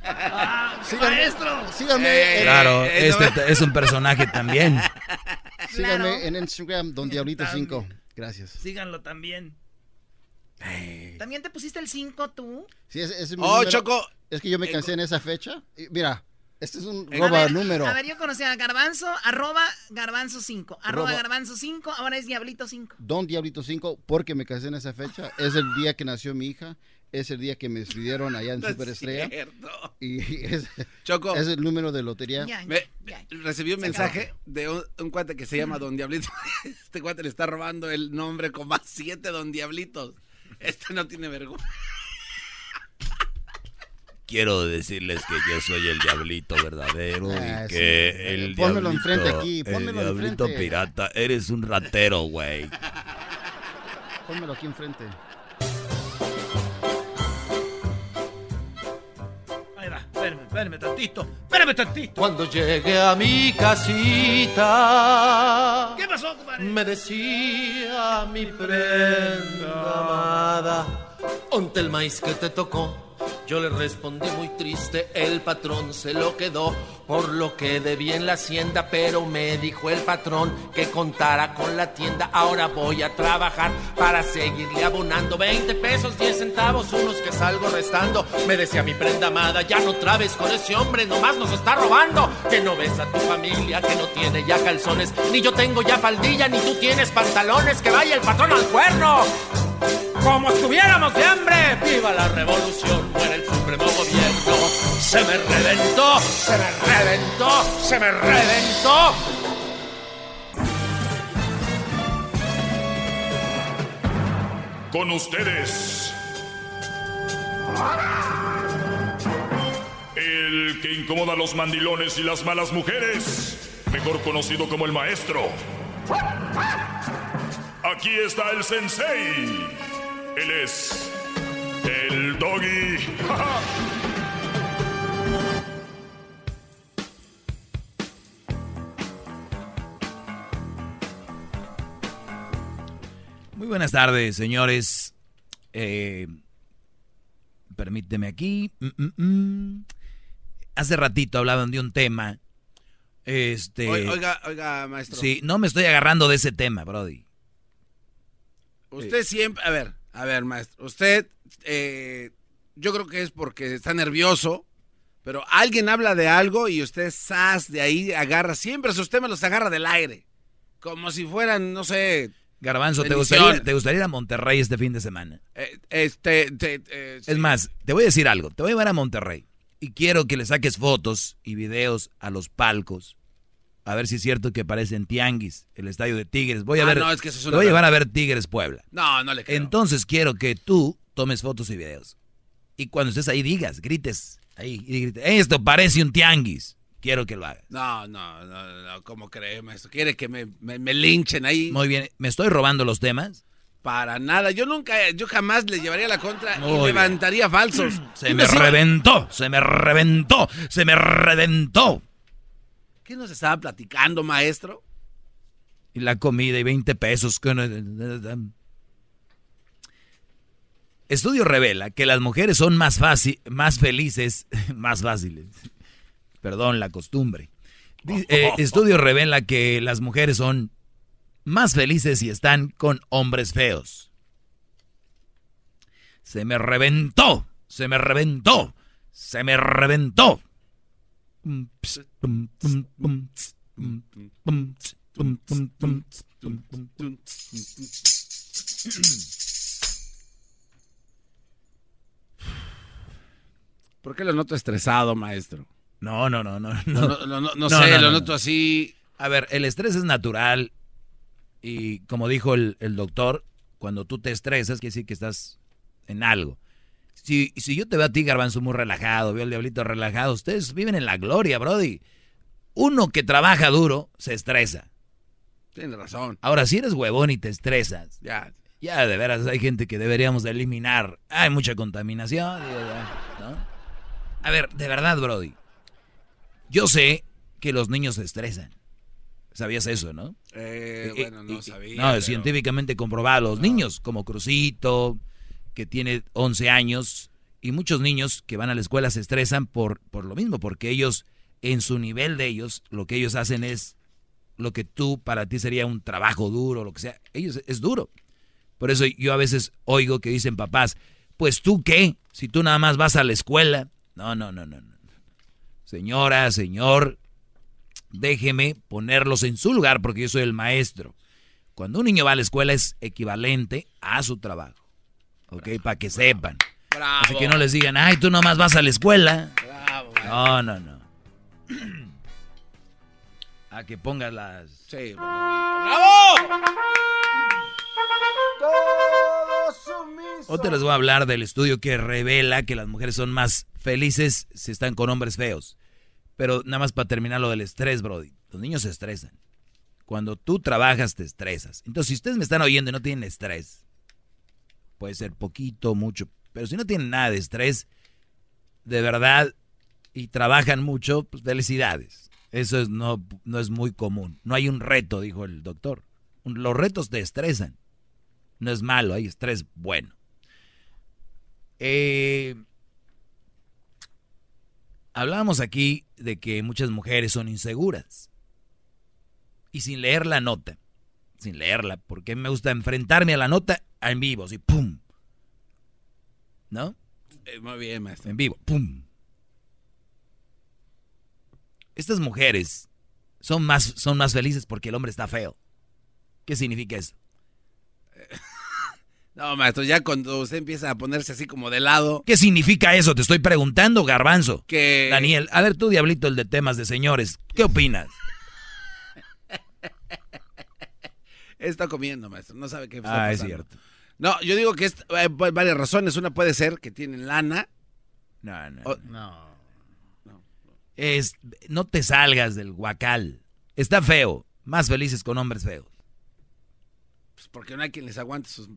Ah, síganme, ¡Maestro! síganme, en- Claro, eh, este no- es un personaje también. síganme Claro. en Instagram, Don Diablito 5. Gracias. Síganlo también. ¿También te pusiste el 5 tú? Sí, ese es mi Oh, número. Choco. Es que yo me cansé en esa fecha. Y mira, este es un roba a ver, número. A ver, yo conocí a Garbanzo, arroba Garbanzo 5. Arroba Roba. Garbanzo 5, ahora es Diablito 5. Don Diablito 5, porque me casé en esa fecha. Es el día que nació mi hija. Es el día que me despidieron allá en No es Superestrella. cierto. Y es, Choco. es el número de lotería. Ya, Me- ya. recibí un Se mensaje de un, un cuate que se llama Don Diablito. Este cuate le está robando el nombre con más siete Don Diablitos. Este no tiene vergüenza. Quiero decirles que yo soy el diablito verdadero Ah, y sí. que el Pónmelo diablito, enfrente aquí, el diablito enfrente. pirata, eres un ratero, güey. Pónmelo aquí enfrente. Ahí va, espérame, espérame tantito. Espérame tantito. Cuando llegué a mi casita, ¿Qué pasó, compadre? me decía mi prenda amada, onte el maíz que te tocó. Yo le respondí muy triste, el patrón se lo quedó, por lo que debí en la hacienda, pero me dijo el patrón que contara con la tienda. Ahora voy a trabajar para seguirle abonando 20 pesos, 10 centavos, unos que salgo restando. Me decía mi prenda amada, ya no trabes con ese hombre, nomás nos está robando. Que no ves a tu familia, que no tiene ya calzones, ni yo tengo ya faldilla, ni tú tienes pantalones, que vaya el patrón al cuerno como estuviéramos de hambre. ¡Viva la revolución! ¡Muera el supremo gobierno! ¡Se me reventó! ¡Se me reventó! ¡Se me reventó! Con ustedes. El que incomoda a los mandilones y las malas mujeres. Mejor conocido como el maestro. Aquí está el sensei. Él es el doggy. Muy buenas tardes, señores. Eh, permíteme aquí. Mm, mm, mm. Hace ratito hablaban de un tema. Este. Oiga, oiga, maestro. Sí, no me estoy agarrando de ese tema, Brody. Usted siempre, a ver, a ver, maestro, usted, eh, yo creo que es porque está nervioso, pero alguien habla de algo y usted, sas, de ahí agarra, siempre sus temas los agarra del aire, como si fueran, no sé... Garbanzo, ¿te bendiciones. gustaría, ¿te gustaría ir a Monterrey este fin de semana? Eh, este, te- eh, Es más, te voy a decir algo. Te voy a llevar a Monterrey. Y quiero que le saques fotos y videos a los palcos. A ver si es cierto que parecen tianguis, el estadio de Tigres. Voy a Ah, ver. no, es que eso es una voy a llevar a ver Tigres Puebla. No, no le creo. Entonces quiero que tú tomes fotos y videos. Y cuando estés ahí digas, grites ahí y grites, esto parece un tianguis. Quiero que lo hagas. No, no, no, no, ¿cómo cree, maestro? ¿Quiere que me, me, me linchen ahí? Muy bien. ¿Me estoy robando los temas? Para nada, yo nunca, yo jamás le llevaría la contra Muy y bien. levantaría falsos. Se me reventó, se me reventó, se me reventó. ¿Qué nos estaba platicando, maestro? Y la comida y 20 pesos. que no- Estudio revela que las mujeres son más fácil, más felices, más fáciles. Perdón, la costumbre. Di- eh, estudio revela que las mujeres son más felices si están con hombres feos. Se me reventó, se me reventó, se me reventó. ¿Por qué lo noto estresado, maestro? No, no, no, no. No, no, no, no, no sé, lo noto así. A ver, el estrés es natural y como dijo el, el doctor, cuando tú te estresas, quiere decir que estás en algo. Si, si yo te veo a ti, Garbanzo, muy relajado, veo al diablito relajado, ustedes viven en la gloria, Brody. Uno que trabaja duro se estresa. Tiene razón. Ahora, si eres huevón y te estresas, Ya. ya de veras hay gente que deberíamos de eliminar. Hay mucha contaminación. ¿no? A ver, de verdad, Brody. Yo sé que los niños se estresan. ¿Sabías eso, no? Eh, Y- bueno, no y- sabía. No, pero- científicamente comprobado. Los niños, como Crucito, que tiene 11 años, y muchos niños que van a la escuela se estresan por, por lo mismo, porque ellos, en su nivel de ellos, lo que ellos hacen es lo que tú, para ti sería un trabajo duro, lo que sea. Ellos es duro. Por eso yo a veces oigo que dicen papás, pues tú qué, si tú nada más vas a la escuela. No, no, no, no. no. Señora, señor, déjeme ponerlos en su lugar porque yo soy el maestro. Cuando un niño va a la escuela es equivalente a su trabajo. ¿Ok? Para que sepan. Bravo. Así que no les digan, ay, tú nomás vas a la escuela. Bravo. No, no, no. A que pongas las... Sí. ¡Bravo! Otra les voy a hablar del estudio que revela que las mujeres son más felices si están con hombres feos. Pero nada más para terminar lo del estrés, Brody. Los niños se estresan. Cuando tú trabajas, te estresas. Entonces, si ustedes me están oyendo y no tienen estrés, puede ser poquito, mucho. Pero si no tienen nada de estrés, de verdad, y trabajan mucho, pues felicidades. Eso es, no, no es muy común. No hay un reto, dijo el doctor. Los retos te estresan. No es malo, hay estrés bueno. Eh, hablábamos aquí de que muchas mujeres son inseguras. Y sin leer la nota, sin leerla, porque me gusta enfrentarme a la nota en vivo, así, ¡pum! ¿No? Eh, muy bien, maestro. En vivo, ¡pum! Estas mujeres son más, son más felices porque el hombre está feo. ¿Qué significa eso? No, maestro, ya cuando usted empieza a ponerse así como de lado. ¿Qué significa eso? Te estoy preguntando, garbanzo. Que... Daniel, a ver tú, diablito, el de temas de señores. ¿Qué opinas? Está comiendo, maestro. No sabe qué está Ah, es cierto. No, yo digo que es, hay varias razones. Una puede ser que tienen lana. No, no. O- No. Es, no te salgas del guacal. Está feo. Más felices con hombres feos. pues porque no hay quien les aguante sus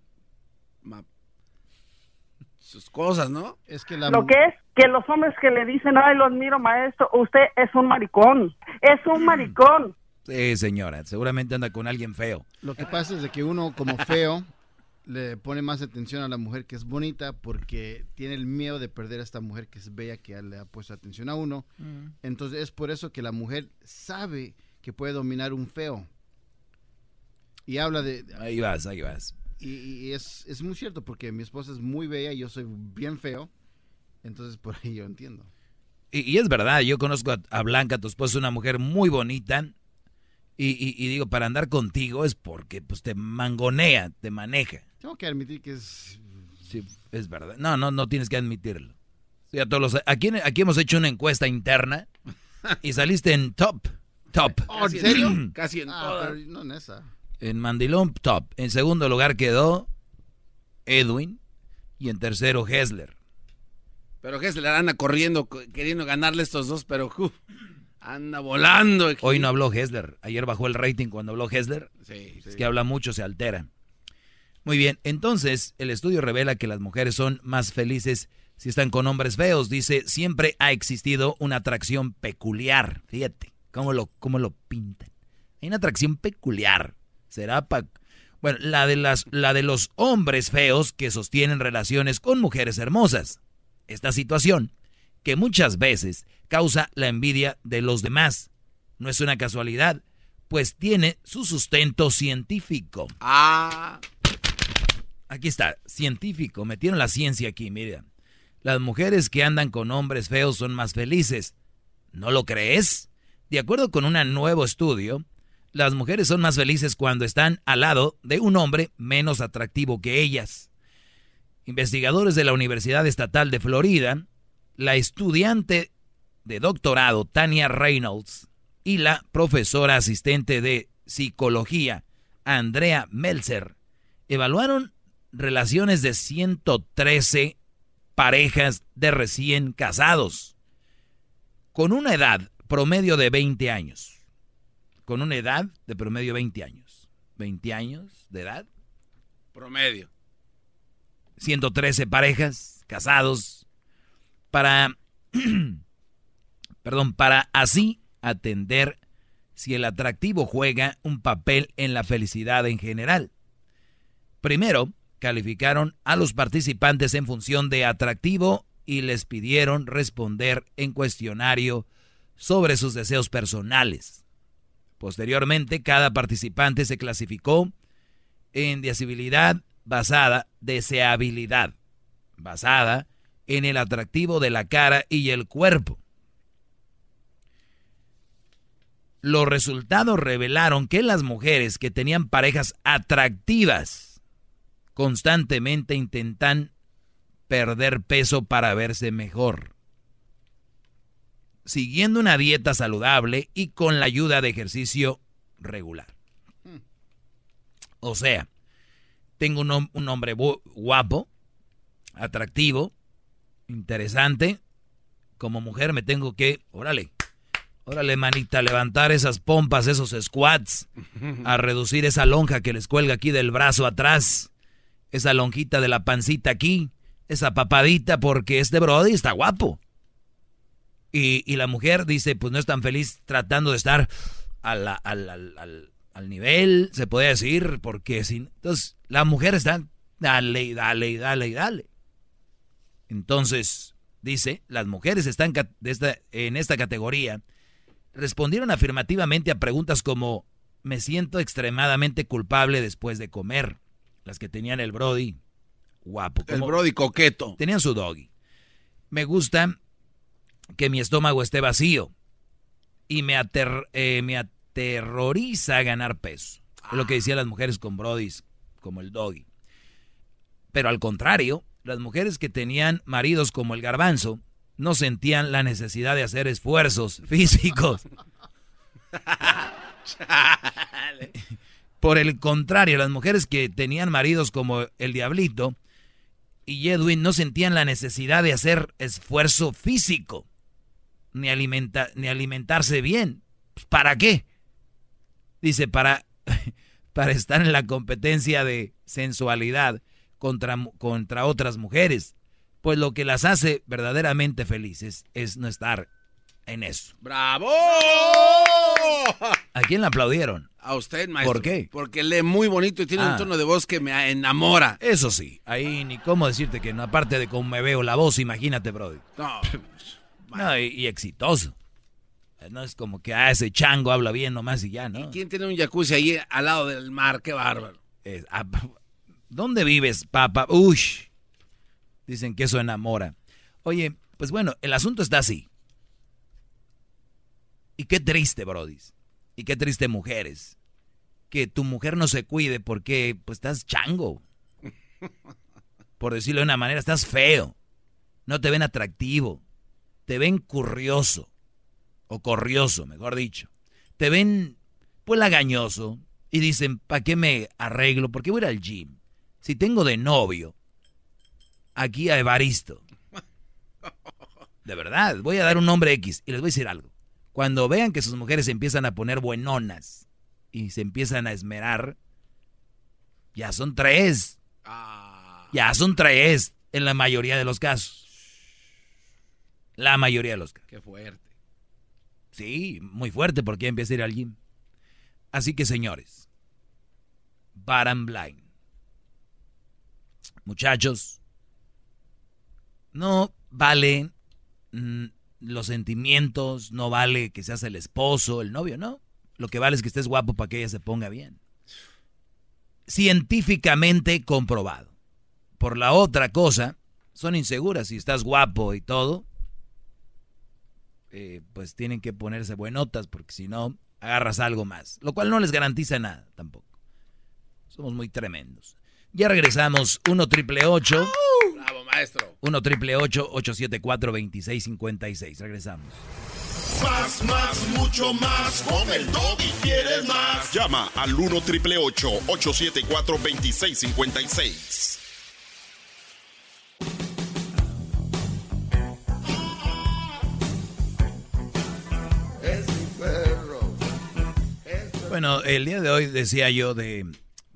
ma- sus cosas, ¿no? Es que la Lo que es que los hombres que le dicen, ay, lo admiro, maestro, usted es un maricón, es un maricón. Sí, señora. Seguramente anda con alguien feo. Lo que pasa es de que uno como feo le pone más atención a la mujer que es bonita porque tiene el miedo de perder a esta mujer que es bella que le ha puesto atención a uno. Mm. Entonces es por eso que la mujer sabe que puede dominar un feo. Y habla de... Ahí vas, ahí vas. Y, y es, es muy cierto porque mi esposa es muy bella y yo soy bien feo. Entonces por ahí yo entiendo. Y, y es verdad, yo conozco a, a Blanca, tu esposa, una mujer muy bonita. Y, y- y digo, para andar contigo es porque pues te mangonea, te maneja. Tengo que admitir que es... Sí, es verdad. No, no, no tienes que admitirlo. Sí, a todos los- aquí, aquí hemos hecho una encuesta interna y saliste en top. Top. Oh, ¿En serio? Casi en Ah, pero no en esa. En Mandilón, top. En segundo lugar quedó Edwin. Y en tercero, Hessler. Pero le anda corriendo, co- queriendo ganarle estos dos, pero anda volando. Hoy no habló Hessler. Ayer bajó el rating cuando habló Hessler. Sí, Es que habla mucho, se altera. Muy bien, entonces el estudio revela que las mujeres son más felices si están con hombres feos. Dice, siempre ha existido una atracción peculiar. Fíjate, cómo lo, cómo lo pintan. Hay una atracción peculiar. Será pa... Bueno, la de, las, la de los hombres feos que sostienen relaciones con mujeres hermosas. Esta situación, que muchas veces causa la envidia de los demás. No es una casualidad, pues tiene su sustento científico. Ah. Aquí está, científico. Metieron la ciencia aquí, mira. Las mujeres que andan con hombres feos son más felices. ¿No lo crees? De acuerdo con un nuevo estudio, las mujeres son más felices cuando están al lado de un hombre menos atractivo que ellas. Investigadores de la Universidad Estatal de Florida, la estudiante de doctorado Tania Reynolds y la profesora asistente de psicología Andrea Meltzer evaluaron relaciones de 113 parejas de recién casados con una edad promedio de 20 años. Con una edad de promedio 20 años. 20 años de edad. Promedio. 113 parejas casados para perdón, para así atender si el atractivo juega un papel en la felicidad en general. Primero, calificaron a los participantes en función de atractivo y les pidieron responder en cuestionario sobre sus deseos personales. Posteriormente, cada participante se clasificó en deseabilidad basada, deseabilidad basada en el atractivo de la cara y el cuerpo. Los resultados revelaron que las mujeres que tenían parejas atractivas constantemente intentan perder peso para verse mejor. Siguiendo una dieta saludable y con la ayuda de ejercicio regular. O sea, tengo un, hom- un hombre guapo, atractivo, interesante. Como mujer me tengo que, órale, órale manita, levantar esas pompas, esos squats, a reducir esa lonja que les cuelga aquí del brazo atrás, esa lonjita de la pancita aquí, esa papadita, porque este brody está guapo. Y, y la mujer dice, pues no es tan feliz tratando de estar a al, al- al- al nivel, se puede decir, porque si... Entonces, la mujer está, dale dale dale dale. Entonces, dice, las mujeres están en esta categoría respondieron afirmativamente a preguntas como me siento extremadamente culpable después de comer. Las que tenían el Brody guapo. el Brody coqueto. Tenían su doggy. Me gusta que mi estómago esté vacío y me, eh, me aterroriza ganar peso. Es lo que decían las mujeres con Brodys, como el doggy. Pero al contrario, las mujeres que tenían maridos como el garbanzo no sentían la necesidad de hacer esfuerzos físicos. Por el contrario, las mujeres que tenían maridos como el Diablito y Edwin no sentían la necesidad de hacer esfuerzo físico, ni, alimenta, ni alimentarse bien. Pues, ¿Para qué? Dice, para, para estar en la competencia de sensualidad contra, contra otras mujeres. Pues lo que las hace verdaderamente felices es no estar en eso. ¡Bravo! ¿A quién le aplaudieron? A usted, maestro. ¿Por qué? Porque lee muy bonito y tiene un Ah. tono de voz que me enamora. Eso sí, ahí ni cómo decirte que no, aparte de cómo me veo la voz, imagínate, Brody. No, No, y, y exitoso. No es como que ah, ese chango habla bien nomás y ya, ¿no? ¿Quién tiene un jacuzzi ahí al lado del mar? ¡Qué bárbaro! Es- ah, ¿Dónde vives, papá? Uy. Dicen que eso enamora. Oye, pues bueno, el asunto está así. Y qué triste, Brody. Y qué triste mujeres. Que tu mujer no se cuide porque pues estás chango. Por decirlo de una manera, estás feo. No te ven atractivo. Te ven curioso. O corrioso, mejor dicho. Te ven pues lagañoso. Y dicen, ¿para qué me arreglo? ¿Por qué voy a ir al gym? Si tengo de novio aquí a Evaristo. De verdad, voy a dar un nombre X y les voy a decir algo. Cuando vean que sus mujeres se empiezan a poner buenonas y se empiezan a esmerar, ya son tres. Ya son tres en la mayoría de los casos. La mayoría de los casos. ¡Qué fuerte! Sí, muy fuerte porque empieza a ir al gym. Así que señores, bottom line. Muchachos, no vale mm, los sentimientos, no vale que seas el esposo, el novio, no. Lo que vale es que estés guapo para que ella se ponga bien. Científicamente comprobado. Por la otra cosa, son inseguras. Si estás guapo y todo, eh, pues tienen que ponerse buenotas porque si no, agarras algo más. Lo cual no les garantiza nada tampoco. Somos muy tremendos. Ya regresamos. 1 triple 8. ¡Bravo, maestro! 1 triple 874 2656. Regresamos. Más, más, mucho más. Con el y quieres más. Llama al 1 triple 874 2656. Es mi perro. Bueno, el día de hoy decía yo de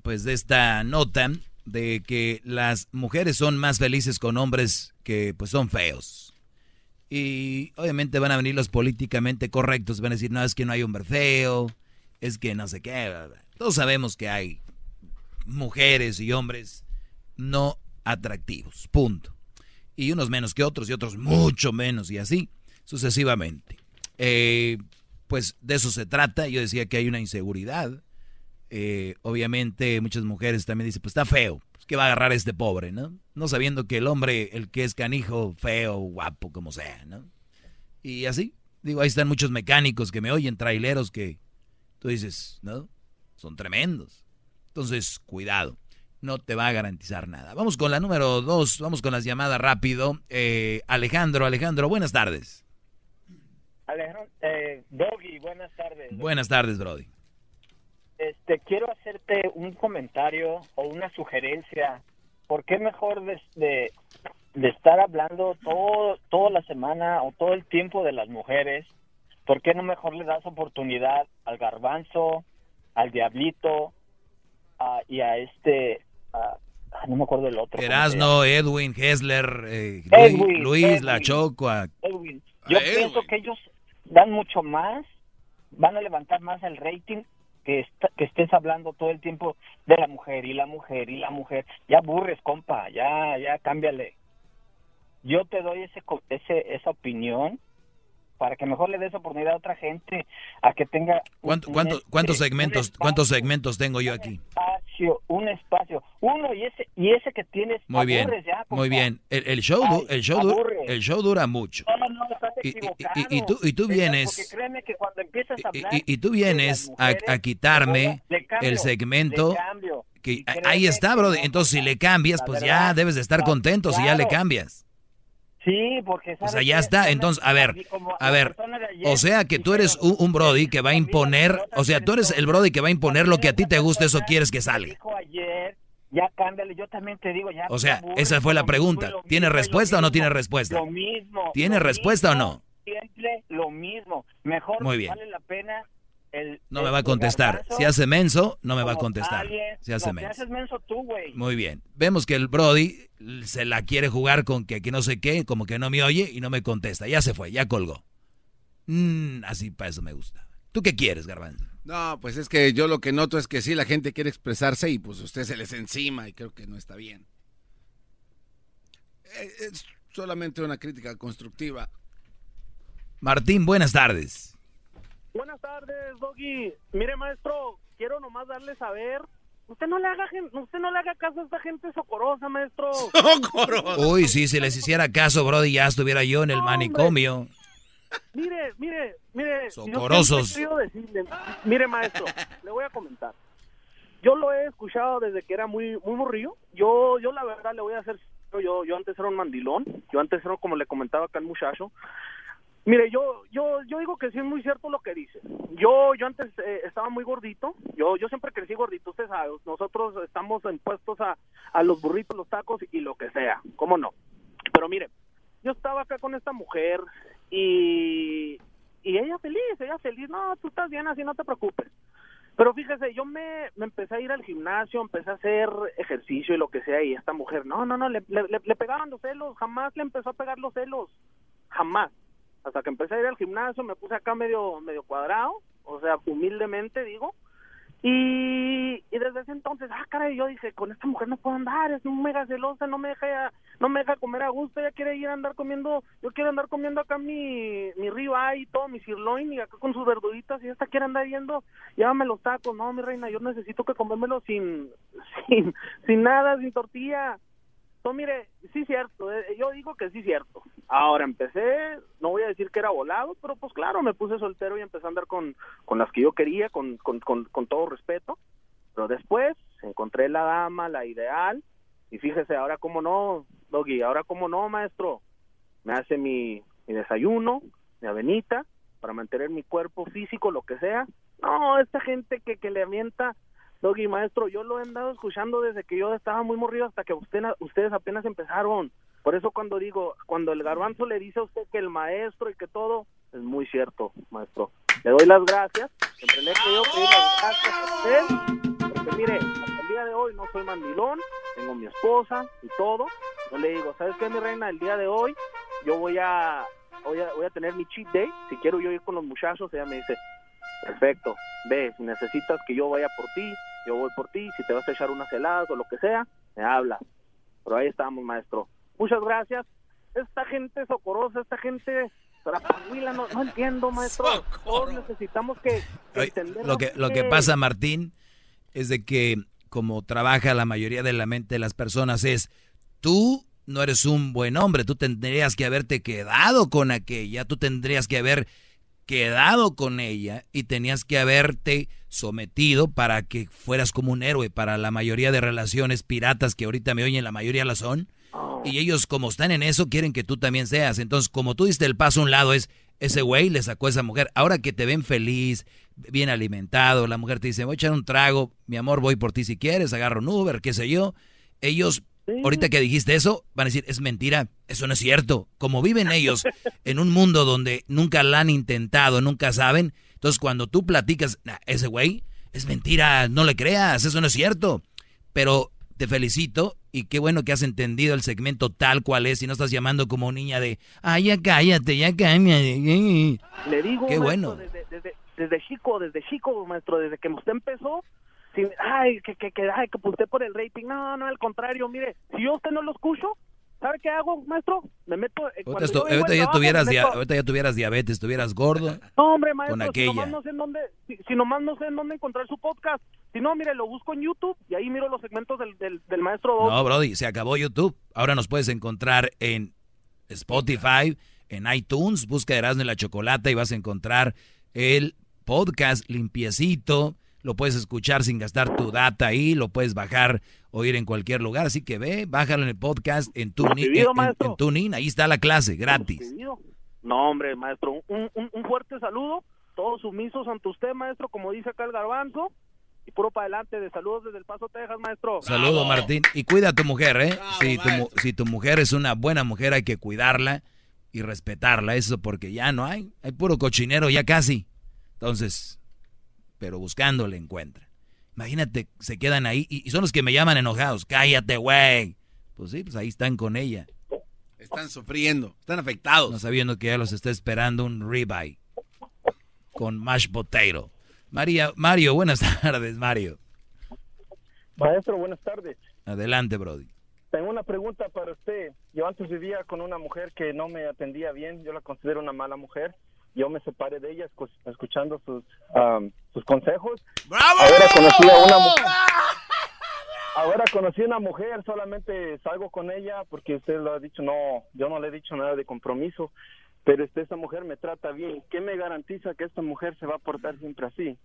pues de esta nota de que las mujeres son más felices con hombres que pues son feos. Y obviamente van a venir los políticamente correctos, van a decir, "No, es que no hay hombre feo, es que no sé qué." bla, bla". Todos sabemos que hay mujeres y hombres no atractivos, punto. Y unos menos que otros y otros mucho menos y así sucesivamente. Eh, pues de eso se trata. Yo decía que hay una inseguridad. Eh, obviamente muchas mujeres también dicen, pues está feo. Pues, ¿Qué va a agarrar este pobre, no? No sabiendo que el hombre, el que es canijo, feo, guapo, como sea, ¿no? Y así, digo, ahí están muchos mecánicos que me oyen, traileros que tú dices, ¿no? Son tremendos. Entonces, cuidado, no te va a garantizar nada. Vamos con la número dos, vamos con las llamadas rápido. Eh, Alejandro, Alejandro, buenas tardes. Alejandro, eh, Doggy, buenas tardes. Buenas tardes, Brody. Este, quiero hacerte un comentario o una sugerencia. ¿Por qué mejor de, de, de estar hablando todo, toda la semana o todo el tiempo de las mujeres? ¿Por qué no mejor le das oportunidad al garbanzo, al diablito a- y a este, ah, no me acuerdo del otro. ¿cómo se Erasno, Edwin, Hessler, eh, Luis, Edwin, Luis, Edwin. La Choco. Edwin. Yo A pienso que ellos dan mucho más, van a levantar más el rating que, que estés hablando todo el tiempo de la mujer y la mujer y la mujer. Ya aburres, compa, ya, ya cámbiale. yo te doy ese, ese esa opinión para que mejor le des oportunidad a otra gente a que tenga ¿Cuánto- cuánto- un- ¿Cuántos segmentos, cuántos segmentos tengo yo aquí? espacio, un espacio, uno y ese y ese que tienes Muy bien, ya, muy bien. El, el show, du- el show, aburre. el show dura mucho. No, no, no, estás Y- y- y- tú- y tú vienes- que cuando empiezas a hablar Y, y tú vienes a, a quitarme cambio, el segmento. Que, ahí está, bro. Entonces, si le cambias, pues ya verdad, debes de estar contento si ya le claro. cambias. Sí, porque O sea, ya está. Entonces, a ver, a ver. O sea que tú eres un, un Brody que va a imponer. O sea, tú eres el Brody que va a imponer lo que a ti te gusta, eso quieres que salga. ya cámbiale, yo también te digo, ya O sea, esa fue la pregunta. ¿Tiene respuesta o no tiene respuesta? Lo mismo. ¿Tiene respuesta o no? Siempre lo mismo. Mejor Muy bien. vale la pena el... No me va a contestar. garbanzo Si hace menso, no me va a contestar. alguien- Si hace no, menso. haces menso tú, güey. Muy bien. Vemos que el Brody se la quiere jugar con que, que no sé qué, como que no me oye y no me contesta. Ya se fue, ya colgó. Mm, así para eso me gusta. ¿Tú qué quieres, Garbanzo? No, pues es que yo lo que noto es que sí, la gente quiere expresarse y pues usted se les encima y creo que no está bien. Eh, Es solamente una crítica constructiva. Martín, buenas tardes. Buenas tardes, Doggy. Mire, maestro, quiero nomás darle saber. Usted no le haga usted no le haga caso a esta gente socorosa, maestro. Uy, sí, si les hiciera caso, Brody, ya estuviera yo en el manicomio. Mire, mire, mire. Socorosos. decirle, mire, maestro, le voy a comentar. Yo lo he escuchado desde que era muy muy morrillo. Yo yo la verdad le voy a hacer yo yo antes era un mandilón. Yo antes era como le comentaba acá al muchacho. Mire, yo yo yo digo que sí es muy cierto lo que dice. Yo yo antes eh, estaba muy gordito. Yo yo siempre crecí gordito, usted sabe. Nosotros estamos impuestos a a los burritos, los tacos y lo que sea. ¿Cómo no? Pero mire, yo estaba acá con esta mujer y y ella feliz, ella feliz. No, tú estás bien, así no te preocupes. Pero fíjese, yo me, me empecé a ir al gimnasio, empecé a hacer ejercicio y lo que sea, y esta mujer, no, no, no, le, le, le- pegaban los celos, jamás le empezó a pegar los celos, jamás. Hasta que empecé a ir al gimnasio, me puse acá medio, medio cuadrado, o sea, humildemente digo, y, y desde ese entonces, ah, caray, yo dije, con esta mujer no puedo andar, es mega celosa, no me deja, no me deja comer a gusto, ella quiere ir a andar comiendo, yo quiero andar comiendo acá mi, mi ribeye y todo, mi sirloin y acá con sus verduritas, y esta quiere andar yendo, llévame los tacos, no, mi reina, yo necesito que comérmelo sin, sin, sin nada, sin tortilla. No, mire, sí cierto, eh, yo digo que sí cierto. Ahora empecé, no voy a decir que era volado, pero pues claro, me puse soltero y empecé a andar con, con las que yo quería, con, con, con, con todo respeto. Pero después encontré la dama, la ideal, y fíjese, ahora cómo no, Doggy, ahora cómo no, maestro. Me hace mi, mi desayuno, mi avenita, para mantener mi cuerpo físico, lo que sea. No, esta gente que, que le avienta, Doggy, maestro, yo lo he andado escuchando desde que yo estaba muy morrido hasta que usted, ustedes apenas empezaron. Por eso cuando digo, cuando el garbanzo le dice a usted que el maestro y que todo, es muy cierto, maestro. Le doy las gracias, siempre le he querido pedir las gracias a usted, porque mire, hasta el día de hoy no soy mandilón, tengo mi esposa y todo. Yo le digo, ¿sabes qué, mi reina? El día de hoy yo voy a, voy a, voy a tener mi cheat day, si quiero yo ir con los muchachos, ella me dice, perfecto, ve, si necesitas que yo vaya por ti, yo voy por ti, si te vas a echar unas heladas o lo que sea, me hablas. Pero ahí estamos, maestro. Muchas gracias. Esta gente socorosa, esta gente trapahuila, no, no entiendo, maestro. Todos necesitamos que, que entender Lo que, lo que pasa, Martín, es de que como trabaja la mayoría de la mente de las personas es, tú no eres un buen hombre, tú tendrías que haberte quedado con aquella, tú tendrías que haber quedado con ella y tenías que haberte sometido para que fueras como un héroe para la mayoría de relaciones piratas que ahorita me oyen, la mayoría la son. Y ellos como están en eso quieren que tú también seas. Entonces, como tú diste el paso a un lado es, ese güey le sacó a esa mujer. Ahora que te ven feliz, bien alimentado, la mujer te dice, voy a echar un trago, mi amor, voy por ti si quieres, agarro un Uber, qué sé yo. Ellos, ahorita que dijiste eso, van a decir, es mentira, eso no es cierto. Como viven ellos en un mundo donde nunca la han intentado, nunca saben, entonces cuando tú platicas, "Nah, ese güey, es mentira, no le creas, eso no es cierto. Pero te felicito y qué bueno que has entendido el segmento tal cual es y no estás llamando como niña de, ay, ya cállate, ya cállate. Le digo, Qué maestro, bueno. Desde, desde, desde chico, desde chico, maestro, desde que usted empezó, sin, ay, que, que, que, ay, que usted por el rating. No, no, al contrario, mire, si yo a usted no lo escucho, ¿sabe qué hago, maestro? Me meto... eh, Ahorita, vengo ahorita ya trabajo, tuvieras me meto- ahorita ya tuvieras diabetes, estuvieras gordo. No, hombre, maestro, con si nomás aquella. no sé en dónde, si, si nomás no sé en dónde encontrar su podcast. Si no, mire, lo busco en YouTube y ahí miro los segmentos del, del, del maestro. No, Brody, se acabó YouTube. Ahora nos puedes encontrar en Spotify, en iTunes, busca Erasmo y la Chocolata y vas a encontrar el podcast limpiecito. Lo puedes escuchar sin gastar tu data ahí, lo puedes bajar, oír en cualquier lugar. Así que ve, bájalo en el podcast, en TuneIn, en, en- maestro. en TuneIn, ahí está la clase, gratis. No, hombre, maestro, un, un, un fuerte saludo. Todos sumisos ante usted, maestro, como dice acá el garbanzo. Y puro para adelante, de saludos desde El Paso, Texas, maestro. Saludos, Martín. Y cuida a tu mujer, ¿eh? si, tu, si tu mujer es una buena mujer, hay que cuidarla y respetarla. Eso porque ya no hay. Hay puro cochinero ya casi. Entonces, pero buscando le encuentra. Imagínate, se quedan ahí y, y son los que me llaman enojados. Cállate, güey. Pues sí, pues ahí están con ella. Están sufriendo, están afectados. No sabiendo que ya los está esperando un ribeye con mashed potato. María, Mario, buenas tardes, Mario. Maestro, buenas tardes. Adelante, Brody. Tengo una pregunta para usted. Yo antes vivía con una mujer que no me atendía bien. Yo la considero una mala mujer. Yo me separé de ella escu- escuchando sus, sus consejos. Ahora conocí a una mujer. Ahora conocí a una mujer, solamente salgo con ella porque usted lo ha dicho, no, yo no le he dicho nada de compromiso, pero este, esta mujer me trata bien. ¿Qué me garantiza que esta mujer se va a portar siempre así?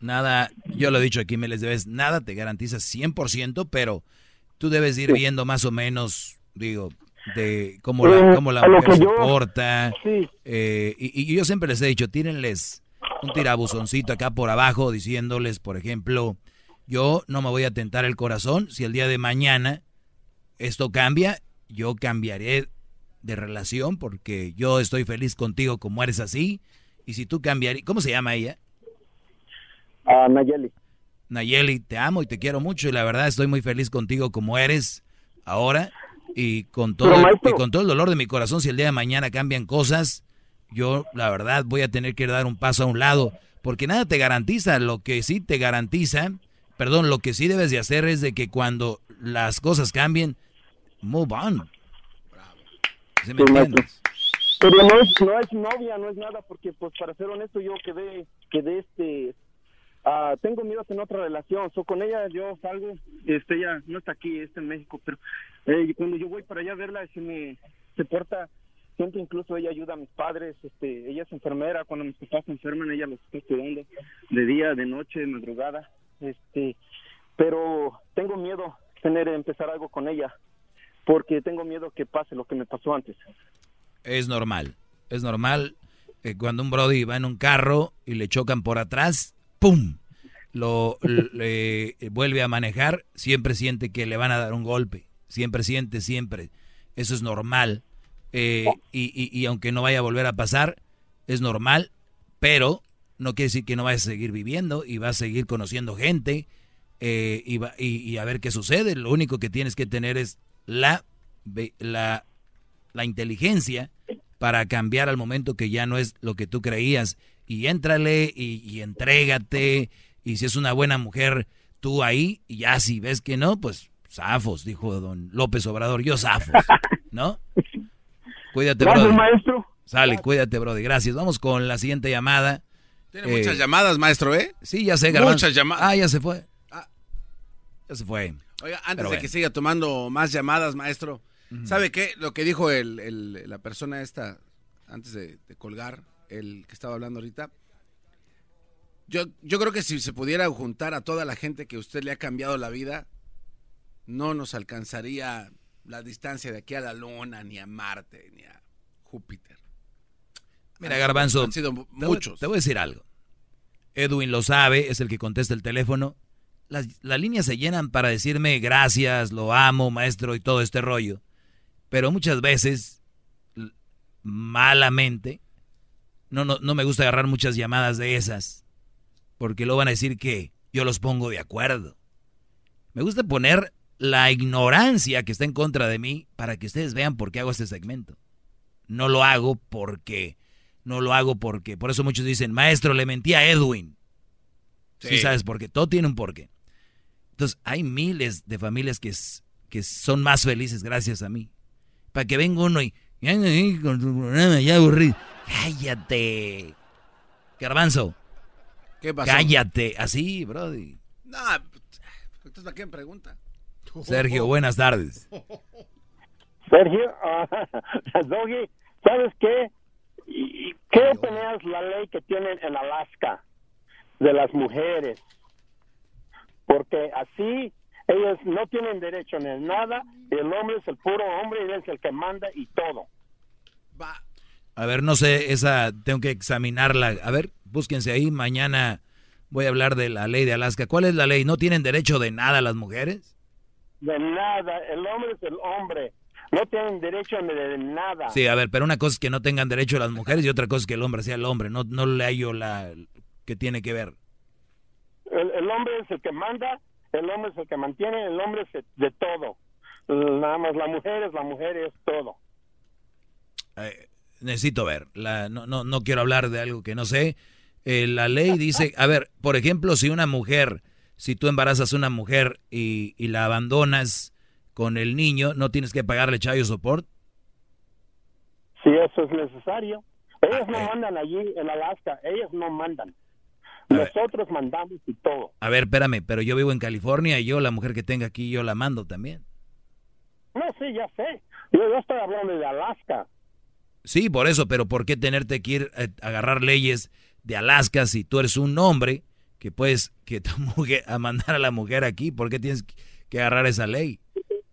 Nada, yo lo he dicho aquí miles de veces, nada te garantiza 100%, pero tú debes ir viendo más o menos, digo, de cómo la, Eh, cómo la mujer se yo- porta. Eh, y, y yo siempre les he dicho, tírenles un tirabuzoncito acá por abajo diciéndoles, por ejemplo, yo no me voy a tentar el corazón si el día de mañana esto cambia, yo cambiaré de relación porque yo estoy feliz contigo como eres así. Y si tú cambiarías, ¿cómo se llama ella? A Nayeli. Nayeli, te amo y te quiero mucho y la verdad estoy muy feliz contigo como eres ahora y con todo maestro- y con todo el dolor de mi corazón si el día de mañana cambian cosas, yo la verdad voy a tener que dar un paso a un lado porque nada te garantiza, lo que sí te garantiza, perdón, lo que sí debes de hacer es de que cuando las cosas cambien, move on. ¿Sí me Sí, maestro. entiendes? Pero no es, no es novia, no es nada, porque pues para ser honesto yo quedé, quedé este, ah, tengo miedo a tener otra relación, so, con ella yo salgo, este, ella no está aquí, está en México, pero eh, cuando yo voy para allá a verla, se me, se porta, siempre incluso ella ayuda a mis padres, este, ella es enfermera, cuando mis papás se enferman ella los está cuidando de día, de noche, de madrugada, este, pero tengo miedo tener, empezar algo con ella, porque tengo miedo que pase lo que me pasó antes. Es normal. Es normal eh, cuando un Brody va en un carro y le chocan por atrás, ¡pum! Lo le, eh, vuelve a manejar, siempre siente que le van a dar un golpe. Siempre siente, siempre. Eso es normal. Eh, y, y- y aunque no vaya a volver a pasar, es normal, pero no quiere decir que no vayas a seguir viviendo y vas a seguir conociendo gente eh, y, va- y- a ver qué sucede. Lo único que tienes que tener es la, la, la inteligencia para cambiar al momento que ya no es lo que tú creías. Y éntrale y, y entrégate. Y si es una buena mujer, tú ahí. Y ya si ves que no, pues zafos, dijo don López Obrador. Yo zafos, ¿no? Cuídate, Gracias, Brody. maestro. Sale, cuídate, Brody. Gracias. Vamos con la siguiente llamada. Tiene muchas llamadas, maestro, ¿eh? Sí, ya sé, Garbanzo. Muchas llamadas. Ah, ya se fue. Ya se fue. Oiga, antes Pero de bueno. que siga tomando más llamadas, maestro, ¿sabe qué? Lo que dijo el, el- la persona esta, antes de, de colgar, el que estaba hablando ahorita, yo, yo creo que si se pudiera juntar a toda la gente que usted le ha cambiado la vida, no nos alcanzaría la distancia de aquí a la Luna, ni a Marte, ni a Júpiter. Mira, Garbanzo, Han sido muchos. Te voy a decir algo. Edwin lo sabe, es el que contesta el teléfono. Las, las líneas se llenan para decirme gracias, lo amo, maestro, y todo este rollo. Pero muchas veces, malamente, no, no, no me gusta agarrar muchas llamadas de esas. Porque luego van a decir que yo los pongo de acuerdo. Me gusta poner la ignorancia que está en contra de mí para que ustedes vean por qué hago este segmento. No lo hago porque, no lo hago porque, por eso muchos dicen, maestro, le mentí a Edwin. Sí, Sí. sabes por qué, todo tiene un porqué. Entonces, hay miles de familias que, que son más felices gracias a mí. Para que venga uno y... Con tu programa ya aburrido. Cállate. Garbanzo. ¿Qué pasó? Cállate. Así, brody. No, entonces ¿para qué me pregunta? Sergio, buenas tardes. Sergio, ah, Doggy, ¿sabes qué? ¿Y ¿Qué opinas la ley que tienen en Alaska de las mujeres? Porque así ellos no tienen derecho en nada, y el hombre es el puro hombre y él es el que manda y todo. A ver, no sé, esa tengo que examinarla. A ver, búsquense ahí. Mañana voy a hablar de la ley de Alaska. ¿Cuál es la ley? ¿No tienen derecho de nada las mujeres? De nada, el hombre es el hombre, no tienen derecho de, nada. Sí, a ver, pero una cosa es que no tengan derecho las mujeres y otra cosa es que el hombre sea el hombre. No, no le hallo la que tiene que ver. El, el hombre es el que manda, el hombre es el que mantiene, el hombre es de todo. Nada más la mujer es la mujer es todo. Eh, necesito ver. La, no, no, no quiero hablar de algo que no sé. Eh, la ley dice, a ver, por ejemplo, si una mujer, si tú embarazas a una mujer y, y la abandonas con el niño, ¿no tienes que pagarle chayo support? Si eso es necesario. Ellos Ah, no eh. mandan allí en Alaska, ellos no mandan. Nosotros mandamos y todo. A ver, espérame, pero yo vivo en California y yo, la mujer que tenga aquí, yo la mando también. No, sí, ya sé. Yo, yo estoy hablando de Alaska. Sí, por eso, pero ¿por qué tenerte que ir a agarrar leyes de Alaska si tú eres un hombre que puedes que tu mujer, a mandar a la mujer aquí? ¿Por qué tienes que agarrar esa ley?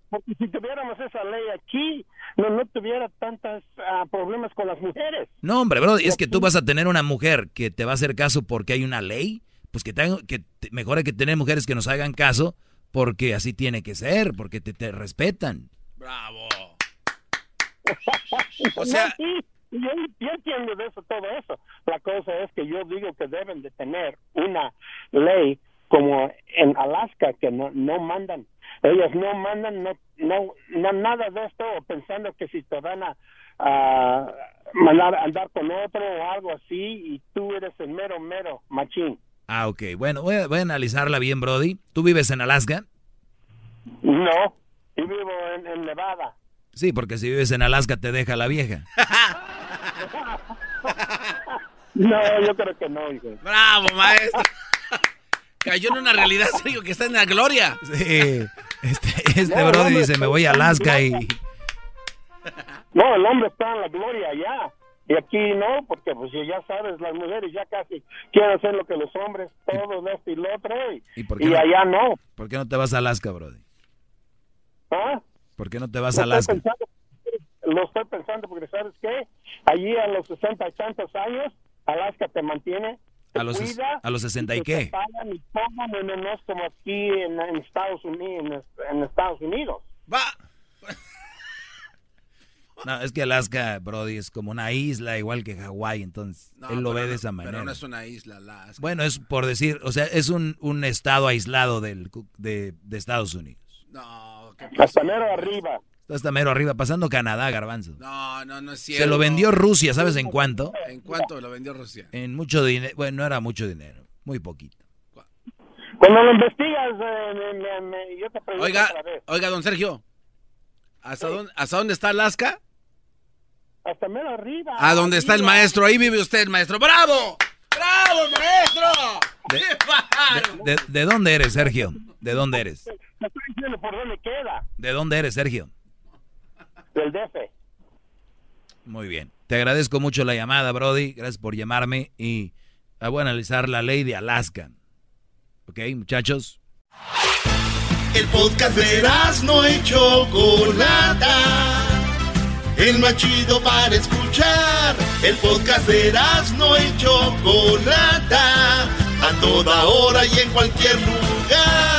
Porque si tuviéramos esa ley aquí, no, no tuviera tantos problemas con las mujeres. No, hombre, bro, es que tú vas a tener una mujer que te va a hacer caso porque hay una ley. Pues que, te, que te- mejor hay que tener mujeres que nos hagan caso porque así tiene que ser, porque te, te respetan. Bravo. O sea, sí, yo, yo entiendo de eso, todo eso. La cosa es que yo digo que deben de tener una ley como en Alaska que no, no mandan. Ellos no mandan, no, no, no nada de esto pensando que si te van a a mandar andar con otro o algo así y tú eres el mero, mero machín. Ah, ok. Bueno, voy a, voy a analizarla bien, Brody. ¿Tú vives en Alaska? No, yo vivo en, en Nevada. Sí, porque si vives en Alaska te deja la vieja. No, yo creo que no, hijo. Bravo, maestro. Cayó en una realidad, Sergio, que está en la gloria. Sí. Este, este No, Brody hombre, dice, me voy a Alaska y... No, el hombre está en la gloria allá. Y aquí no, porque pues ya sabes, las mujeres ya casi quieren hacer lo que los hombres, todo de esto y lo otro. Y, ¿Y por qué y no? allá no. ¿Por qué no te vas a Alaska, Brody? ¿Ah? ¿Por qué no te vas a Alaska? estoy pensando- lo estoy pensando porque, ¿sabes qué? Allí a los sesenta y tantos años, Alaska te mantiene, te ¿A los, cuida, a los 60 y qué? pagan y todo, no, es como aquí en, en Estados Unidos. En, en Estados Unidos. Va. No, es que Alaska, Brody, es como una isla igual que Hawái, entonces No, él lo ve de no- esa manera. Pero no es una isla, Alaska. Bueno, es por decir, o sea, es un, un estado aislado del, cu- de, de Estados Unidos. No, ¿qué Hasta mero arriba. Está hasta mero arriba, pasando Canadá, Garbanzo. No, no, no es cierto. Se lo vendió Rusia, ¿sabes en cuánto? ¿En cuánto lo vendió Rusia? En mucho dinero, bueno, no era mucho dinero, muy poquito. Cuando lo investigas, eh, me- me- me- yo te pregunto Oiga, otra vez. oiga, don Sergio. ¿Hasta, dónde, ¿Hasta dónde está Alaska? Hasta mero arriba. ¿A dónde está el maestro? Ahí vive usted, maestro. ¡Bravo! ¡Bravo, maestro! ¡Qué bárbaro! ¿De, de dónde eres, Sergio? ¿De dónde eres? Te estoy diciendo por dónde queda. ¿De dónde eres, Sergio? Del DF. Muy bien. Te agradezco mucho la llamada, Brody. Gracias por llamarme y ah, voy a analizar la ley de Alaska. ¿Ok, muchachos? El podcast de no y Chocolata. El más chido para escuchar. El podcast de no y Chocolata. A toda hora y en cualquier lugar.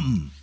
come.